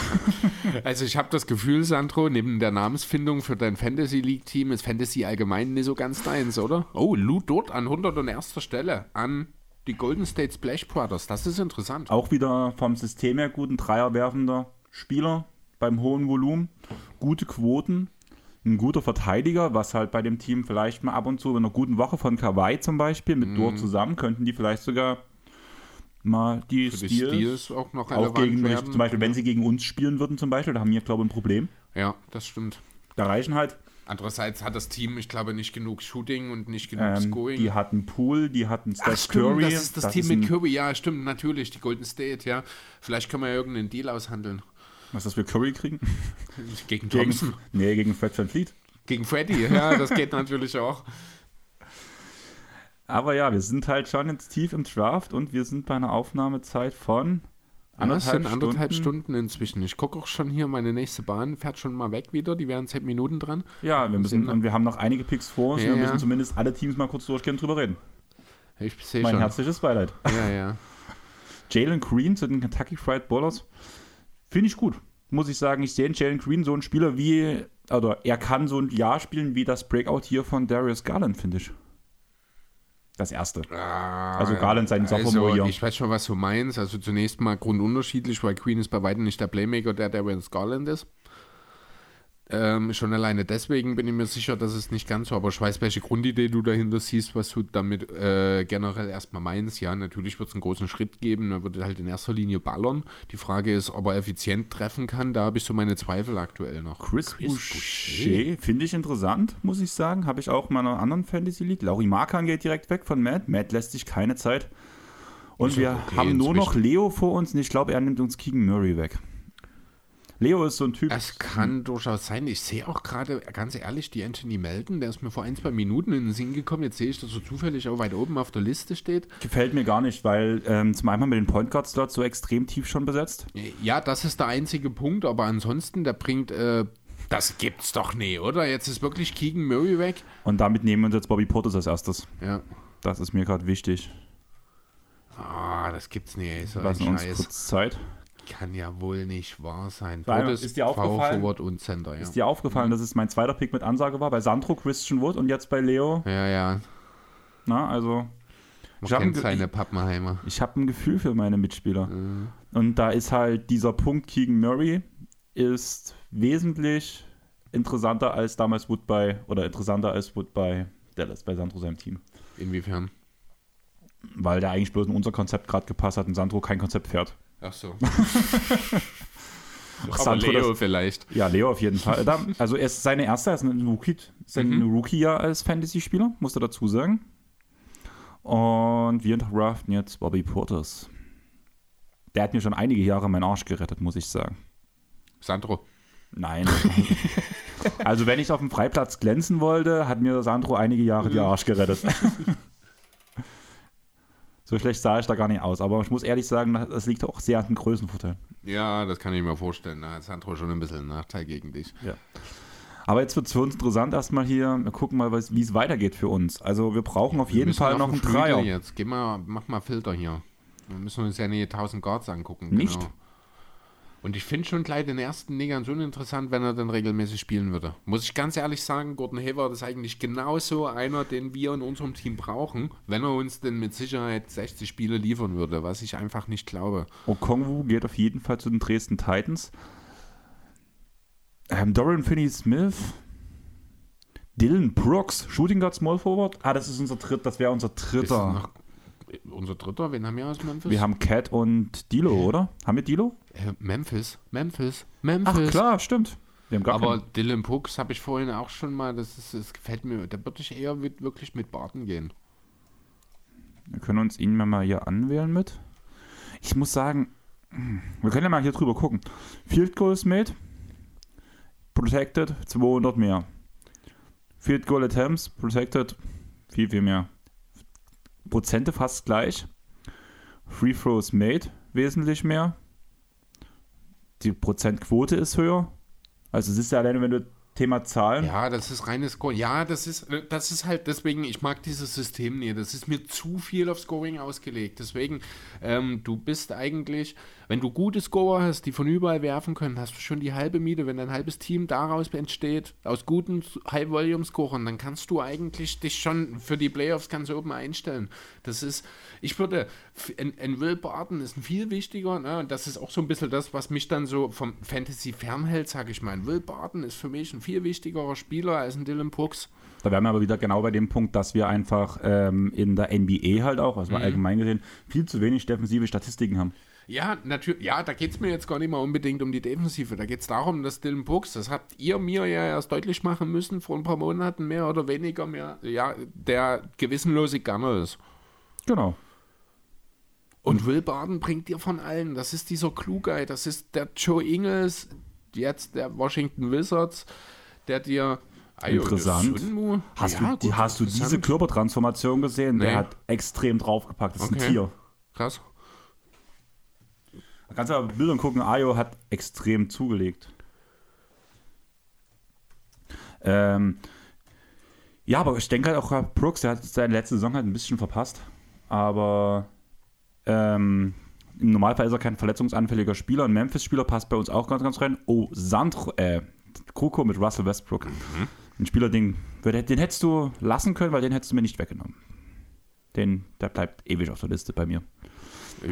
Also ich habe das Gefühl, Sandro, neben der Namensfindung für dein Fantasy League-Team ist Fantasy allgemein nicht so ganz deins, oder? Oh, Lou dort an 101. Stelle an die Golden State Splash Brothers. Das ist interessant. Auch wieder vom System her gut, ein Dreierwerfender Spieler beim hohen Volumen, gute Quoten, ein guter Verteidiger, was halt bei dem Team vielleicht mal ab und zu in einer guten Woche von Kawhi zum Beispiel mit mm. Dort zusammen könnten die vielleicht sogar mal die, Steals, die Steals auch noch auch gegen werden. zum Beispiel, wenn sie gegen uns spielen würden zum Beispiel, da haben wir glaube ich ein Problem. Ja, das stimmt. Da reichen halt Andererseits hat das Team, ich glaube, nicht genug Shooting und nicht genug ähm, Scoring. Die hatten Pool, die hatten Steph Ach, stimmt, Curry. Das ist das, das Team ist mit Curry, ja, stimmt, natürlich, die Golden State, ja. Vielleicht können wir ja irgendeinen Deal aushandeln. Was, dass wir Curry kriegen? Gegen Thompson? Gegen, nee, gegen Fred Van Fleet. Gegen Freddy, ja, das geht natürlich auch. Aber ja, wir sind halt schon jetzt tief im Draft und wir sind bei einer Aufnahmezeit von Anderthalb, ja, anderthalb Stunden. Stunden inzwischen. Ich gucke auch schon hier, meine nächste Bahn fährt schon mal weg wieder. Die wären zehn Minuten dran. Ja, wir müssen, und wir haben noch einige Picks vor uns. Ja, wir müssen ja. zumindest alle Teams mal kurz durchgehen und drüber reden. Ich sehe Mein schon. herzliches Beileid. Ja, ja. Jalen Green zu den Kentucky Fried Ballers. Finde ich gut. Muss ich sagen, ich sehe in Jalen Green so einen Spieler wie, oder er kann so ein Jahr spielen wie das Breakout hier von Darius Garland, finde ich. Das erste. Ah, also Garland sein Sophomore also, Ich weiß schon, was du meinst. Also zunächst mal grundunterschiedlich, weil Queen ist bei weitem nicht der Playmaker, der der Vince Garland ist. Ähm, schon alleine deswegen bin ich mir sicher, dass es nicht ganz so, aber ich weiß, welche Grundidee du dahinter siehst, was du damit äh, generell erstmal meinst. Ja, natürlich wird es einen großen Schritt geben, er wird halt in erster Linie ballern. Die Frage ist, ob er effizient treffen kann, da habe ich so meine Zweifel aktuell noch. Chris, Chris Boucher, finde ich interessant, muss ich sagen. Habe ich auch in meiner anderen Fantasy League. Lauri Markan geht direkt weg von Matt. Matt lässt sich keine Zeit. Und also, wir okay, haben nur noch Leo vor uns und ich glaube, er nimmt uns Keegan Murray weg. Leo ist so ein Typ. Es kann durchaus sein. Ich sehe auch gerade, ganz ehrlich, die Anthony Melton, der ist mir vor ein, zwei Minuten in den Sinn gekommen. Jetzt sehe ich, dass er zufällig auch weit oben auf der Liste steht. Gefällt mir gar nicht, weil ähm, zum einen mit den Point Guards dort so extrem tief schon besetzt. Ja, das ist der einzige Punkt, aber ansonsten, der bringt. Äh, das gibt's doch nie, oder? Jetzt ist wirklich Keegan Murray weg. Und damit nehmen wir uns jetzt Bobby Portis als erstes. Ja. Das ist mir gerade wichtig. Ah, das gibt's nie. So Lassen uns kurz Zeit kann ja wohl nicht wahr sein. Beides ist dir aufgefallen, und Center, ja. Ist dir aufgefallen, mhm. dass es mein zweiter Pick mit Ansage war? Bei Sandro, Christian Wood und jetzt bei Leo? Ja, ja. Na, also. Man ich kennt seine Pappenheimer. Ich, ich habe ein Gefühl für meine Mitspieler. Mhm. Und da ist halt dieser Punkt Keegan Murray ist wesentlich interessanter als damals Wood bei, oder interessanter als Wood bei Dallas, bei Sandro seinem Team. Inwiefern? Weil der eigentlich bloß in unser Konzept gerade gepasst hat und Sandro kein Konzept fährt. Ach so. Aber Leo vielleicht. Ja, Leo auf jeden Fall. Da, also er ist seine erste, er ist ein Rookie, sein mhm. Rookie-Jahr als Fantasy-Spieler, musst du dazu sagen. Und wir draften jetzt Bobby Porters. Der hat mir schon einige Jahre meinen Arsch gerettet, muss ich sagen. Sandro. Nein. also wenn ich auf dem Freiplatz glänzen wollte, hat mir Sandro einige Jahre die Arsch gerettet. So schlecht sah ich da gar nicht aus. Aber ich muss ehrlich sagen, das liegt auch sehr an dem Größenvorteil. Ja, das kann ich mir vorstellen. Da hat Sandro schon ein bisschen einen Nachteil gegen dich. Ja. Aber jetzt wird es für uns interessant erstmal hier. Wir gucken mal, wie es weitergeht für uns. Also wir brauchen auf jeden Fall noch einen Dreier. Jetzt geh mal, mach mal Filter hier. Wir müssen uns ja nicht 1000 Guards angucken. Nicht? Genau. Und ich finde schon gleich den ersten Negern so interessant, wenn er dann regelmäßig spielen würde. Muss ich ganz ehrlich sagen, Gordon Hayward ist eigentlich genauso einer, den wir in unserem Team brauchen, wenn er uns denn mit Sicherheit 60 Spiele liefern würde, was ich einfach nicht glaube. Okongwu geht auf jeden Fall zu den Dresden Titans. Ähm, Dorian Finney-Smith. Dylan Brooks, Shooting Guard Small Forward. Ah, das ist unser dritter, das wäre unser dritter. Unser dritter, wen haben wir aus Memphis? Wir haben Cat und Dilo, oder? Haben wir Dilo? Äh, Memphis, Memphis, Memphis. Ach klar, stimmt. Aber keinen. Dylan Brooks habe ich vorhin auch schon mal, das, ist, das gefällt mir, da würde ich eher mit, wirklich mit Barton gehen. Wir können uns ihn mal hier anwählen mit. Ich muss sagen, wir können ja mal hier drüber gucken. Field Goals made, protected 200 mehr. Field Goal Attempts, protected viel, viel mehr. Prozente fast gleich. Free Throws made wesentlich mehr. Die Prozentquote ist höher. Also es ist ja alleine, wenn du Thema Zahlen. Ja, das ist reines Scoring. Ja, das ist, das ist halt deswegen, ich mag dieses System nicht. Das ist mir zu viel auf Scoring ausgelegt. Deswegen, ähm, du bist eigentlich, wenn du gute Scorer hast, die von überall werfen können, hast du schon die halbe Miete. Wenn ein halbes Team daraus entsteht, aus guten High-Volume-Scorern, dann kannst du eigentlich dich schon für die Playoffs ganz oben einstellen. Das ist, ich würde, ein, ein Will Barton ist ein viel wichtiger, ne? und das ist auch so ein bisschen das, was mich dann so vom Fantasy fernhält, sage ich mal. Will Barton ist für mich ein viel wichtigerer Spieler als ein Dylan Brooks. Da wären wir aber wieder genau bei dem Punkt, dass wir einfach ähm, in der NBA halt auch, also mhm. allgemein gesehen, viel zu wenig defensive Statistiken haben. Ja, natürlich, ja, da geht es mir jetzt gar nicht mal unbedingt um die Defensive. Da geht es darum, dass Dylan Brooks, das habt ihr mir ja erst deutlich machen müssen vor ein paar Monaten, mehr oder weniger mehr, ja, der gewissenlose Gunner ist. Genau. Und Will Barton bringt dir von allen. Das ist dieser Klugei, das ist der Joe Ingles, jetzt der Washington Wizards der dir Interessant. Hast, ja, du, gut, hast du diese Körpertransformation gesehen? Nee. Der hat extrem draufgepackt. Das ist okay. ein Tier. Krass. Da kannst du aber Bildern gucken. Ayo hat extrem zugelegt. Ähm, ja, aber ich denke halt auch, Brooks, der hat seine letzte Saison halt ein bisschen verpasst. Aber ähm, im Normalfall ist er kein verletzungsanfälliger Spieler. Ein Memphis-Spieler passt bei uns auch ganz, ganz rein. Oh, Sandro, äh, Kroko mit Russell Westbrook. Mhm. Ein Spieler, den, den hättest du lassen können, weil den hättest du mir nicht weggenommen. Den, der bleibt ewig auf der Liste bei mir.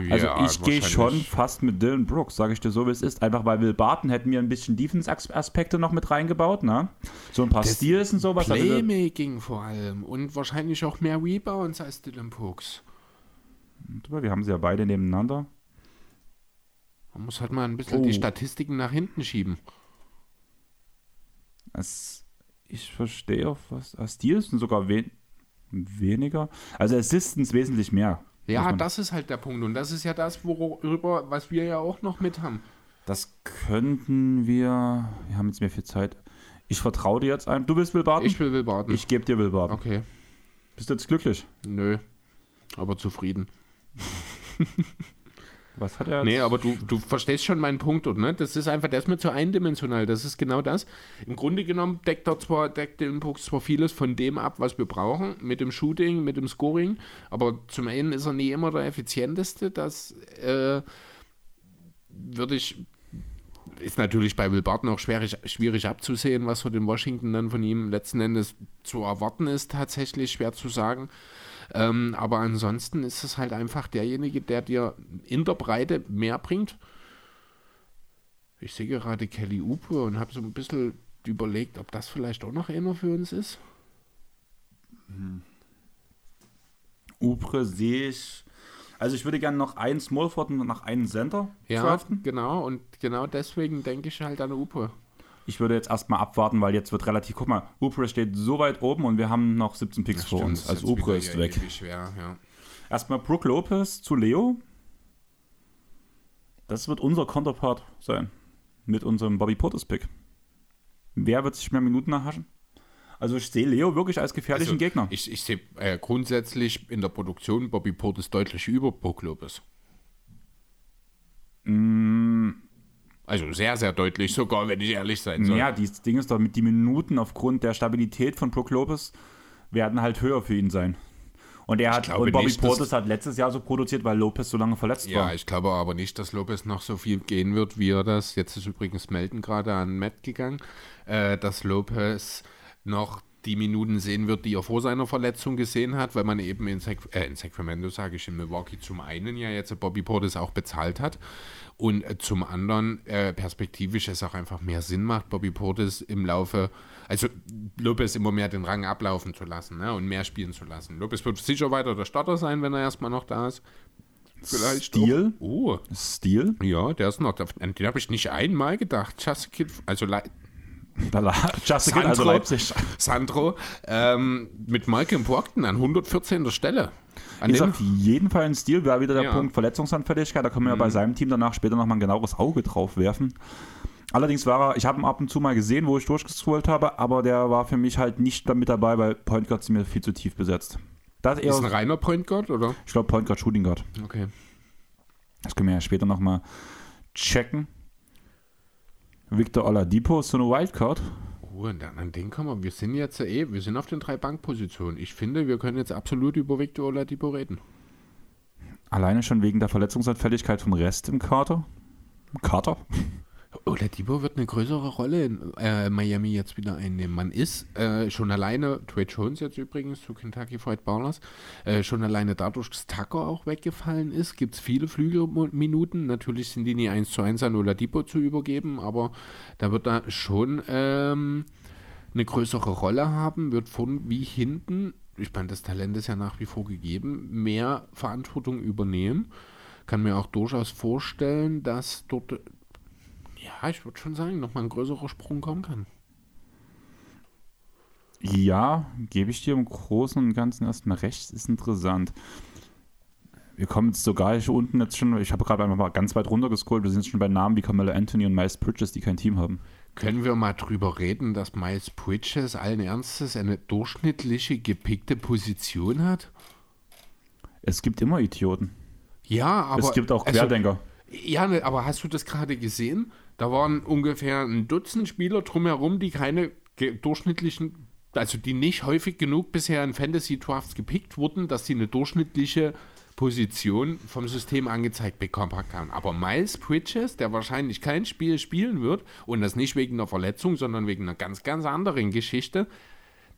Also ja, ich gehe schon fast mit Dylan Brooks, sage ich dir so, wie es ist. Einfach weil Will Barton hätten mir ein bisschen Defense-Aspekte noch mit reingebaut, ne? So ein paar das Steals und sowas. Playmaking vor allem und wahrscheinlich auch mehr Rebounds als Dylan Brooks. Wir haben sie ja beide nebeneinander. Man muss halt mal ein bisschen oh. die Statistiken nach hinten schieben. Es, ich verstehe auf was. Steals sind sogar wen, weniger. Also Assistance wesentlich mehr. Ja, das ist halt der Punkt. Und das ist ja das, worüber, was wir ja auch noch mit haben. Das könnten wir. Wir haben jetzt mehr viel Zeit. Ich vertraue dir jetzt ein. Du willst Will Barton? Ich will Will Barton. Ich gebe dir Will Barton. Okay. Bist du jetzt glücklich? Nö. Aber zufrieden. Was hat er? Nee, aber du, du verstehst schon meinen Punkt, oder? Ne? Das ist einfach, der ist mir zu eindimensional. Das ist genau das. Im Grunde genommen deckt er zwar, deckt der Inbox zwar vieles von dem ab, was wir brauchen, mit dem Shooting, mit dem Scoring, aber zum einen ist er nie immer der effizienteste. Das äh, würde ich. Ist natürlich bei Will Barton auch schwierig, schwierig abzusehen, was von den Washington dann von ihm letzten Endes zu erwarten ist, tatsächlich schwer zu sagen. Ähm, aber ansonsten ist es halt einfach derjenige, der dir in der Breite mehr bringt. Ich sehe gerade Kelly Upe und habe so ein bisschen überlegt, ob das vielleicht auch noch einer für uns ist. Hm. Upre sehe ich. Also ich würde gerne noch einen Smallford und noch einen Center ja, draften. genau. Und genau deswegen denke ich halt an Upre ich würde jetzt erstmal abwarten, weil jetzt wird relativ, guck mal, Upre steht so weit oben und wir haben noch 17 Picks vor uns. Also Upre ist weg. Schwer, ja. Erstmal Brook Lopez zu Leo. Das wird unser Counterpart sein. Mit unserem Bobby Portis Pick. Wer wird sich mehr Minuten erhaschen? Also ich sehe Leo wirklich als gefährlichen also, Gegner. Ich, ich sehe äh, grundsätzlich in der Produktion Bobby Portis deutlich über Brook Lopez. Mm, also sehr, sehr deutlich, sogar wenn ich ehrlich sein soll. Ja, das Ding ist doch, mit die Minuten aufgrund der Stabilität von Brook Lopez werden halt höher für ihn sein. Und er hat und Bobby nicht, Portis hat letztes Jahr so produziert, weil Lopez so lange verletzt ja, war. Ja, ich glaube aber nicht, dass Lopez noch so viel gehen wird, wie er das. Jetzt ist übrigens Melden gerade an Matt gegangen, äh, dass Lopez noch die Minuten sehen wird, die er vor seiner Verletzung gesehen hat, weil man eben in, Sac äh, in Sacramento, sage ich, in Milwaukee zum einen ja jetzt Bobby Portis auch bezahlt hat und äh, zum anderen äh, perspektivisch es auch einfach mehr Sinn macht, Bobby Portis im Laufe, also Lopez immer mehr den Rang ablaufen zu lassen ne, und mehr spielen zu lassen. Lopez wird sicher weiter der Starter sein, wenn er erstmal noch da ist. Vielleicht Stil. Oh. Stil? Ja, der ist noch. Den habe ich nicht einmal gedacht. Just Kid, also Just Sandro, also Leipzig. Sandro ähm, mit Malcolm Brockton an 114. Stelle. An ist auf jeden Fall ein Stil, wäre wieder der ja. Punkt Verletzungsanfälligkeit. Da können wir mhm. ja bei mhm. seinem Team danach später nochmal ein genaueres Auge drauf werfen. Allerdings war er, ich habe ihn ab und zu mal gesehen, wo ich durchgescrollt habe, aber der war für mich halt nicht mit dabei, weil Point Guard sind mir viel zu tief besetzt. Das ist ein reiner Point Guard, oder? Ich glaube Point Guard, Shooting Guard. Okay. Das können wir ja später nochmal checken. Victor Oladipo ist so eine Wildcard. Oh, und dann an den kommen wir. Wir sind jetzt eh, wir sind auf den drei Bankpositionen. Ich finde, wir können jetzt absolut über Victor Oladipo reden. Alleine schon wegen der Verletzungsanfälligkeit vom Rest im Kater? Kater? Oladipo wird eine größere Rolle in äh, Miami jetzt wieder einnehmen. Man ist äh, schon alleine, Trey Jones jetzt übrigens zu Kentucky Fried Ballers, äh, schon alleine dadurch, dass Tucker auch weggefallen ist, gibt es viele Flügelminuten. Natürlich sind die nie eins zu eins an Oladipo zu übergeben, aber da wird er schon ähm, eine größere Rolle haben, wird von wie hinten, ich meine, das Talent ist ja nach wie vor gegeben, mehr Verantwortung übernehmen kann mir auch durchaus vorstellen, dass dort ja, ich würde schon sagen, nochmal ein größerer Sprung kommen kann. Ja, gebe ich dir im Großen und Ganzen erstmal recht, ist interessant. Wir kommen jetzt sogar hier unten jetzt schon, ich habe gerade einfach mal ganz weit runter gescrollt, wir sind jetzt schon bei Namen wie Carmelo Anthony und Miles Bridges, die kein Team haben. Können wir mal drüber reden, dass Miles Bridges allen Ernstes eine durchschnittliche, gepickte Position hat? Es gibt immer Idioten. Ja, aber. Es gibt auch also Querdenker. Also, ja, ne, aber hast du das gerade gesehen? Da waren ungefähr ein Dutzend Spieler drumherum, die keine durchschnittlichen, also die nicht häufig genug bisher in Fantasy Drafts gepickt wurden, dass sie eine durchschnittliche Position vom System angezeigt bekommen haben. Aber Miles Bridges, der wahrscheinlich kein Spiel spielen wird, und das nicht wegen einer Verletzung, sondern wegen einer ganz, ganz anderen Geschichte,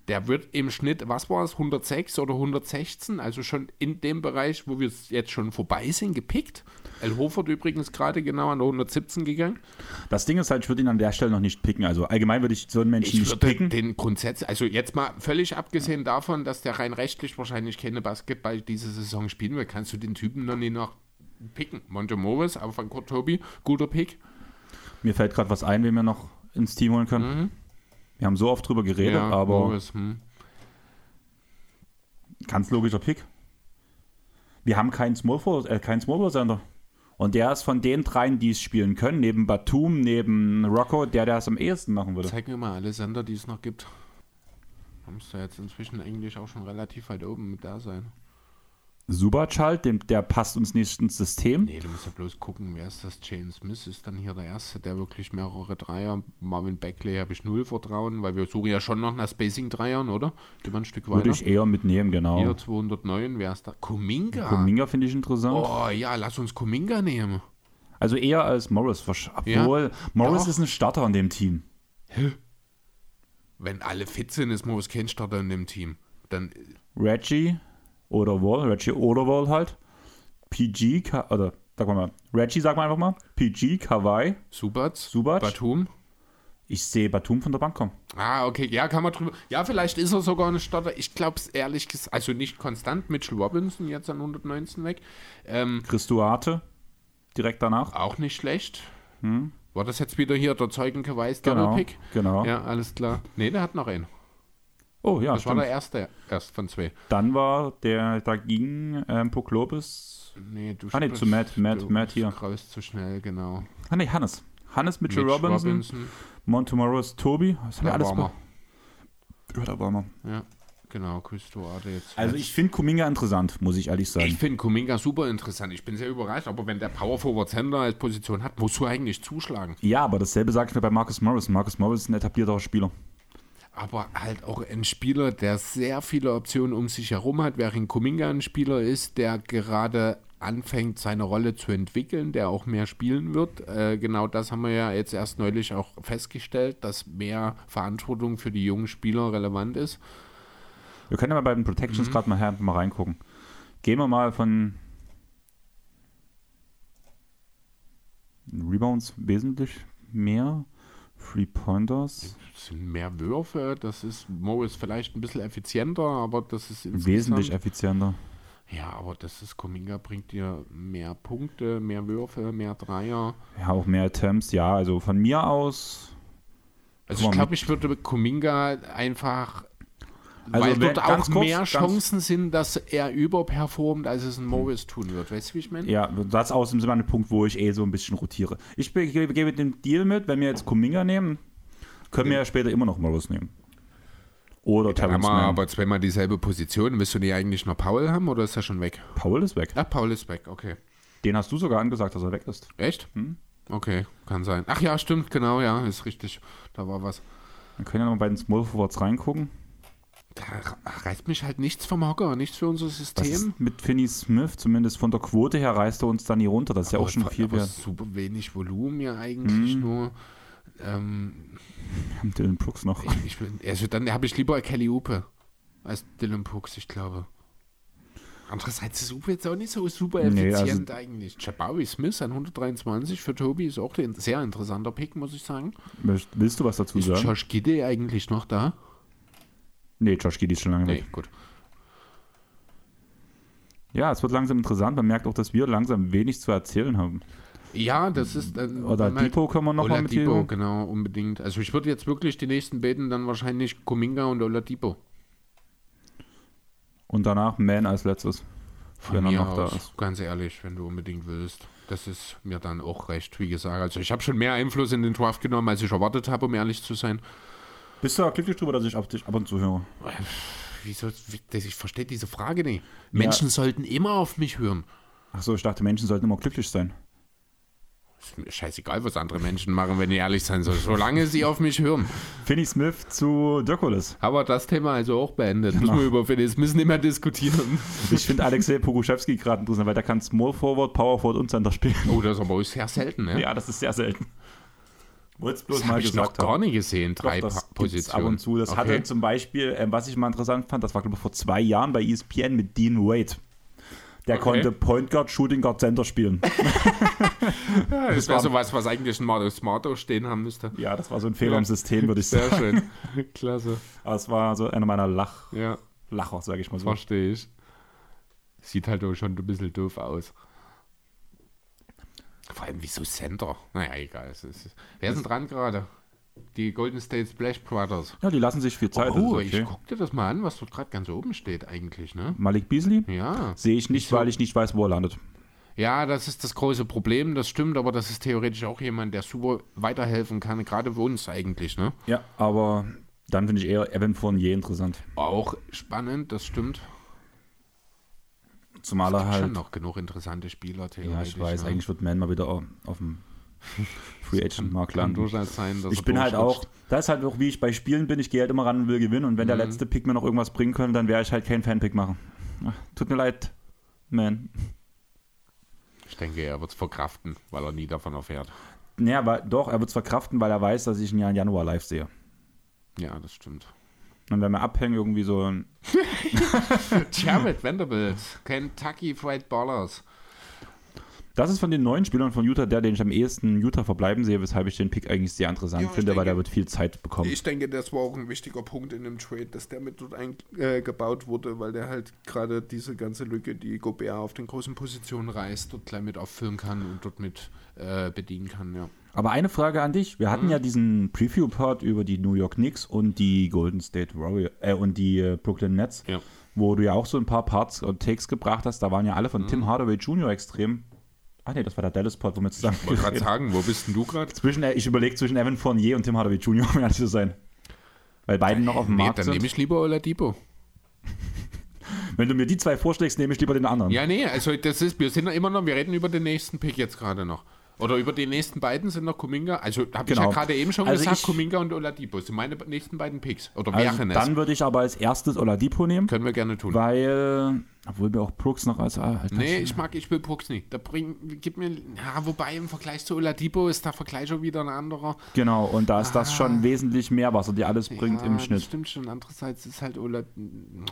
der wird im Schnitt, was war es, 106 oder 116, also schon in dem Bereich, wo wir jetzt schon vorbei sind, gepickt. El Hofert übrigens gerade genau an 117 gegangen. Das Ding ist halt, ich würde ihn an der Stelle noch nicht picken. Also allgemein würde ich so einen Menschen ich nicht picken. Den grundsätzlich, also jetzt mal völlig abgesehen davon, dass der rein rechtlich wahrscheinlich keine Basketball diese Saison spielen will, kannst du den Typen noch nie noch picken. Monte Morris, aber von Kurt Tobi, guter Pick. Mir fällt gerade was ein, wen wir noch ins Team holen können. Mhm. Wir haben so oft drüber geredet, ja, aber Morris, hm. ganz logischer Pick. Wir haben keinen Small äh, keinen Small Center. Und der ist von den dreien, die es spielen können, neben Batum, neben Rocco, der, der es am ehesten machen würde. Zeig mir mal alle Sender, die es noch gibt. Da müsste jetzt inzwischen Englisch auch schon relativ weit oben mit da sein. Subac halt, dem, der passt uns nicht ins System. Nee, du musst ja bloß gucken, wer ist das? James Smith ist dann hier der Erste, der wirklich mehrere Dreier. Marvin Beckley habe ich null Vertrauen, weil wir suchen ja schon noch nach Spacing-Dreiern, oder? Die ein Stück weiter. Würde ich eher mitnehmen, genau. Hier 209, wer ist da? Kuminga. Kuminga finde ich interessant. Oh ja, lass uns Kuminga nehmen. Also eher als Morris. Obwohl, ja, Morris doch. ist ein Starter in dem Team. Hä? Wenn alle fit sind, ist Morris kein Starter in dem Team. Dann. Reggie oder Wall, Reggie oder Wall halt. PG, oder sag mal, Reggie sag mal einfach mal. PG, Kawaii. Subac. Subac. Batum. Ich sehe Batum von der Bank kommen. Ah, okay. Ja, kann man drüber. Ja, vielleicht ist er sogar eine Starter. Ich glaube es ehrlich gesagt, also nicht konstant. Mitchell Robinson jetzt an 119 weg. Ähm, Christuate direkt danach. Auch nicht schlecht. Hm. War das jetzt wieder hier der Zeugenkeweis genau, Pick? Genau. Ja, alles klar. Nee, der hat noch einen. Oh ja, Das stimmt. war der erste erst von zwei. Dann war der dagegen ähm, Poklopis. Nee, du Ah nee, zu Matt, Matt, Matt hier. Raus zu schnell, genau. Ah nee, Hannes. Hannes Mitchell Mitch Robinson, Robinson. Montemoros Tobi. Das haben wir alles war Ja, da war Ja, genau, Küstoade jetzt. Also ich finde Kuminga interessant, muss ich ehrlich sagen. Ich finde Kuminga super interessant. Ich bin sehr überrascht, aber wenn der Power Forward Center als Position hat, musst du eigentlich zuschlagen. Ja, aber dasselbe sage ich mir bei Marcus Morris. Marcus Morris ist ein etablierter Spieler. Aber halt auch ein Spieler, der sehr viele Optionen um sich herum hat, während Kuminga ein Spieler ist, der gerade anfängt, seine Rolle zu entwickeln, der auch mehr spielen wird. Äh, genau das haben wir ja jetzt erst neulich auch festgestellt, dass mehr Verantwortung für die jungen Spieler relevant ist. Wir können ja mal bei den Protections mhm. gerade mal, mal reingucken. Gehen wir mal von Rebounds wesentlich mehr. Three Pointers. Das sind mehr Würfe. Das ist, Mo ist vielleicht ein bisschen effizienter, aber das ist wesentlich effizienter. Ja, aber das ist, Kominga bringt dir mehr Punkte, mehr Würfe, mehr Dreier. Ja, auch mehr Attempts, ja. Also von mir aus. Also ich glaube, ich würde Kominga einfach also Weil dort auch kurz, mehr Chancen sind, dass er überperformt, als es ein Morris tun wird. Weißt du, wie ich meine? Ja, das ist außerdem so ein Punkt, wo ich eh so ein bisschen rotiere. Ich gebe den Deal mit, wenn wir jetzt Kuminga nehmen, können wir ja später immer noch Morris nehmen. Oder ja, wir aber zweimal dieselbe Position. Willst du die eigentlich noch Paul haben oder ist er schon weg? Paul ist weg. Ach, Paul ist weg, okay. Den hast du sogar angesagt, dass er weg ist. Echt? Hm? Okay, kann sein. Ach ja, stimmt, genau, ja, ist richtig. Da war was. Dann können wir noch bei den Small Forwards reingucken da reißt mich halt nichts vom Hocker, nichts für unser System. mit Finney Smith, zumindest von der Quote her, reißt er uns dann nie runter. Das ist aber ja auch schon viel wert. super wenig Volumen ja eigentlich hm. nur. Ähm, Wir haben Dylan Brooks noch. Ich, ich, also dann habe ich lieber Kelly Upe als Dylan Brooks, ich glaube. Andererseits ist Upe jetzt auch nicht so super effizient nee, also eigentlich. Jabari Smith an 123 für Tobi ist auch ein sehr interessanter Pick, muss ich sagen. Willst du was dazu ist sagen? Ist Josh Gidde eigentlich noch da? Nee, Josh Giddy ist schon lange nee, weg. gut. Ja, es wird langsam interessant. Man merkt auch, dass wir langsam wenig zu erzählen haben. Ja, das ist. Äh, Oder Depot können wir nochmal mit Depot, genau, unbedingt. Also ich würde jetzt wirklich die nächsten beten, dann wahrscheinlich Kuminga und Oladipo. Und danach Man als letztes. Von wenn er noch aus, da ist. Ganz ehrlich, wenn du unbedingt willst. Das ist mir dann auch recht, wie gesagt. Also ich habe schon mehr Einfluss in den Draft genommen, als ich erwartet habe, um ehrlich zu sein. Bist du glücklich drüber, dass ich ab, ab und zu höre? Wieso? Ich verstehe diese Frage nicht. Menschen ja. sollten immer auf mich hören. Achso, ich dachte, Menschen sollten immer glücklich sein. Ist mir scheißegal, was andere Menschen machen, wenn ich ehrlich sein soll, solange sie auf mich hören. Finney Smith zu Dirkulis. Aber das Thema also auch beendet. Genau. Müssen wir über Finney Smith nicht mehr diskutieren. Ich finde Alexei Poguschewski gerade interessant, weil der kann Small Forward, Power Forward und Center spielen. Oh, das ist aber sehr selten, ne? Ja, das ist sehr selten. Wollt's bloß das mal ich noch gar nicht gesehen, drei Doch, Positionen. Ab und zu. Das okay. hatte zum Beispiel, äh, was ich mal interessant fand, das war glaube ich vor zwei Jahren bei ESPN mit Dean Wade. Der okay. konnte Point Guard, Shooting Guard, Center spielen. ja, das, das wäre so was, was eigentlich ein Mario Smarto stehen haben müsste. Ja, das war so ein Fehler ja. im System, würde ich sagen. Sehr schön. Klasse. Aber es war so einer meiner Lach ja. Lacher, sage ich mal so. Verstehe ich. Sieht halt auch schon ein bisschen doof aus. Vor allem wieso Center? Naja, egal. Ist, wer ist denn dran gerade? Die Golden State Splash Brothers. Ja, die lassen sich viel Zeit. Oh, okay. ich guck dir das mal an, was dort gerade ganz oben steht eigentlich, ne? Malik Beasley? Ja. Sehe ich nicht, weil ich nicht weiß, wo er landet. Ja, das ist das große Problem, das stimmt, aber das ist theoretisch auch jemand, der super weiterhelfen kann, gerade für uns eigentlich, ne? Ja, aber dann finde ich eher Evan Fournier interessant. Auch spannend, das stimmt. Zumal er halt. schon noch genug interessante Spieler. Ja, ich weiß, eigentlich wird Man mal wieder auf dem Free Agent Markt landen. Sein, ich bin halt auch, das ist halt auch, wie ich bei Spielen bin, ich gehe halt immer ran und will gewinnen. Und wenn mhm. der letzte Pick mir noch irgendwas bringen könnte, dann wäre ich halt kein Fanpick machen. Ach, tut mir leid, Man. Ich denke, er wird es verkraften, weil er nie davon erfährt. Ja, aber doch, er wird es verkraften, weil er weiß, dass ich ihn ja im Januar live sehe. Ja, das stimmt. Und wenn wir abhängen, irgendwie so ein. Jared Vanderbilt, Kentucky Fried Ballers. Das ist von den neuen Spielern von Utah der, den ich am ehesten Utah verbleiben sehe, weshalb ich den Pick eigentlich sehr interessant ja, finde, denke, weil der wird viel Zeit bekommen. Ich denke, das war auch ein wichtiger Punkt in dem Trade, dass der mit dort eingebaut äh, wurde, weil der halt gerade diese ganze Lücke, die Gobert auf den großen Positionen reißt, dort gleich mit auffüllen kann und dort mit äh, bedienen kann, ja. Aber eine Frage an dich. Wir hatten mhm. ja diesen Preview-Part über die New York Knicks und die Golden State Warriors äh, und die äh, Brooklyn Nets, ja. wo du ja auch so ein paar Parts und Takes gebracht hast. Da waren ja alle von mhm. Tim Hardaway Jr. extrem. Ach nee, das war der Dallas-Part, wo wir zusammen. Ich wollte gerade sagen, wo bist denn du gerade? Zwischen, ich überlege zwischen Evan Fournier und Tim Hardaway Jr., um ehrlich zu sein. Weil beiden noch auf dem nee, Markt dann sind. Dann nehme ich lieber Oladipo. Wenn du mir die zwei vorschlägst, nehme ich lieber den anderen. Ja, nee, also das ist, wir sind immer noch, wir reden über den nächsten Pick jetzt gerade noch. Oder über die nächsten beiden sind noch Kuminga. Also habe genau. ich ja genau. gerade eben schon also gesagt, ich, Kuminga und Oladipo sind meine nächsten beiden Picks. Oder also wären es. Dann würde ich aber als erstes Oladipo nehmen. Können wir gerne tun. Weil obwohl mir auch Brooks noch als. Ah, nee, ich mag, ich will Brooks nicht. Da bring, gib mir. Ja, wobei im Vergleich zu Oladipo ist der Vergleich schon wieder ein anderer. Genau, und da ist ah, das schon wesentlich mehr, was er dir alles bringt ja, im Schnitt. Das stimmt schon. Andererseits ist halt Oladipo.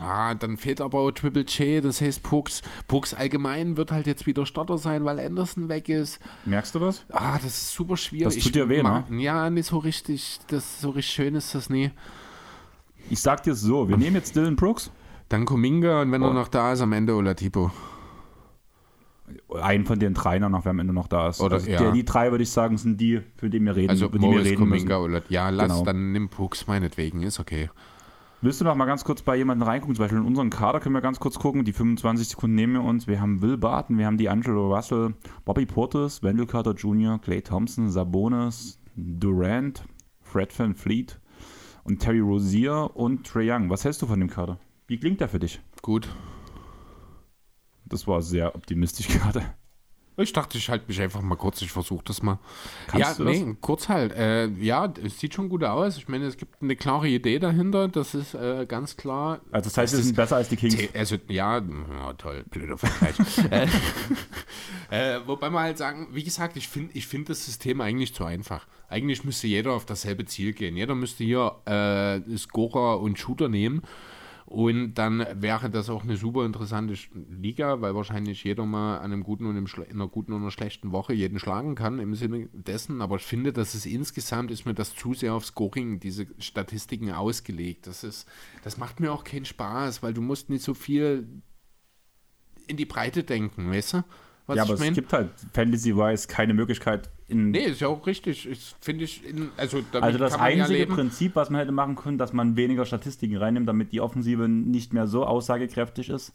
Ah, dann fehlt aber auch Triple J, das heißt Brooks. Brooks allgemein wird halt jetzt wieder Starter sein, weil Anderson weg ist. Merkst du das? Ah, das ist super schwierig. Das tut dir weh, ne? Ja, nicht so richtig. Das so richtig schön ist das nie. Ich sag dir so, wir nehmen jetzt Dylan Brooks. Dann Kuminga und wenn oh. er noch da ist, am Ende Olatipo. Einen von den drei noch, wer am Ende noch da ist. Oder, also ja. die, die, drei, würde ich sagen, sind die, für die wir reden, also über die wir reden Kuminga, müssen. Ja, lass, genau. dann nimm Pucks meinetwegen, ist okay. Willst du noch mal ganz kurz bei jemandem reingucken? Zum Beispiel in unseren Kader können wir ganz kurz gucken. Die 25 Sekunden nehmen wir uns. Wir haben Will Barton, wir haben die Angelo Russell, Bobby Portis, Wendell Carter Jr., Clay Thompson, Sabonis, Durant, Fred Van Fleet und Terry Rozier und Trey Young. Was hältst du von dem Kader? Wie klingt der für dich? Gut. Das war sehr optimistisch gerade. Ich dachte, ich halte mich einfach mal kurz. Ich versuche das mal. Kannst ja, nee, das? kurz halt. Äh, ja, es sieht schon gut aus. Ich meine, es gibt eine klare Idee dahinter. Das ist äh, ganz klar. Also, das heißt, sie sind besser als die Kings. Also, ja, ja toll, blöder Vergleich. äh, äh, wobei man halt sagen, wie gesagt, ich finde ich find das System eigentlich zu einfach. Eigentlich müsste jeder auf dasselbe Ziel gehen. Jeder müsste hier äh, Scorer und Shooter nehmen. Und dann wäre das auch eine super interessante Liga, weil wahrscheinlich jeder mal an einem guten und in einer guten und einer schlechten Woche jeden schlagen kann im Sinne dessen. Aber ich finde, dass es insgesamt ist mir das zu sehr auf Scoring, diese Statistiken ausgelegt. Das ist, das macht mir auch keinen Spaß, weil du musst nicht so viel in die Breite denken, weißt du? Was ja, aber es mein? gibt halt Fantasy-wise keine Möglichkeit in. Nee, ist ja auch richtig. Finde ich, in, also, also das einzige ja Prinzip, was man hätte machen können, dass man weniger Statistiken reinnimmt, damit die Offensive nicht mehr so aussagekräftig ist.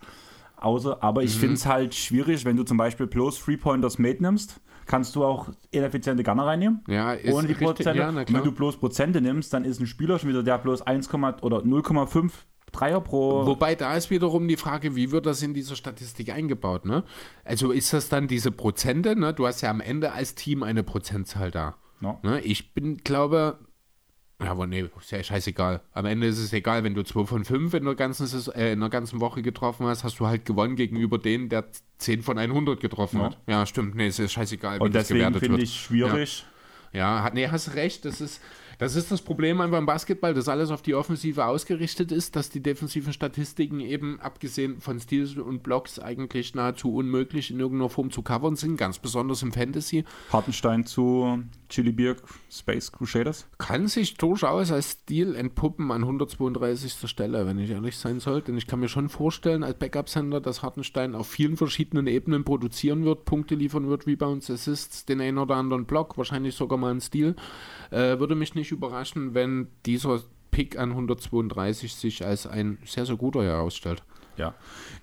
Außer, aber ich mhm. finde es halt schwierig, wenn du zum Beispiel bloß Three-Pointers Mate nimmst, kannst du auch ineffiziente Gunner reinnehmen. Ja, ist ohne die Prozente. Ja, wenn du bloß Prozente nimmst, dann ist ein Spieler schon wieder, der bloß 1, oder 0,5 Dreier pro. Wobei da ist wiederum die Frage, wie wird das in dieser Statistik eingebaut? Ne? Also ist das dann diese Prozente? Ne? Du hast ja am Ende als Team eine Prozentzahl da. No. Ne? Ich bin, glaube, ja, aber nee, ist ja scheißegal. Am Ende ist es egal, wenn du 2 von 5 in der, ganzen, äh, in der ganzen Woche getroffen hast, hast du halt gewonnen gegenüber denen, der 10 von 100 getroffen no. hat. Ja, stimmt. Nee, es ist scheißegal, wie Und das gewertet wird. finde ich schwierig. Ja. ja, nee, hast recht. Das ist, das ist das Problem einfach im Basketball, dass alles auf die Offensive ausgerichtet ist, dass die defensiven Statistiken eben abgesehen von Steals und Blocks eigentlich nahezu unmöglich in irgendeiner Form zu covern sind, ganz besonders im Fantasy. Hartenstein zu Chili Beer Space Crusaders? Kann sich durchaus als Stil entpuppen an 132. Stelle, wenn ich ehrlich sein sollte. Denn ich kann mir schon vorstellen, als Backup-Sender, dass Hartenstein auf vielen verschiedenen Ebenen produzieren wird, Punkte liefern wird, Rebounds, Assists, den einen oder anderen Block, wahrscheinlich sogar mal einen Stil. Äh, würde mich nicht überraschen, wenn dieser Pick an 132 sich als ein sehr, sehr guter herausstellt. Ja,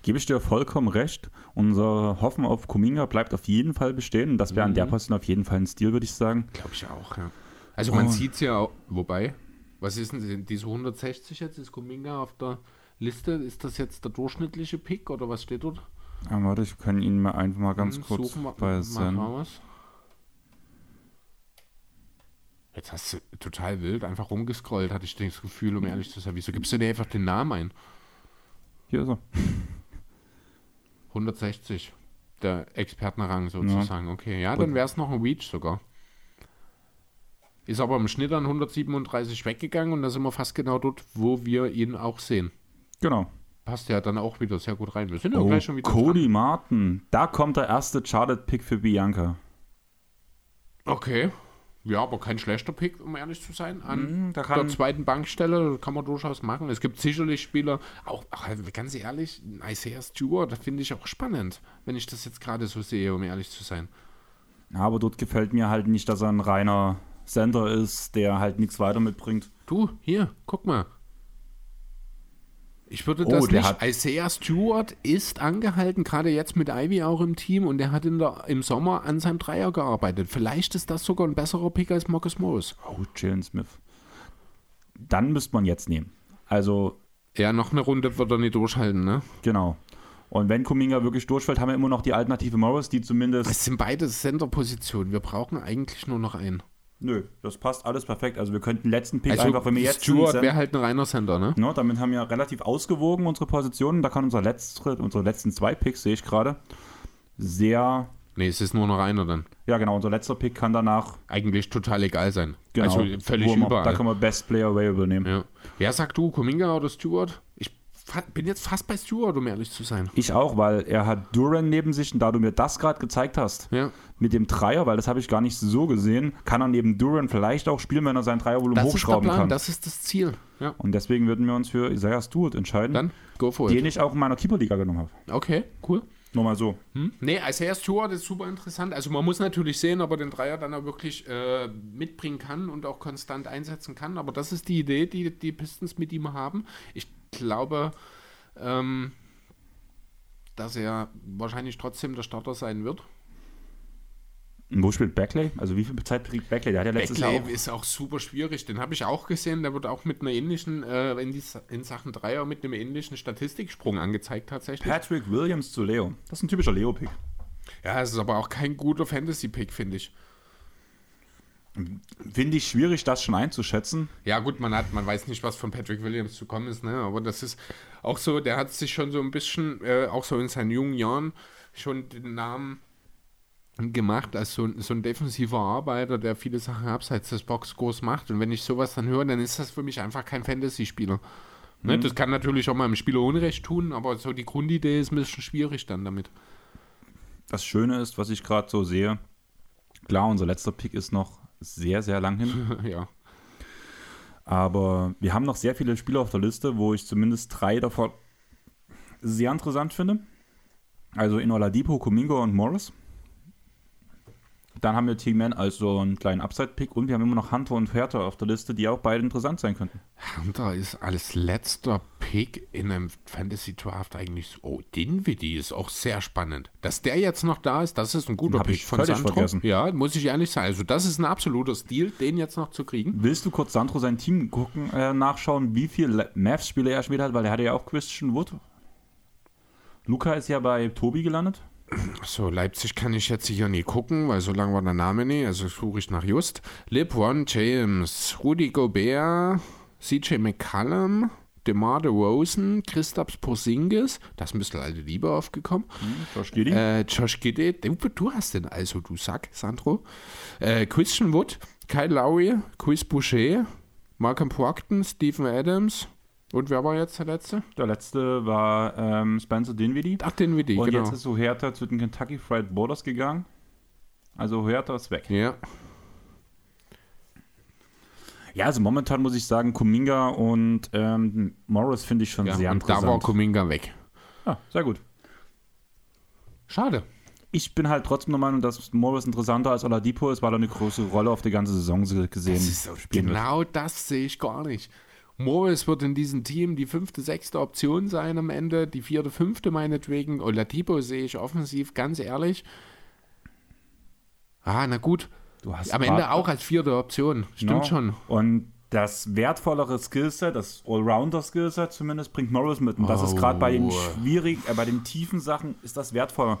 gebe ich dir vollkommen recht. Unser Hoffen auf Kuminga bleibt auf jeden Fall bestehen. Das wäre mhm. an der mhm. Position auf jeden Fall ein Stil, würde ich sagen. Glaube ich auch, ja. Also man oh. sieht es ja auch, wobei, was ist denn diese 160 jetzt? Ist Kuminga auf der Liste? Ist das jetzt der durchschnittliche Pick oder was steht dort? Ja, warte, ich kann ihn mal einfach mal ganz hm, kurz bei Sen. Mal was. Jetzt hast du total wild einfach rumgescrollt, hatte ich das Gefühl, um ehrlich zu sein. Wieso gibst du dir einfach den Namen ein? Hier ist er. 160. Der Expertenrang sozusagen. Ja. Okay, ja, dann wäre es noch ein Reach sogar. Ist aber im Schnitt an 137 weggegangen und da sind wir fast genau dort, wo wir ihn auch sehen. Genau. Passt ja dann auch wieder sehr gut rein. Wir sind ja oh, gleich schon wieder. Cody dran. Martin. Da kommt der erste Charted-Pick für Bianca. Okay. Ja, aber kein schlechter Pick, um ehrlich zu sein, an mm, der zweiten Bankstelle. kann man durchaus machen. Es gibt sicherlich Spieler, auch ach, ganz ehrlich, Isaiah Stewart, das finde ich auch spannend, wenn ich das jetzt gerade so sehe, um ehrlich zu sein. Ja, aber dort gefällt mir halt nicht, dass er ein reiner Center ist, der halt nichts weiter mitbringt. Du, hier, guck mal. Ich würde das oh, nicht. Hat Isaiah Stewart ist angehalten, gerade jetzt mit Ivy auch im Team und der hat in der, im Sommer an seinem Dreier gearbeitet. Vielleicht ist das sogar ein besserer Pick als Marcus Morris. Oh, Jalen Smith. Dann müsste man jetzt nehmen. Also. Ja, noch eine Runde wird er nicht durchhalten, ne? Genau. Und wenn Kuminga wirklich durchfällt, haben wir immer noch die Alternative Morris, die zumindest. Es sind beide Center-Positionen. Wir brauchen eigentlich nur noch einen. Nö, das passt alles perfekt. Also wir könnten den letzten Pick also einfach, wenn wir jetzt. Stuart wäre halt ein reiner Center, ne? No, damit haben wir relativ ausgewogen unsere Positionen. Da kann unser letzte, unsere letzten zwei Picks, sehe ich gerade, sehr. Nee, es ist nur noch einer dann. Ja, genau. Unser letzter Pick kann danach. Eigentlich total egal sein. Genau. Also völlig überall. Da können wir Best Player Available nehmen. Ja. Wer sagt du, Kuminga oder Stewart? Ich bin jetzt fast bei Stewart, um ehrlich zu sein. Ich auch, weil er hat Duran neben sich und da du mir das gerade gezeigt hast, ja. mit dem Dreier, weil das habe ich gar nicht so gesehen, kann er neben Duran vielleicht auch spielen, wenn er sein Dreiervolumen hochschrauben ist der Plan, kann. Das ist das Ziel. Ja. Und deswegen würden wir uns für Isaiah Stewart entscheiden. Dann go for it. Den ich auch in meiner Keeper-Liga genommen habe. Okay, cool. Nur mal so. Hm? Nee, Isaiah Stewart ist super interessant. Also man muss natürlich sehen, ob er den Dreier dann auch wirklich äh, mitbringen kann und auch konstant einsetzen kann. Aber das ist die Idee, die die Pistons mit ihm haben. Ich glaube, ähm, dass er wahrscheinlich trotzdem der Starter sein wird. Wo spielt Backley? Also wie viel Zeit kriegt Backley? Der hat ja letztes Backley Jahr auch ist auch super schwierig. Den habe ich auch gesehen. Der wird auch mit einer ähnlichen, äh, in, die, in, Sachen Dreier, mit einem ähnlichen Statistiksprung angezeigt tatsächlich. Patrick Williams zu Leo. Das ist ein typischer Leo-Pick. Ja, es ist aber auch kein guter Fantasy-Pick, finde ich. Finde ich schwierig, das schon einzuschätzen. Ja, gut, man hat, man weiß nicht, was von Patrick Williams zu kommen ist, ne? Aber das ist auch so, der hat sich schon so ein bisschen, äh, auch so in seinen jungen Jahren, schon den Namen gemacht als so, so ein defensiver Arbeiter, der viele Sachen abseits des Boxscores macht. Und wenn ich sowas dann höre, dann ist das für mich einfach kein Fantasy-Spieler. Ne, mhm. Das kann natürlich auch mal einem Spieler Unrecht tun, aber so die Grundidee ist ein bisschen schwierig dann damit. Das Schöne ist, was ich gerade so sehe, klar, unser letzter Pick ist noch sehr, sehr lang hin. ja. Aber wir haben noch sehr viele Spieler auf der Liste, wo ich zumindest drei davon sehr interessant finde. Also in Oladipo, Kumingo und Morris. Dann haben wir T-Man als so einen kleinen Upside-Pick und wir haben immer noch Hunter und Hertha auf der Liste, die auch beide interessant sein könnten. Hunter ist als letzter Pick in einem Fantasy Draft eigentlich so. Oh, Dinwiddie ist auch sehr spannend. Dass der jetzt noch da ist, das ist ein guter Pick von Sandro. Vergessen. Ja, muss ich ehrlich sagen. Also, das ist ein absoluter Stil, den jetzt noch zu kriegen. Willst du kurz Sandro sein Team gucken, äh, nachschauen, wie viele Mavs-Spiele er später hat? Weil er hatte ja auch Christian Wood. Luca ist ja bei Tobi gelandet. So, Leipzig kann ich jetzt hier nie gucken, weil so lange war der Name nie. Also suche ich nach Just. LeBron James, Rudy Gobert, CJ McCallum, DeMar DeRozan, Christaps Porzingis, das müsste alte Liebe aufgekommen. Hm, Josh Giddy. Äh, Josh Giddy, du hast den also, du Sack, Sandro. Äh, Christian Wood, Kyle Lowry, Chris Boucher, Malcolm Procton, Stephen Adams, und wer war jetzt der letzte? Der letzte war ähm, Spencer Dinwiddie. Ach, Dinwiddie, Und genau. jetzt ist Huerta zu den Kentucky Fried Borders gegangen. Also Huerta ist weg. Ja. Ja, also momentan muss ich sagen, Kuminga und ähm, Morris finde ich schon ja, sehr interessant. Da war Kuminga weg. Ja, sehr gut. Schade. Ich bin halt trotzdem der Meinung, dass Morris interessanter als Oladipo ist, weil er eine große Rolle auf die ganze Saison gesehen das ist, Genau wird. das sehe ich gar nicht. Morris wird in diesem Team die fünfte, sechste Option sein am Ende, die vierte, fünfte meinetwegen. Oladipo sehe ich offensiv, ganz ehrlich. Ah, na gut. am Ende auch als vierte Option. Stimmt no. schon. Und das wertvollere Skillset, das Allrounder-Skillset zumindest, bringt Morris mit. Und das oh. ist gerade bei den schwierigen, äh, bei den tiefen Sachen ist das wertvoller.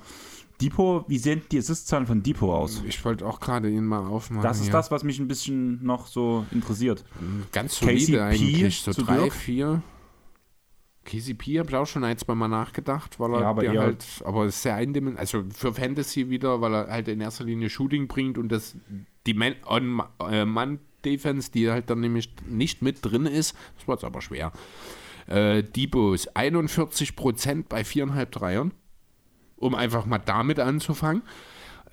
Depot, wie sehen die Assist-Zahlen von Depot aus? Ich wollte auch gerade ihn mal aufmachen. Das ist hier. das, was mich ein bisschen noch so interessiert. Ganz solide KCP eigentlich, so drei, Dirk. vier. KCP habe ich auch schon ein, zwei Mal nachgedacht, weil er ja, aber der halt, aber ist sehr eindimensional, also für Fantasy wieder, weil er halt in erster Linie Shooting bringt und das die Man-Defense, die halt dann nämlich nicht mit drin ist, das war jetzt aber schwer. Äh, Debo ist 41% bei viereinhalb Dreiern um einfach mal damit anzufangen.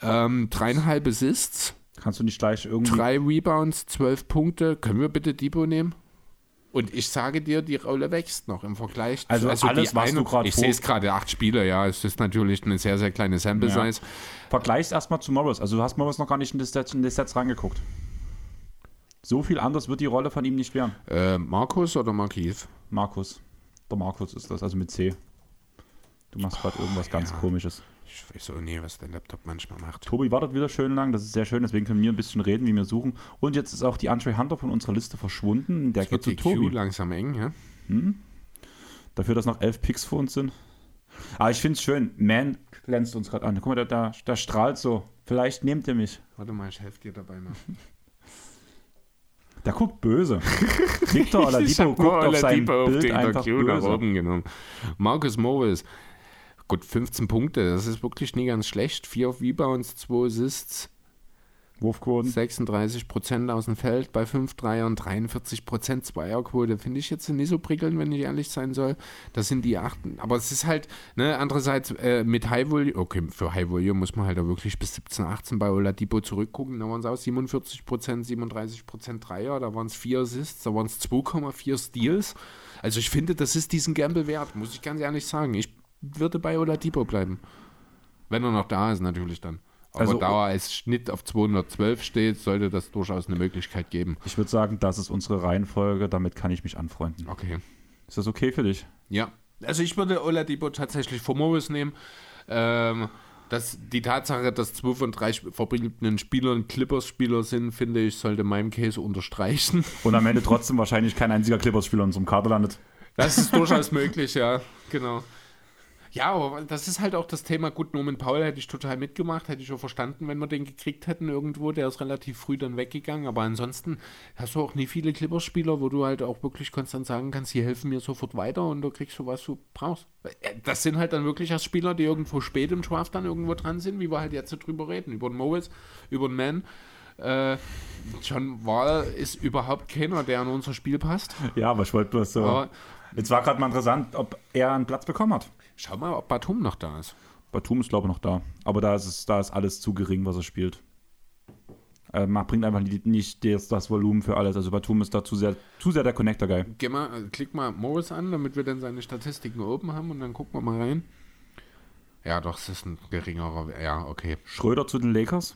Ähm, dreieinhalb Assists. Kannst du nicht gleich irgendwie. Drei Rebounds, zwölf Punkte. Können wir bitte Debo nehmen? Und ich sage dir, die Rolle wächst noch im Vergleich also also alles, was eine, du gerade Ich sehe es gerade, acht Spieler, ja. Es ist natürlich eine sehr, sehr kleine Sample Size. Ja. Vergleichst erstmal zu Morris. Also du hast Morris noch gar nicht in die Sets, in die Sets rangeguckt. So viel anders wird die Rolle von ihm nicht werden. Äh, Markus oder Markiv? Markus. Der Markus ist das, also mit C. Du machst gerade irgendwas ganz ja. Komisches. Ich weiß auch nie, was der Laptop manchmal macht. Tobi wartet wieder schön lang, das ist sehr schön, deswegen können wir ein bisschen reden, wie wir suchen. Und jetzt ist auch die Andre Hunter von unserer Liste verschwunden. Der das geht zu Tobi. langsam eng, ja. Hm? Dafür, dass noch elf Picks vor uns sind. Aber ich finde es schön. Man glänzt uns gerade an. Guck mal, da, da, da strahlt so. Vielleicht nehmt ihr mich. Warte mal, ich helfe dir dabei mal. Der guckt böse. Victor Oladipo guckt auf sein Bild einfach böse. Oben genommen. Marcus Morris. Gut, 15 Punkte, das ist wirklich nie ganz schlecht. 4 auf Rebounds, 2 Assists. Wurfquoten. 36 Prozent aus dem Feld bei 5 Dreiern, 43 Prozent Zweierquote. Finde ich jetzt nicht so prickelnd, wenn ich ehrlich sein soll. Das sind die achten. Aber es ist halt, ne, andererseits äh, mit High Volume, okay, für High Volume muss man halt auch wirklich bis 17, 18 bei Oladipo zurückgucken. Da waren es auch 47 Prozent, 37 Prozent Dreier, da waren es 4 Assists, da waren es 2,4 Steals. Also ich finde, das ist diesen Gamble wert, muss ich ganz ehrlich sagen. Ich würde bei Oladipo bleiben. Wenn er noch da ist, natürlich dann. Aber also, da er als Schnitt auf 212 steht, sollte das durchaus eine Möglichkeit geben. Ich würde sagen, das ist unsere Reihenfolge, damit kann ich mich anfreunden. Okay. Ist das okay für dich? Ja. Also ich würde Oladipo tatsächlich vor Morris nehmen. Ähm, das, die Tatsache, dass zwei von drei verbliebenen Spielern Clippers-Spieler sind, finde ich, sollte meinem Case unterstreichen. Und am Ende trotzdem wahrscheinlich kein einziger Clippers-Spieler in unserem Kader landet. Das ist durchaus möglich, ja, genau. Ja, aber das ist halt auch das Thema. Gut, Norman Paul hätte ich total mitgemacht, hätte ich schon verstanden, wenn wir den gekriegt hätten irgendwo. Der ist relativ früh dann weggegangen. Aber ansonsten hast du auch nie viele Clippers-Spieler, wo du halt auch wirklich konstant sagen kannst, die helfen mir sofort weiter und du kriegst so, was du brauchst. Äh, das sind halt dann wirklich als Spieler, die irgendwo spät im Draft dann irgendwo dran sind, wie wir halt jetzt so drüber reden. Über den Morris, über den Man. Äh, John Wall ist überhaupt keiner, der an unser Spiel passt. Ja, aber ich wollte bloß so. Aber, Jetzt war gerade mal interessant, ob er einen Platz bekommen hat. Schau mal, ob Batum noch da ist. Batum ist, glaube ich, noch da. Aber da ist, es, da ist alles zu gering, was er spielt. Äh, man bringt einfach nicht das, das, Volumen für alles. Also Batum ist da zu sehr, zu sehr der Connector-Guy. Geh mal, äh, klick mal Morris an, damit wir dann seine Statistiken oben haben und dann gucken wir mal rein. Ja, doch, es ist ein geringerer. Ja, okay. Schröder zu den Lakers?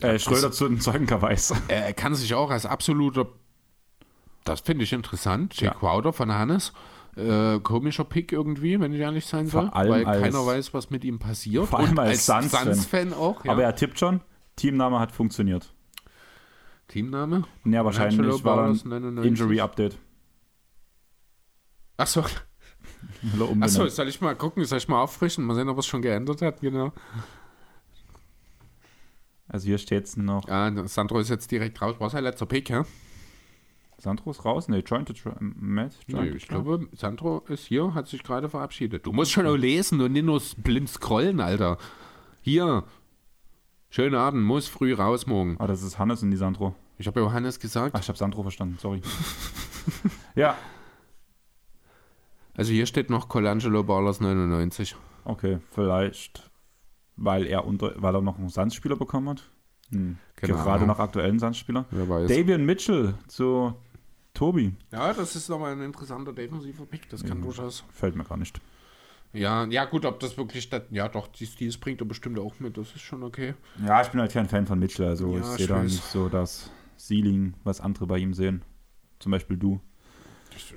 Äh, Schröder Was? zu den Zeugenkawais. Er kann sich auch als absoluter. Das finde ich interessant. Jake ja. Crowder von Hannes äh, komischer Pick irgendwie, wenn ich ehrlich sein soll. Weil als, keiner weiß, was mit ihm passiert. Vor allem Und als, als Suns-Fan Suns auch. Ja. Aber er tippt schon. Teamname hat funktioniert. Teamname? Ja, wahrscheinlich war ein Injury-Update. Achso. Achso, soll ich mal gucken, soll ich mal auffrischen, mal sehen, ob es schon geändert hat, genau. Also hier steht es noch. Ja, Sandro ist jetzt direkt raus. War sein letzter Pick, ja? Sandro ist raus? Nee, Joint to Matt? Nee, ich glaube, Sandro ist hier, hat sich gerade verabschiedet. Du musst schon auch lesen und nicht nur blind scrollen, Alter. Hier. Schönen Abend, muss früh raus morgen. Ah, das ist Hannes und die Sandro. Ich habe ja Hannes gesagt. Ach, ich habe Sandro verstanden, sorry. ja. Also hier steht noch Colangelo Ballers 99. Okay, vielleicht, weil er, unter, weil er noch einen Sandspieler bekommen hat. Hm. Gerade noch aktuellen Sandspieler. Wer weiß. Davian Mitchell zu Tobi. Ja, das ist nochmal ein interessanter defensiver Pick. Das kann ja, durchaus. Fällt mir gar nicht. Ja, ja, gut, ob das wirklich. Das, ja, doch, die Steals bringt er bestimmt auch mit. Das ist schon okay. Ja, ich bin halt kein Fan von Mitchell. Also, ja, ich sehe da nicht so das Ceiling, was andere bei ihm sehen. Zum Beispiel du.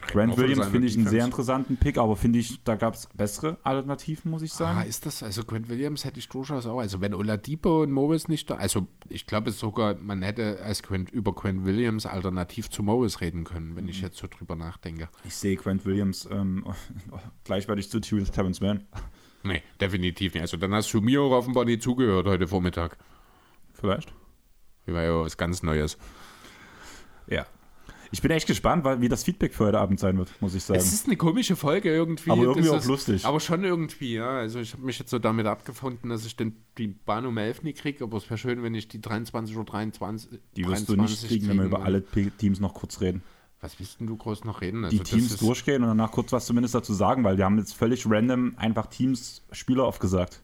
Grant Williams finde ich einen sehr interessanten Pick, aber finde ich, da gab es bessere Alternativen, muss ich ah, sagen. Ah, ist das, also Grant Williams hätte ich durchaus auch. Also wenn Oladipo und Morris nicht da, also ich glaube sogar, man hätte als Grant, über Grant Williams alternativ zu Morris reden können, wenn ich mhm. jetzt so drüber nachdenke. Ich sehe Grant Williams ähm, gleichwertig zu Terrence Mann. Nee, definitiv nicht. Also dann hast du mir auch offenbar nie zugehört heute Vormittag. Vielleicht. War ja was ganz Neues. Ja, ich bin echt gespannt, wie das Feedback für heute Abend sein wird, muss ich sagen. Es ist eine komische Folge irgendwie. Aber irgendwie auch ist, lustig. Aber schon irgendwie, ja. Also ich habe mich jetzt so damit abgefunden, dass ich den, die Bahn um 11 nicht kriege, aber es wäre schön, wenn ich die 23 oder 23 Die wirst du nicht kriegen, wenn wir über alle Teams noch kurz reden. Was willst denn du groß noch reden? Also die Teams durchgehen und danach kurz was zumindest dazu sagen, weil wir haben jetzt völlig random einfach Teams Spieler aufgesagt.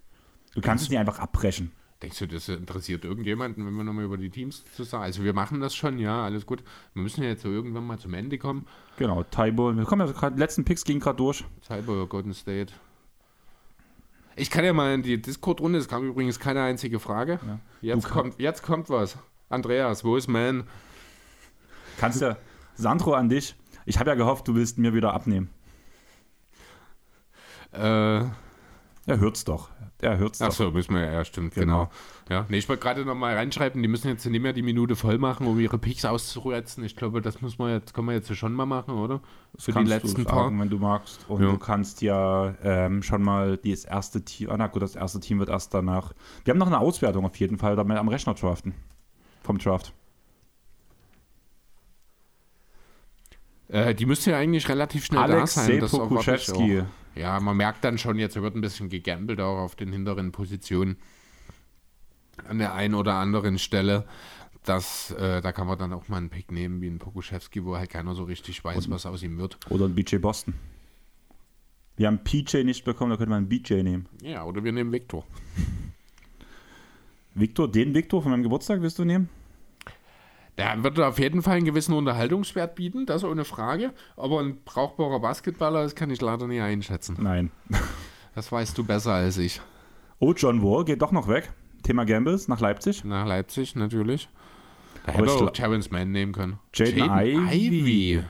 Du kannst es nicht einfach abbrechen. Denkst du, das interessiert irgendjemanden, wenn wir nochmal über die Teams zu sagen? Also wir machen das schon, ja, alles gut. Wir müssen ja jetzt so irgendwann mal zum Ende kommen. Genau, Taibo, wir kommen ja gerade, letzten Picks gingen gerade durch. Taibo, Golden State. Ich kann ja mal in die Discord-Runde, es kam übrigens keine einzige Frage. Ja. Jetzt, kommt, jetzt kommt was. Andreas, wo ist Man? Kannst du, Sandro an dich. Ich habe ja gehofft, du willst mir wieder abnehmen. Äh. Er hört's doch. Er hört es. Achso, müssen wir, ja, stimmt, genau. genau. Ja, nee, ich wollte gerade nochmal reinschreiben, die müssen jetzt nicht mehr die Minute voll machen, um ihre Picks auszureizen. Ich glaube, das muss man jetzt, können wir jetzt schon mal machen, oder? Für die letzten paar. Sagen, wenn du magst. Und ja. du kannst ja ähm, schon mal das erste Team, ah, na gut, das erste Team wird erst danach. Wir haben noch eine Auswertung auf jeden Fall damit am Rechner draften. Vom Draft. Äh, die müsste ja eigentlich relativ schnell Alexei da sein. Pokuschewski. Ja, man merkt dann schon, jetzt wird ein bisschen gegambelt auch auf den hinteren Positionen an der einen oder anderen Stelle. Das, äh, da kann man dann auch mal einen Pick nehmen wie ein Pokuschewski, wo halt keiner so richtig weiß, und, was aus ihm wird. Oder ein BJ Boston. Wir haben PJ nicht bekommen, da könnte man einen BJ nehmen. Ja, oder wir nehmen Victor. Victor, den Victor von meinem Geburtstag wirst du nehmen? Der wird auf jeden Fall einen gewissen Unterhaltungswert bieten, das ohne Frage. Aber ein brauchbarer Basketballer, das kann ich leider nicht einschätzen. Nein. Das weißt du besser als ich. Oh, John Wall geht doch noch weg. Thema Gambles nach Leipzig. Nach Leipzig, natürlich. Da hätte auch Terrence Mann nehmen können. Jaden, Jaden Ivy. Ivy.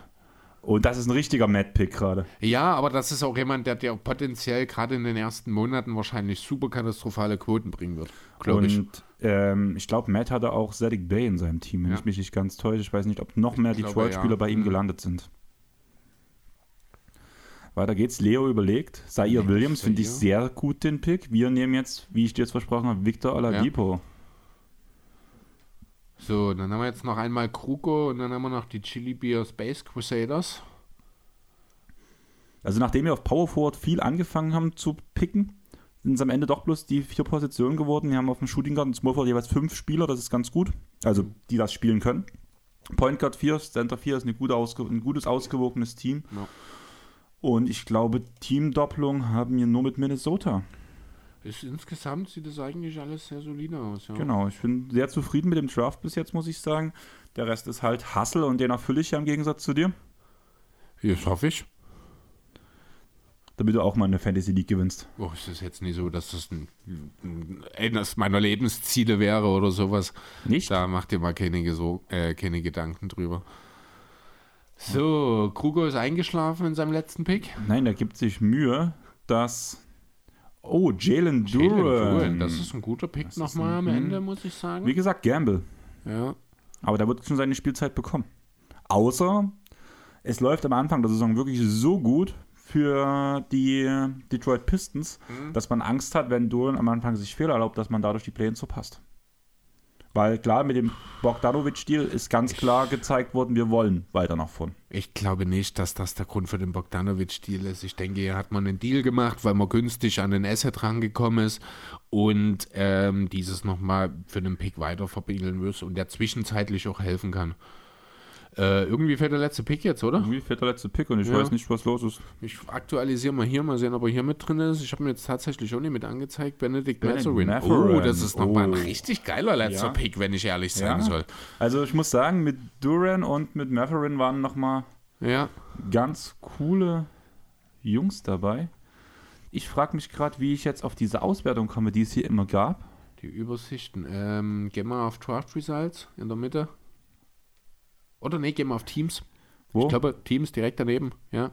Und das ist ein richtiger Mad-Pick gerade. Ja, aber das ist auch jemand, der dir potenziell gerade in den ersten Monaten wahrscheinlich super katastrophale Quoten bringen wird. Und ich, ähm, ich glaube, Matt hatte auch Zedek Bay in seinem Team, wenn ja. ich mich nicht ganz täusche. Ich weiß nicht, ob noch mehr Detroit-Spieler ja. bei ihm mhm. gelandet sind. Weiter geht's. Leo überlegt. Zaire Williams finde ich sehr gut den Pick. Wir nehmen jetzt, wie ich dir jetzt versprochen habe, Victor Oladipo. Ja. So, dann haben wir jetzt noch einmal Kruko und dann haben wir noch die Chili Beer Space Crusaders. Also nachdem wir auf Power Forward viel angefangen haben zu picken, sind es am Ende doch bloß die vier Positionen geworden. Wir haben auf dem Shooting Guard und Small Forward jeweils fünf Spieler, das ist ganz gut. Also die das spielen können. Point Guard 4, Center 4 ist eine gute ein gutes, ausgewogenes Team. Ja. Und ich glaube, Teamdoppelung haben wir nur mit Minnesota. Ist, insgesamt sieht es eigentlich alles sehr solide aus. Ja. Genau, ich bin sehr zufrieden mit dem Draft bis jetzt, muss ich sagen. Der Rest ist halt Hustle und den erfülle ich ja im Gegensatz zu dir. Ja, das hoffe ich. Damit du auch mal eine Fantasy League gewinnst. Oh, ist es jetzt nicht so, dass das ein, eines meiner Lebensziele wäre oder sowas. Nicht? Da macht ihr mal keine, so, äh, keine Gedanken drüber. So, Kruger ist eingeschlafen in seinem letzten Pick. Nein, der gibt sich Mühe, dass Oh, Jalen Duran. Das ist ein guter Pick nochmal am Ende, muss ich sagen. Wie gesagt, Gamble. Ja. Aber der wird schon seine Spielzeit bekommen. Außer es läuft am Anfang der Saison wirklich so gut für die Detroit Pistons, mhm. dass man Angst hat, wenn Duran am Anfang sich Fehler erlaubt, dass man dadurch die Play-ins verpasst. Weil klar, mit dem Bogdanovic-Deal ist ganz klar gezeigt worden, wir wollen weiter nach vorn. Ich glaube nicht, dass das der Grund für den Bogdanovic-Deal ist. Ich denke, hier hat man einen Deal gemacht, weil man günstig an den Asset rangekommen ist und ähm, dieses nochmal für den Pick weiter verbindeln muss und der zwischenzeitlich auch helfen kann. Äh, irgendwie fährt der letzte Pick jetzt, oder? Irgendwie fährt der letzte Pick und ich ja. weiß nicht, was los ist. Ich aktualisiere mal hier, mal sehen, ob er hier mit drin ist. Ich habe mir jetzt tatsächlich auch nicht mit angezeigt. Benedict Matherin. Oh, das ist nochmal oh. ein richtig geiler letzter ja. Pick, wenn ich ehrlich sein ja. soll. Also ich muss sagen, mit Duran und mit Matherin waren nochmal ja. ganz coole Jungs dabei. Ich frage mich gerade, wie ich jetzt auf diese Auswertung komme, die es hier immer gab. Die Übersichten. Ähm, gehen wir auf Draft Results in der Mitte. Oder nee, gehen wir auf Teams. Wo? Ich glaube, Teams direkt daneben, ja.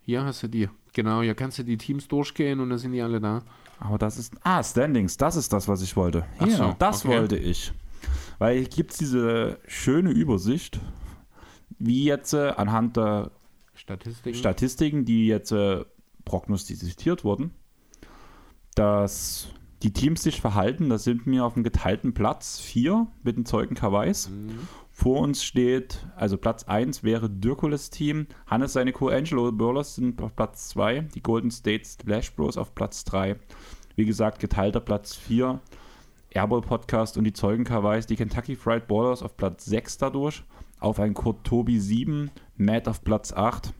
Hier hast du die. Genau, hier kannst du die Teams durchgehen und dann sind die alle da. Aber das ist. Ah, Standings, das ist das, was ich wollte. Hier, so, das okay. wollte ich. Weil hier gibt es diese schöne Übersicht, wie jetzt äh, anhand der Statistiken. Statistiken, die jetzt äh, prognostiziert wurden, dass die Teams sich verhalten. Da sind wir auf dem geteilten Platz 4 mit den Zeugen Kawais. Mhm. Vor uns steht, also Platz 1 wäre Dirkules Team. Hannes seine Co-Angelo Burlers sind auf Platz 2. Die Golden State Splash Bros auf Platz 3. Wie gesagt, geteilter Platz 4. Airball Podcast und die Zeugen Kawais, die Kentucky Fried Ballers auf Platz 6 dadurch. Auf ein Kurt Tobi 7, Matt auf Platz 8,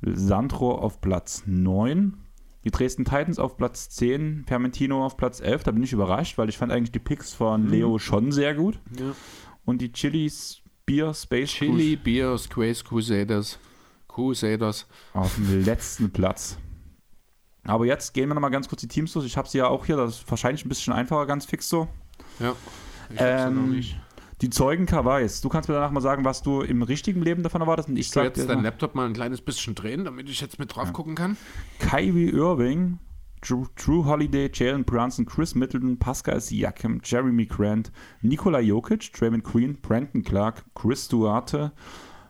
Sandro auf Platz 9. Die Dresden Titans auf Platz 10, Fermentino auf Platz 11. Da bin ich überrascht, weil ich fand eigentlich die Picks von mhm. Leo schon sehr gut. Ja und die Chilis Beer Space Chili Cruise Beer Space Crusaders. Crusaders. Auf dem letzten Platz. Aber jetzt gehen wir nochmal ganz kurz die Teams durch. Ich habe sie ja auch hier, das ist wahrscheinlich ein bisschen einfacher, ganz fix so. Ja. Ähm, die Zeugen Kawais. Du kannst mir danach mal sagen, was du im richtigen Leben davon erwartest. Und ich soll jetzt deinen Laptop mal ein kleines bisschen drehen, damit ich jetzt mit drauf ja. gucken kann. Kyrie Irving Drew, Drew Holiday, Jalen Brunson, Chris Middleton, Pascal Siakam, Jeremy Grant, Nikola Jokic, Draymond Queen, Brandon Clark, Chris Duarte,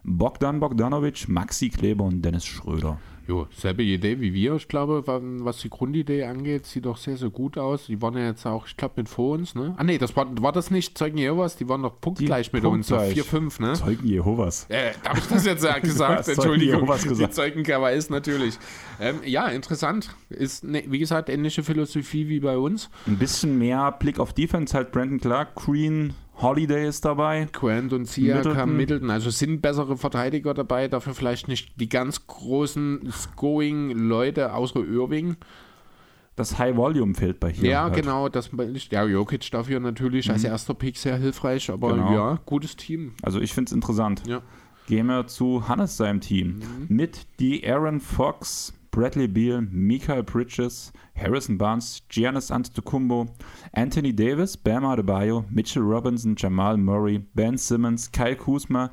Bogdan Bogdanovic, Maxi Kleber und Dennis Schröder. Jo, selbe Idee wie wir. Ich glaube, was die Grundidee angeht, sieht doch sehr, sehr gut aus. Die waren ja jetzt auch, ich glaube, mit vor uns, ne? Ah, nee, das war, war das nicht Zeugen Jehovas? Die waren doch punktgleich die mit punktgleich. uns, so 4-5, ne? Zeugen Jehovas. Äh, habe ich das jetzt gesagt? Entschuldigung. Gesagt. Die Zeugencover ist natürlich. Ähm, ja, interessant. Ist, ne, wie gesagt, ähnliche Philosophie wie bei uns. Ein bisschen mehr Blick auf Defense, halt Brandon Clark, Green, Holiday ist dabei. Quent und Siakam, Middleton. Middleton. Also sind bessere Verteidiger dabei, dafür vielleicht nicht die ganz großen Scoring-Leute außer Irving. Das High Volume fehlt bei hier. Ja, halt. genau. Das, ja, Jokic dafür natürlich mhm. als erster Pick sehr hilfreich, aber genau. ja, gutes Team. Also ich finde es interessant. Ja. Gehen wir zu Hannes seinem Team. Mhm. Mit die Aaron Fox, Bradley Beal, Michael Bridges, Harrison Barnes, Giannis Antetokounmpo, Anthony Davis, Bam Adebayo, Mitchell Robinson, Jamal Murray, Ben Simmons, Kyle Kuzma,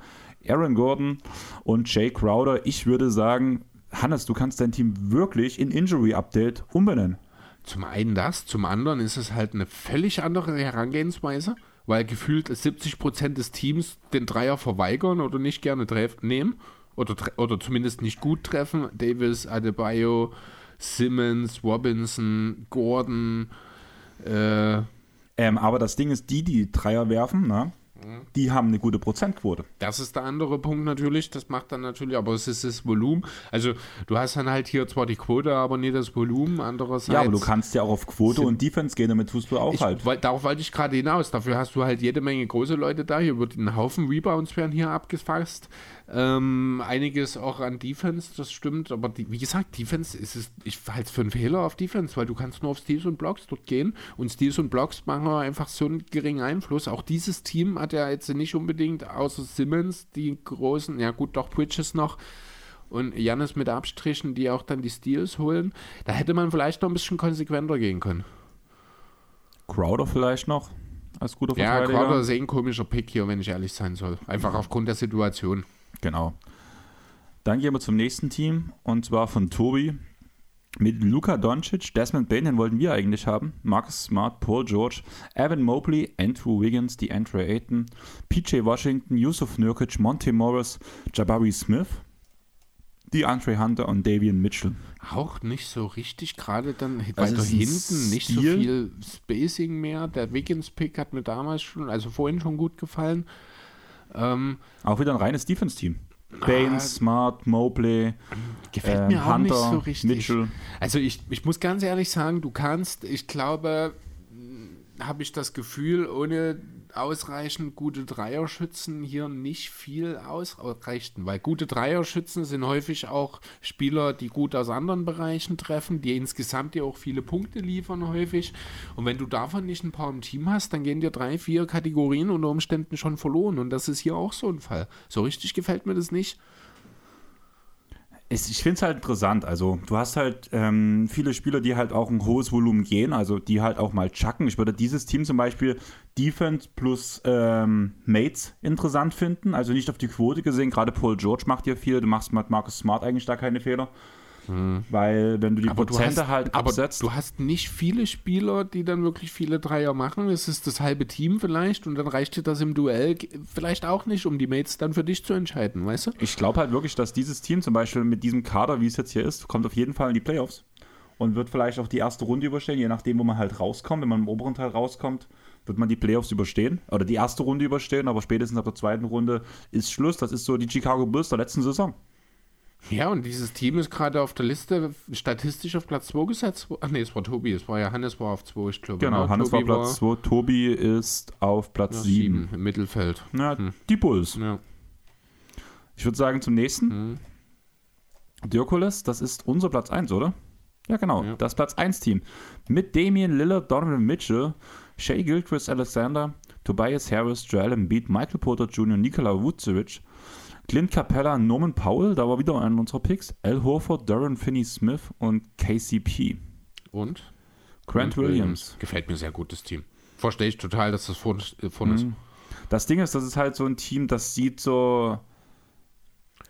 Aaron Gordon und Jay Crowder. Ich würde sagen, Hannes, du kannst dein Team wirklich in Injury Update umbenennen. Zum einen das, zum anderen ist es halt eine völlig andere Herangehensweise, weil gefühlt 70% des Teams den Dreier verweigern oder nicht gerne nehmen oder, oder zumindest nicht gut treffen. Davis, Adebayo, Simmons, Robinson, Gordon. Äh, ähm, aber das Ding ist, die, die Dreier werfen, ne? die haben eine gute Prozentquote. Das ist der andere Punkt natürlich. Das macht dann natürlich, aber es ist das Volumen. Also du hast dann halt hier zwar die Quote, aber nie das Volumen. Andererseits. Ja, aber du kannst ja auch auf Quote und Defense gehen, damit tust du auch ich, halt. Weil, darauf wollte ich gerade hinaus. Dafür hast du halt jede Menge große Leute da. Hier wird ein Haufen Rebounds werden hier abgefasst. Ähm, einiges auch an Defense, das stimmt. Aber die, wie gesagt, Defense ist es, ich halte es für einen Fehler auf Defense, weil du kannst nur auf Steals und Blocks dort gehen und Steals und Blocks machen einfach so einen geringen Einfluss. Auch dieses Team hat ja jetzt nicht unbedingt, außer Simmons, die großen, ja gut, doch Bridges noch und Janis mit Abstrichen, die auch dann die Steals holen. Da hätte man vielleicht noch ein bisschen konsequenter gehen können. Crowder vielleicht noch als guter Verteidiger. Ja, Crowder ist eh ein komischer Pick hier, wenn ich ehrlich sein soll. Einfach aufgrund der Situation. Genau. Dann gehen wir zum nächsten Team und zwar von Tobi mit Luka Doncic, Desmond Bain, den wollten wir eigentlich haben, Marcus Smart, Paul George, Evan Mobley, Andrew Wiggins, DeAndre Ayton, PJ Washington, Yusuf Nurkic, Monte Morris, Jabari Smith, DeAndre Hunter und Davian Mitchell. Auch nicht so richtig, gerade dann also weiter hinten nicht Stil. so viel Spacing mehr. Der Wiggins-Pick hat mir damals schon, also vorhin schon gut gefallen. Ähm, auch wieder ein reines Defense-Team. Baines, ah, Smart, Mobley, gefällt äh, mir auch Hunter, nicht so richtig. Mitchell. Also ich, ich muss ganz ehrlich sagen, du kannst, ich glaube, habe ich das Gefühl, ohne ausreichend gute Dreierschützen hier nicht viel ausreichten, weil gute Dreierschützen sind häufig auch Spieler, die gut aus anderen Bereichen treffen, die insgesamt dir auch viele Punkte liefern häufig. Und wenn du davon nicht ein paar im Team hast, dann gehen dir drei, vier Kategorien unter Umständen schon verloren. Und das ist hier auch so ein Fall. So richtig gefällt mir das nicht ich finde es halt interessant. Also, du hast halt ähm, viele Spieler, die halt auch ein hohes Volumen gehen, also die halt auch mal chucken. Ich würde dieses Team zum Beispiel Defense plus ähm, Mates interessant finden. Also nicht auf die Quote gesehen. Gerade Paul George macht hier viel. Du machst mit Marcus Smart eigentlich da keine Fehler. Mhm. Weil wenn du die aber Prozente hast, halt absetzt. Aber du hast nicht viele Spieler, die dann wirklich viele Dreier machen. Es ist das halbe Team vielleicht und dann reicht dir das im Duell vielleicht auch nicht, um die Mates dann für dich zu entscheiden, weißt du? Ich glaube halt wirklich, dass dieses Team zum Beispiel mit diesem Kader, wie es jetzt hier ist, kommt auf jeden Fall in die Playoffs und wird vielleicht auch die erste Runde überstehen, je nachdem, wo man halt rauskommt. Wenn man im oberen Teil rauskommt, wird man die Playoffs überstehen oder die erste Runde überstehen, aber spätestens ab der zweiten Runde ist Schluss. Das ist so die Chicago Bulls der letzten Saison. Ja, und dieses Team ist gerade auf der Liste statistisch auf Platz 2 gesetzt. Ach nee, es war Tobi, es war ja Hannes war auf 2, ich glaube. Genau, Hannes Tobi war Platz 2, Tobi ist auf Platz 7. Im Mittelfeld. Ja, hm. die Bulls. Ja. Ich würde sagen zum nächsten. Hm. Diokulis, das ist unser Platz 1, oder? Ja, genau. Ja. Das Platz 1 Team. Mit Damien Lillard, Donovan Mitchell, Shea Gilchrist Alexander, Tobias Harris, Joel Embiid, Michael Porter Jr., Nikola Vucevic, Clint Capella, Norman Powell, da war wieder einer unserer Picks. Al Horford, Darren Finney-Smith und KCP. Und? Grant und Williams. Gefällt mir sehr gut, das Team. Verstehe ich total, dass das vorne vor ist. Das Ding ist, das ist halt so ein Team, das sieht so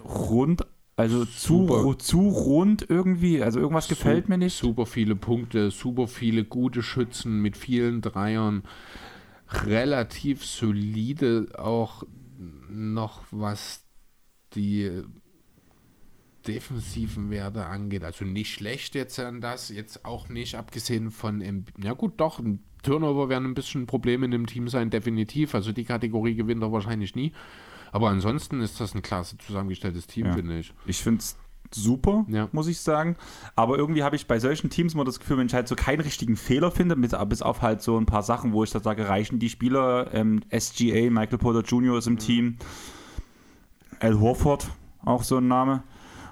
rund Also zu, zu rund irgendwie. Also irgendwas su gefällt mir nicht. Super viele Punkte, super viele gute Schützen mit vielen Dreiern. Relativ solide auch noch, was die defensiven Werte angeht. Also nicht schlecht jetzt an das, jetzt auch nicht abgesehen von, ja gut, doch, ein Turnover werden ein bisschen ein Problem in dem Team sein, definitiv. Also die Kategorie gewinnt er wahrscheinlich nie. Aber ansonsten ist das ein klasse zusammengestelltes Team, ja. finde ich. Ich finde es super, ja. muss ich sagen. Aber irgendwie habe ich bei solchen Teams immer das Gefühl, wenn ich halt so keinen richtigen Fehler finde, bis, bis auf halt so ein paar Sachen, wo ich da sage, reichen die Spieler, ähm, SGA, Michael Porter Jr. ist im mhm. Team, Al Horford, auch so ein Name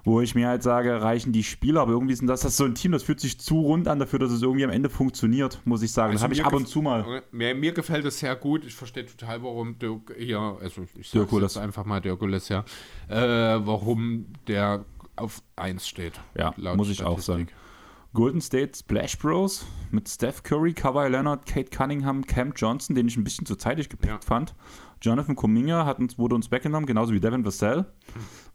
wo ich mir halt sage, reichen die Spieler, aber irgendwie sind das, das ist so ein Team, das fühlt sich zu rund an dafür, dass es irgendwie am Ende funktioniert, muss ich sagen. Also das habe ich ab und zu mal. Mir, mir, gefällt es sehr gut. Ich verstehe total, warum Dirk hier, also ich sage jetzt einfach mal Dirkules, ja, äh, warum der auf 1 steht. Ja, muss ich Statistik. auch sagen. Golden State Splash Bros mit Steph Curry, Kawhi Leonard, Kate Cunningham, Cam Johnson, den ich ein bisschen zu zeitig gepickt ja. fand. Jonathan Kuminga hat uns, wurde uns weggenommen, genauso wie Devin Vassell.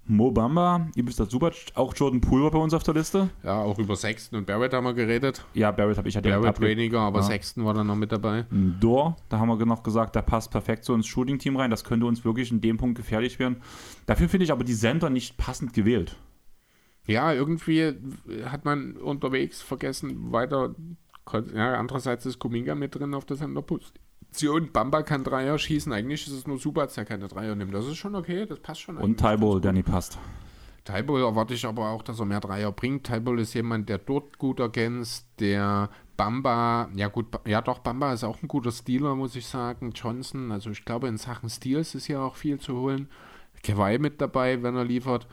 Mo Bamba, Ibis Subac, auch Jordan Poole war bei uns auf der Liste. Ja, auch über Sexton und Barrett haben wir geredet. Ja, Barrett habe ich halt Barrett weniger, aber ja. Sexton war dann noch mit dabei. Dor, da haben wir noch gesagt, der passt perfekt so ins Shooting-Team rein. Das könnte uns wirklich in dem Punkt gefährlich werden. Dafür finde ich aber die Center nicht passend gewählt. Ja, irgendwie hat man unterwegs vergessen, weiter. Ja, andererseits ist Kuminga mit drin auf der Center-Position. Option, Bamba kann Dreier schießen. Eigentlich ist es nur Subac, der keine Dreier nimmt. Das ist schon okay, das passt schon. Und Taibo, der nie passt. Taibo erwarte ich aber auch, dass er mehr Dreier bringt. Taibo ist jemand, der dort gut ergänzt, der Bamba, ja gut, ja doch, Bamba ist auch ein guter Stealer, muss ich sagen. Johnson, also ich glaube, in Sachen Steals ist hier auch viel zu holen. Kawhi mit dabei, wenn er liefert.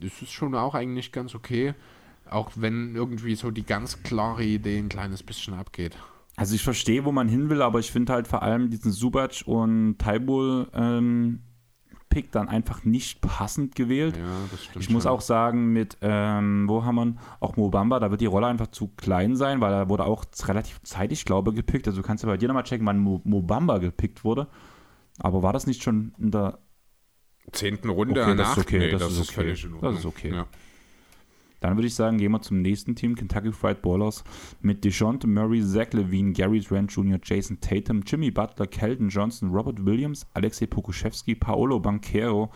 Das ist schon auch eigentlich ganz okay. Auch wenn irgendwie so die ganz klare Idee ein kleines bisschen abgeht. Also ich verstehe, wo man hin will, aber ich finde halt vor allem diesen Subac und Taibul ähm, Pick dann einfach nicht passend gewählt. Ja, das stimmt. Ich muss schon. auch sagen, mit, ähm, wo haben wir auch Mobamba, da wird die Rolle einfach zu klein sein, weil er wurde auch relativ zeitig, glaube ich, gepickt. Also du kannst ja bei dir nochmal checken, wann Mo Mobamba gepickt wurde. Aber war das nicht schon in der zehnten Runde okay, danach? Das ist okay, nee, das, das, ist, ist okay. Das ist okay. Ja. Dann würde ich sagen, gehen wir zum nächsten Team, Kentucky Fried Ballers, mit DeJounte Murray, Zach Levine, Gary Trent Jr., Jason Tatum, Jimmy Butler, Kelton Johnson, Robert Williams, Alexei Pokuschewski, Paolo Banquero,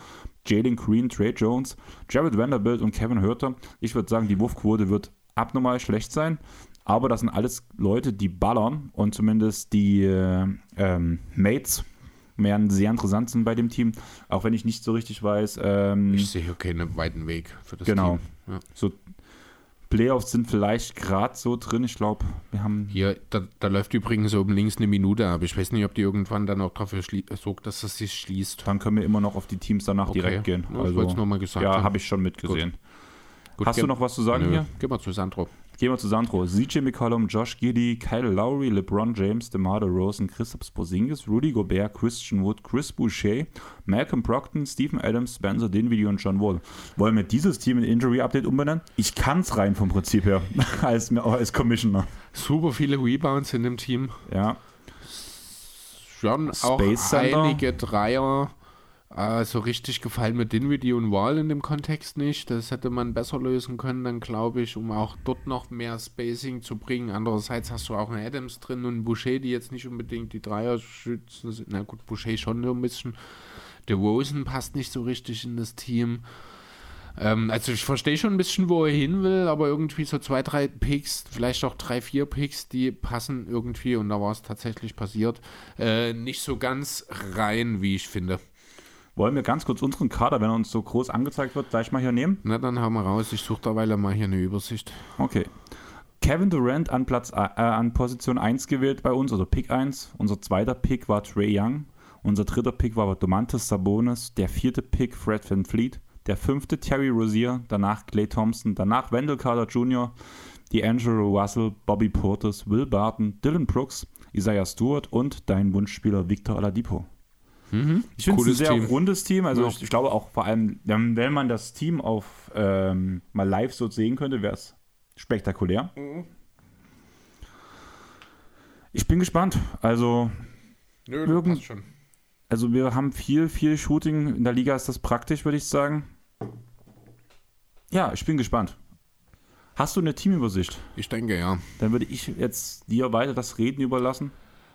Jalen Green, Trey Jones, Jared Vanderbilt und Kevin Hurter. Ich würde sagen, die Wurfquote wird abnormal schlecht sein. Aber das sind alles Leute, die ballern und zumindest die äh, ähm, Mates werden sehr interessant sind bei dem Team, auch wenn ich nicht so richtig weiß. Ähm, ich sehe hier keinen weiten Weg für das genau. Team. Ja. So Playoffs sind vielleicht gerade so drin. Ich glaube, wir haben. Hier, da, da, läuft übrigens oben links eine Minute ab. Ich weiß nicht, ob die irgendwann dann auch dafür sorgt, dass das sich schließt. Dann können wir immer noch auf die Teams danach okay. direkt gehen. Ja, also, ich nochmal gesagt. Ja, habe ich schon mitgesehen. Gut. Gut, Hast du noch was zu sagen Nö. hier? Geh mal zu Sandro. Gehen wir zu Sandro. CJ McCollum, Josh Giddy, Kyle Lowry, LeBron James, DeMar DeRozan, Christoph Porzingis, Rudy Gobert, Christian Wood, Chris Boucher, Malcolm Brockton, Stephen Adams, Spencer Dinwiddie und John Wall. Wollen wir dieses Team in Injury Update umbenennen? Ich kann es rein vom Prinzip her, als, als Commissioner. Super viele Rebounds in dem Team. Ja. Schon auch einige Dreier äh, so richtig gefallen mir Dinwiddie und Wall in dem Kontext nicht. Das hätte man besser lösen können, dann glaube ich, um auch dort noch mehr Spacing zu bringen. Andererseits hast du auch einen Adams drin und Boucher, die jetzt nicht unbedingt die Dreier schützen. Na gut, Boucher schon nur ein bisschen. Der Rosen passt nicht so richtig in das Team. Ähm, also ich verstehe schon ein bisschen, wo er hin will, aber irgendwie so zwei, drei Picks, vielleicht auch drei, vier Picks, die passen irgendwie, und da war es tatsächlich passiert, äh, nicht so ganz rein, wie ich finde. Wollen wir ganz kurz unseren Kader, wenn er uns so groß angezeigt wird, gleich mal hier nehmen? Na, dann haben wir raus. Ich suche derweil mal hier eine Übersicht. Okay. Kevin Durant an Platz äh, an Position 1 gewählt bei uns, also Pick 1. Unser zweiter Pick war Trey Young. Unser dritter Pick war Domantas Sabonis. Der vierte Pick Fred Van Fleet. Der fünfte Terry Rozier. Danach Clay Thompson. Danach Wendell Carter Jr. D'Angelo Russell, Bobby Portis, Will Barton, Dylan Brooks, Isaiah Stewart und dein Wunschspieler Victor Oladipo. Mhm. Ich finde es ein sehr Team. rundes Team. Also ja. ich, ich, glaube auch vor allem, wenn man das Team auf ähm, mal live so sehen könnte, wäre es spektakulär. Mhm. Ich bin gespannt. Also Nö, irgend, schon. Also wir haben viel, viel Shooting. In der Liga ist das praktisch, würde ich sagen. Ja, ich bin gespannt. Hast du eine Teamübersicht? Ich denke, ja. Dann würde ich jetzt dir weiter das Reden überlassen.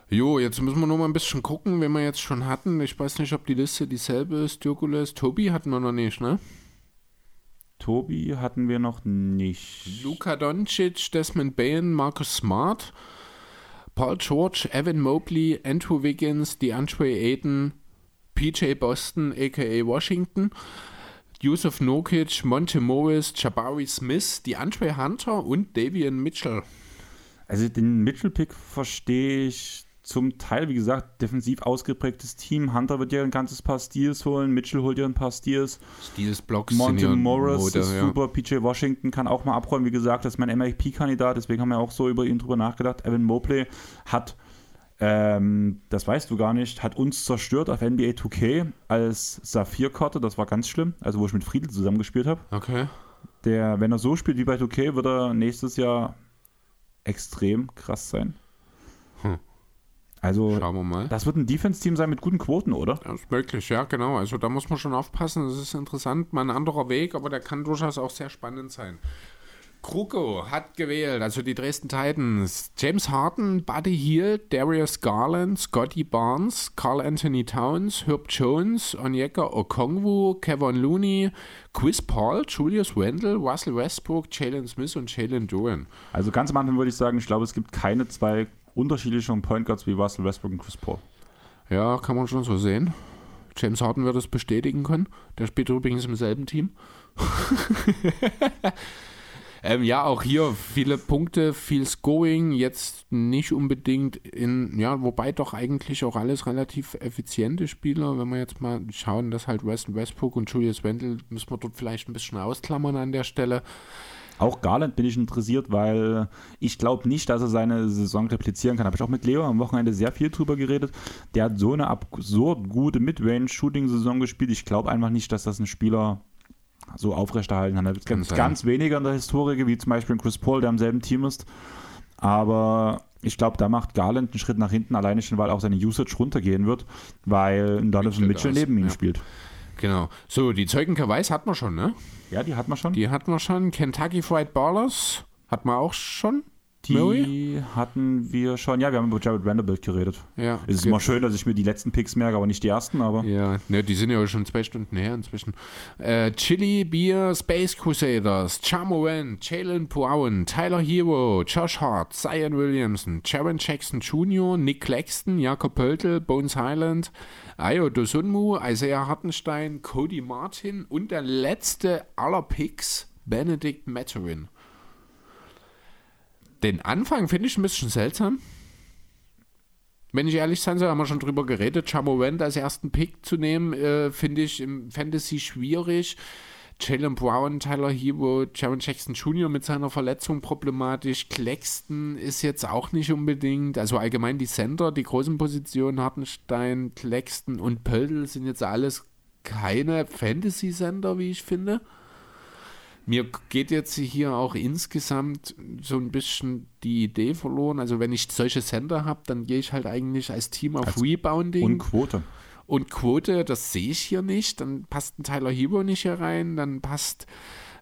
Jo, jetzt müssen wir noch mal ein bisschen gucken, wen wir jetzt schon hatten. Ich weiß nicht, ob die Liste dieselbe ist. Dürkules, Tobi hatten wir noch nicht, ne? Tobi hatten wir noch nicht. Luka Doncic, Desmond Bain, Marcus Smart, Paul George, Evan Mobley, Andrew Wiggins, DeAndre Ayton, PJ Boston, aka Washington, Yusuf Nokic, Monte Morris, Jabari Smith, DeAndre Hunter und Davian Mitchell. Also den Mitchell-Pick verstehe ich zum Teil, wie gesagt, defensiv ausgeprägtes Team. Hunter wird ja ein ganzes paar Steals holen, Mitchell holt ja ein paar Steals. Steals, Blocks, Monte Morris Mode, ist ja. super, PJ Washington kann auch mal abräumen. Wie gesagt, das ist mein MIP-Kandidat, deswegen haben wir auch so über ihn drüber nachgedacht. Evan Mobley hat, ähm, das weißt du gar nicht, hat uns zerstört auf NBA 2K als Saphir-Karte. Das war ganz schlimm, also wo ich mit Friedel zusammengespielt habe. Okay. Der, wenn er so spielt wie bei 2K, wird er nächstes Jahr extrem krass sein. Also, Schauen wir mal. das wird ein Defense-Team sein mit guten Quoten, oder? Das ist möglich, ja, genau. Also da muss man schon aufpassen. Das ist interessant. Mal ein anderer Weg, aber der kann durchaus auch sehr spannend sein. Kruko hat gewählt, also die Dresden Titans. James Harden, Buddy Hield, Darius Garland, Scotty Barnes, Carl Anthony Towns, Herb Jones, Onyeka Okongwu, Kevin Looney, Chris Paul, Julius Wendell, Russell Westbrook, Jalen Smith und Jalen Duran. Also ganz am Anfang würde ich sagen, ich glaube, es gibt keine zwei unterschiedlichen Point Guards wie Russell Westbrook und Chris Paul. Ja, kann man schon so sehen. James Harden wird das bestätigen können. Der spielt übrigens im selben Team. ähm, ja, auch hier viele Punkte, viel Scoring, jetzt nicht unbedingt in, ja, wobei doch eigentlich auch alles relativ effiziente Spieler. Wenn wir jetzt mal schauen, dass halt Weston Westbrook und Julius Wendell, müssen wir dort vielleicht ein bisschen ausklammern an der Stelle. Auch Garland bin ich interessiert, weil ich glaube nicht, dass er seine Saison replizieren kann. Habe ich auch mit Leo am Wochenende sehr viel drüber geredet. Der hat so eine absurd gute Midrange-Shooting-Saison gespielt. Ich glaube einfach nicht, dass das ein Spieler so aufrechterhalten kann. Da gibt es ganz weniger in der Historie, wie zum Beispiel Chris Paul, der im selben Team ist. Aber ich glaube, da macht Garland einen Schritt nach hinten, alleine schon, weil auch seine Usage runtergehen wird, weil Donovan Mitchell neben ihm ja. spielt. Genau. So, die Zeugen Kawais hat man schon, ne? Ja, die hat man schon. Die hat man schon. Kentucky Fried Ballers hat man auch schon. Die Murray? hatten wir schon. Ja, wir haben über Jared Vanderbilt geredet. Ja. Es ist immer schön, dass ich mir die letzten Picks merke, aber nicht die ersten. Aber ja, ne, die sind ja schon zwei Stunden her inzwischen. Äh, Chili Beer Space Crusaders, Chamoen, Jalen Brown, Tyler Hero, Josh Hart, Zion Williamson, Jaron Jackson Jr., Nick Claxton, Jakob Pöltl, Bones Highland, Ayo Dosunmu, Isaiah Hartenstein, Cody Martin und der letzte aller Picks, Benedict Matterin. Den Anfang finde ich ein bisschen seltsam. Wenn ich ehrlich sein soll, haben wir schon drüber geredet. Chamorant als ersten Pick zu nehmen, äh, finde ich im Fantasy schwierig. Jalen Brown, Tyler Hero, Jaron Jackson Jr. mit seiner Verletzung problematisch. Claxton ist jetzt auch nicht unbedingt, also allgemein die Center, die großen Positionen, Hartenstein, Claxton und Pöldl sind jetzt alles keine Fantasy-Center, wie ich finde. Mir geht jetzt hier auch insgesamt so ein bisschen die Idee verloren. Also wenn ich solche Center habe, dann gehe ich halt eigentlich als Team auf als Rebounding. Und Quote. Und Quote, das sehe ich hier nicht. Dann passt ein Tyler Hero nicht hier rein. Dann passt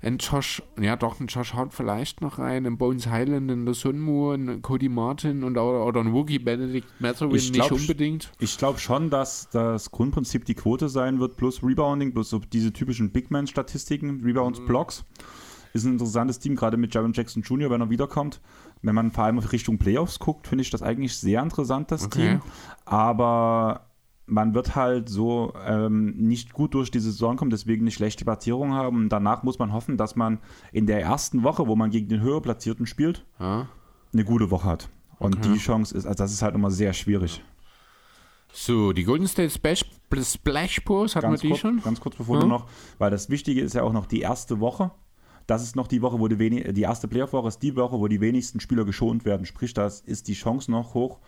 ein Josh, ja doch, ein Josh Hart vielleicht noch rein, ein Bones Highland, ein Losunmu, ein Cody Martin und oder, oder ein Wookie Benedict Matherwin nicht unbedingt. Ich glaube schon, dass das Grundprinzip die Quote sein wird, plus Rebounding, plus so diese typischen Big Man-Statistiken, Rebounds, mhm. Blocks. Ist ein interessantes Team, gerade mit Jaron Jackson Jr., wenn er wiederkommt. Wenn man vor allem Richtung Playoffs guckt, finde ich das eigentlich sehr interessant, das okay. Team. Aber man wird halt so ähm, nicht gut durch die Saison kommen, deswegen eine schlechte Platzierung haben. Und danach muss man hoffen, dass man in der ersten Woche, wo man gegen den höher Platzierten spielt, ja. eine gute Woche hat. Und okay. die Chance ist, also das ist halt immer sehr schwierig. So, die Golden State Splash, Splash Pros hatten ganz wir die kurz, schon? Ganz kurz bevor ja. du noch, weil das Wichtige ist ja auch noch die erste Woche. Das ist noch die Woche, wo die, wenig, die erste Playoff-Woche ist die Woche, wo die wenigsten Spieler geschont werden. Sprich, das ist die Chance noch hoch,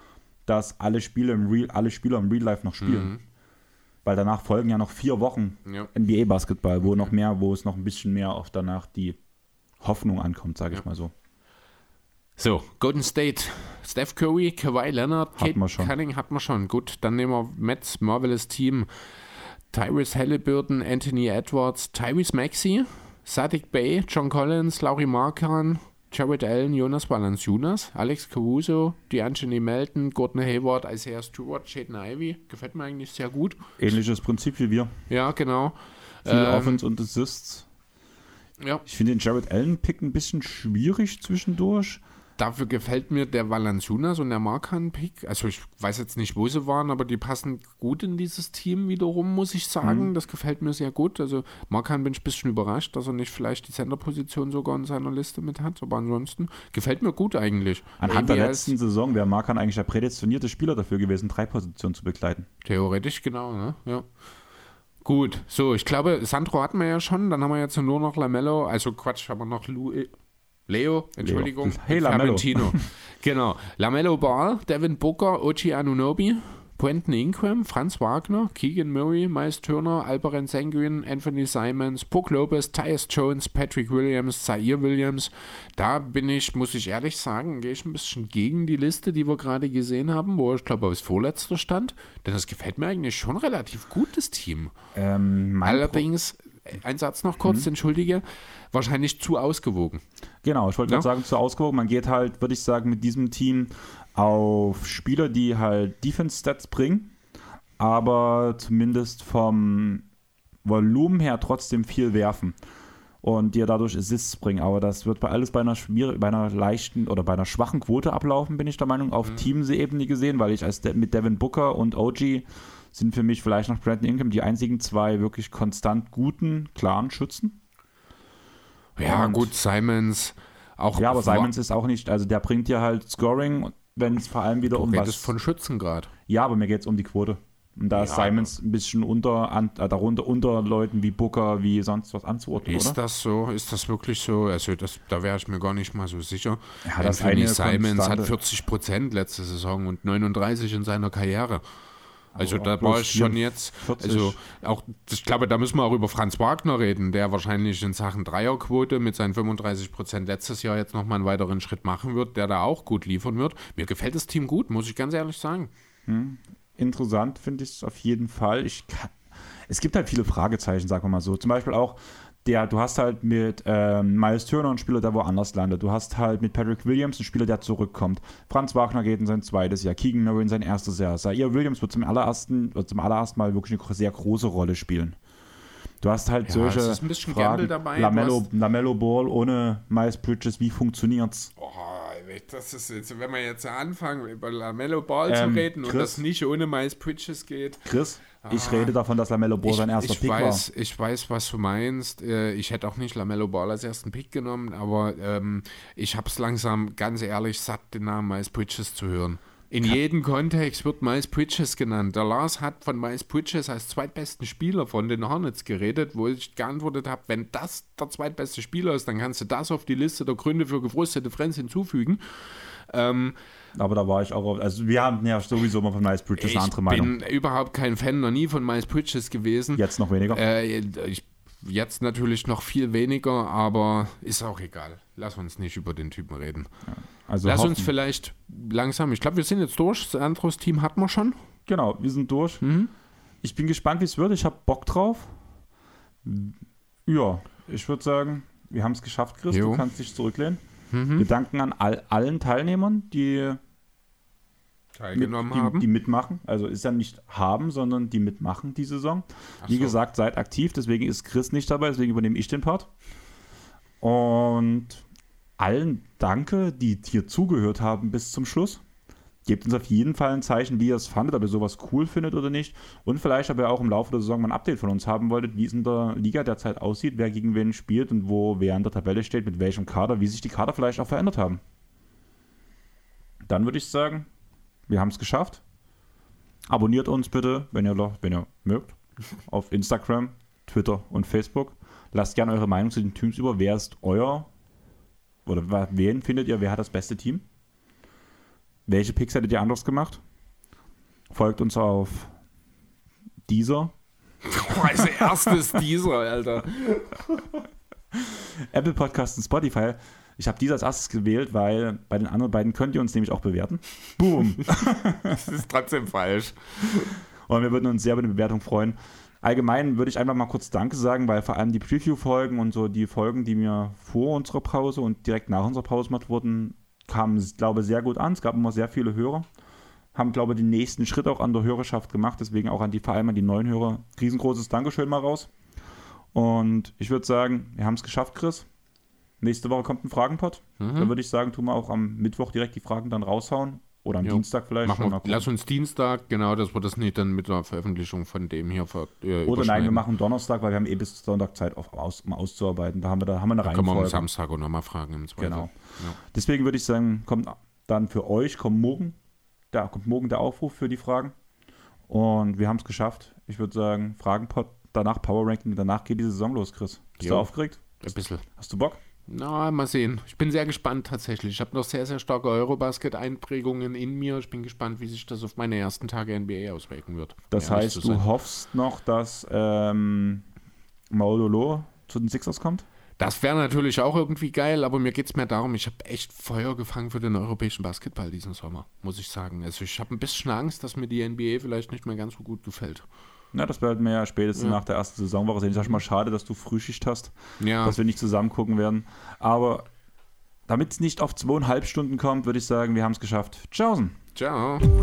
dass alle Spiele im Real, alle Spieler im Real Life noch spielen. Mhm. Weil danach folgen ja noch vier Wochen ja. NBA-Basketball, wo noch mehr, wo es noch ein bisschen mehr auf danach die Hoffnung ankommt, sage ja. ich mal so. So, Golden State, Steph Curry, Kawhi Leonard, Kate Cunning hat man schon. Gut, dann nehmen wir Mets Marvelous Team, Tyrese Halliburton, Anthony Edwards, Tyrese Maxey, Sadik Bay, John Collins, Laurie Markan, Jared Allen, Jonas Valanciunas, Alex Caruso, D'Angelo Melton, Gordon Hayward, Isaiah Stewart, Shaden Ivy. Gefällt mir eigentlich sehr gut. Ähnliches Prinzip wie wir. Ja, genau. Viel ähm, Offense und Assists. Ja. Ich finde den Jared Allen-Pick ein bisschen schwierig zwischendurch. Dafür gefällt mir der Valanciunas und der Markan-Pick. Also ich weiß jetzt nicht, wo sie waren, aber die passen gut in dieses Team wiederum, muss ich sagen. Mhm. Das gefällt mir sehr gut. Also Markan bin ich ein bisschen überrascht, dass er nicht vielleicht die Center-Position sogar in seiner Liste mit hat. Aber ansonsten gefällt mir gut eigentlich. Anhand der letzten Saison wäre Markan eigentlich der prädestinierte Spieler dafür gewesen, drei Positionen zu begleiten. Theoretisch genau, ne? Ja. Gut, so, ich glaube, Sandro hatten wir ja schon, dann haben wir jetzt nur noch Lamello, also Quatsch, haben wir noch Lou, Leo, Entschuldigung. Leo. Hey, Lamello. genau. Lamello Ball, Devin Booker, Ochi Anunobi, Quentin Ingram, Franz Wagner, Keegan Murray, Miles Turner, Alperen Senguin, Anthony Simons, Puck Lopez, Tyus Jones, Patrick Williams, Zaire Williams. Da bin ich, muss ich ehrlich sagen, gehe ich ein bisschen gegen die Liste, die wir gerade gesehen haben, wo ich glaube, als Vorletzter stand. Denn das gefällt mir eigentlich schon relativ gut, das Team. Ähm, Allerdings, ein Satz noch kurz, mhm. entschuldige, wahrscheinlich zu ausgewogen. Genau, ich wollte ja? gerade sagen, zu ausgewogen. Man geht halt, würde ich sagen, mit diesem Team auf Spieler, die halt Defense-Stats bringen, aber zumindest vom Volumen her trotzdem viel werfen und dir dadurch Assists bringen. Aber das wird bei alles bei einer, bei einer leichten oder bei einer schwachen Quote ablaufen, bin ich der Meinung, auf mhm. Teamsebene gesehen, weil ich als De mit Devin Booker und OG sind für mich vielleicht nach Brandon Ingram die einzigen zwei wirklich konstant guten, klaren Schützen. Ja, und gut, Simons auch. Ja, aber Simons ist auch nicht, also der bringt dir halt Scoring, wenn es vor allem wieder du um was. von Schützengrad. Ja, aber mir geht es um die Quote. Und da ja, ist Simons ein bisschen unter, an, äh, darunter unter Leuten wie Booker, wie sonst was anzuordnen, Ist oder? das so? Ist das wirklich so? Also das, da wäre ich mir gar nicht mal so sicher. Ja, das Anthony Simons Konstante. hat 40 Prozent letzte Saison und 39 in seiner Karriere. Also da war ich schon jetzt, 40. also auch, ich glaube, da müssen wir auch über Franz Wagner reden, der wahrscheinlich in Sachen Dreierquote mit seinen 35 Prozent letztes Jahr jetzt nochmal einen weiteren Schritt machen wird, der da auch gut liefern wird. Mir gefällt das Team gut, muss ich ganz ehrlich sagen. Hm. Interessant finde ich es auf jeden Fall. Ich kann, es gibt halt viele Fragezeichen, sagen wir mal so. Zum Beispiel auch, der, du hast halt mit ähm, Miles Turner einen Spieler, der woanders landet. Du hast halt mit Patrick Williams einen Spieler, der zurückkommt. Franz Wagner geht in sein zweites Jahr. Keegan Murray in sein erstes Jahr. Zaire Williams wird zum allerersten, wird zum allerersten Mal wirklich eine sehr große Rolle spielen. Du hast halt ja, solche ist ein bisschen Fragen. dabei. Lamello, Lamello Ball ohne Miles Bridges, wie funktioniert's? Oh, das ist jetzt, wenn wir jetzt anfangen, über Lamello Ball ähm, zu reden Chris, und das nicht ohne Miles Bridges geht. Chris, ich rede davon, dass Lamello Ball ich, sein erster Pick weiß, war. Ich weiß, was du meinst. Äh, ich hätte auch nicht Lamello Ball als ersten Pick genommen, aber ähm, ich habe es langsam, ganz ehrlich, satt, den Namen Miles Bridges zu hören. In ja. jedem Kontext wird Miles Bridges genannt. Der Lars hat von Miles Bridges als zweitbesten Spieler von den Hornets geredet, wo ich geantwortet habe, wenn das der zweitbeste Spieler ist, dann kannst du das auf die Liste der Gründe für gefrustete Friends hinzufügen. Ähm, aber da war ich auch, also wir haben ja sowieso mal von Miles Bridges eine andere Meinung. Ich bin überhaupt kein Fan, noch nie von Miles Bridges gewesen. Jetzt noch weniger? Äh, ich, jetzt natürlich noch viel weniger, aber ist auch egal. Lass uns nicht über den Typen reden. Ja, also Lass hoffen. uns vielleicht langsam, ich glaube, wir sind jetzt durch. Das andere Team hatten wir schon. Genau, wir sind durch. Mhm. Ich bin gespannt, wie es wird. Ich habe Bock drauf. Ja, ich würde sagen, wir haben es geschafft, Chris. Jo. Du kannst dich zurücklehnen. Mhm. Wir danken an all, allen Teilnehmern, die teilgenommen mit, die, haben. Die mitmachen. Also ist ja nicht haben, sondern die mitmachen die Saison. Ach Wie so. gesagt, seid aktiv, deswegen ist Chris nicht dabei, deswegen übernehme ich den Part. Und allen danke, die hier zugehört haben bis zum Schluss. Gebt uns auf jeden Fall ein Zeichen, wie ihr es fandet, ob ihr sowas cool findet oder nicht. Und vielleicht, ob ihr auch im Laufe der Saison mal ein Update von uns haben wolltet, wie es in der Liga derzeit aussieht, wer gegen wen spielt und wo wer in der Tabelle steht, mit welchem Kader, wie sich die Kader vielleicht auch verändert haben. Dann würde ich sagen, wir haben es geschafft. Abonniert uns bitte, wenn ihr, wenn ihr mögt, auf Instagram, Twitter und Facebook. Lasst gerne eure Meinung zu den Teams über. Wer ist euer oder wen findet ihr, wer hat das beste Team? Welche Picks hättet ihr anders gemacht? Folgt uns auf dieser. Als erstes dieser, Alter. Apple Podcasts und Spotify ich habe diese als erstes gewählt, weil bei den anderen beiden könnt ihr uns nämlich auch bewerten. Boom. das ist trotzdem falsch. Und wir würden uns sehr über eine Bewertung freuen. allgemein würde ich einfach mal kurz Danke sagen, weil vor allem die Preview-Folgen und so die Folgen, die mir vor unserer Pause und direkt nach unserer Pause gemacht wurden, kamen, glaube ich, sehr gut an. Es gab immer sehr viele Hörer. Haben, glaube ich, den nächsten Schritt auch an der Hörerschaft gemacht. Deswegen auch an die, vor allem an die neuen Hörer. Riesengroßes Dankeschön mal raus. Und ich würde sagen, wir haben es geschafft, Chris. Nächste Woche kommt ein Fragenpot. Mhm. Da würde ich sagen, tun wir auch am Mittwoch direkt die Fragen dann raushauen. Oder am jo. Dienstag vielleicht. Machen wir, lass uns Dienstag, genau, dass wir das nicht dann mit der Veröffentlichung von dem hier ver, äh, Oder nein, wir machen Donnerstag, weil wir haben eh bis Sonntag Zeit, auf, aus, um auszuarbeiten. Da haben wir, da haben wir eine da Reihenfolge. Können wir am Samstag auch nochmal fragen im Zweifel. Genau. Ja. Deswegen würde ich sagen, kommt dann für euch, kommt morgen, da kommt morgen der Aufruf für die Fragen. Und wir haben es geschafft. Ich würde sagen, Fragenpot, danach Power Ranking, danach geht die Saison los, Chris. Bist jo. du aufgeregt? Ein bisschen. Hast du Bock? Na, mal sehen. Ich bin sehr gespannt tatsächlich. Ich habe noch sehr, sehr starke Eurobasket-Einprägungen in mir. Ich bin gespannt, wie sich das auf meine ersten Tage NBA auswirken wird. Das heißt, du hoffst noch, dass ähm, Maudolo zu den Sixers kommt? Das wäre natürlich auch irgendwie geil, aber mir geht es mehr darum, ich habe echt Feuer gefangen für den europäischen Basketball diesen Sommer, muss ich sagen. Also ich habe ein bisschen Angst, dass mir die NBA vielleicht nicht mehr ganz so gut gefällt. Ja, das werden wir halt ja spätestens ja. nach der ersten Saisonwoche sehen. Ich sage mal, schade, dass du Frühschicht hast, ja. dass wir nicht zusammen gucken werden. Aber damit es nicht auf zweieinhalb Stunden kommt, würde ich sagen, wir haben es geschafft. Tschaußen. Ciao. Ciao.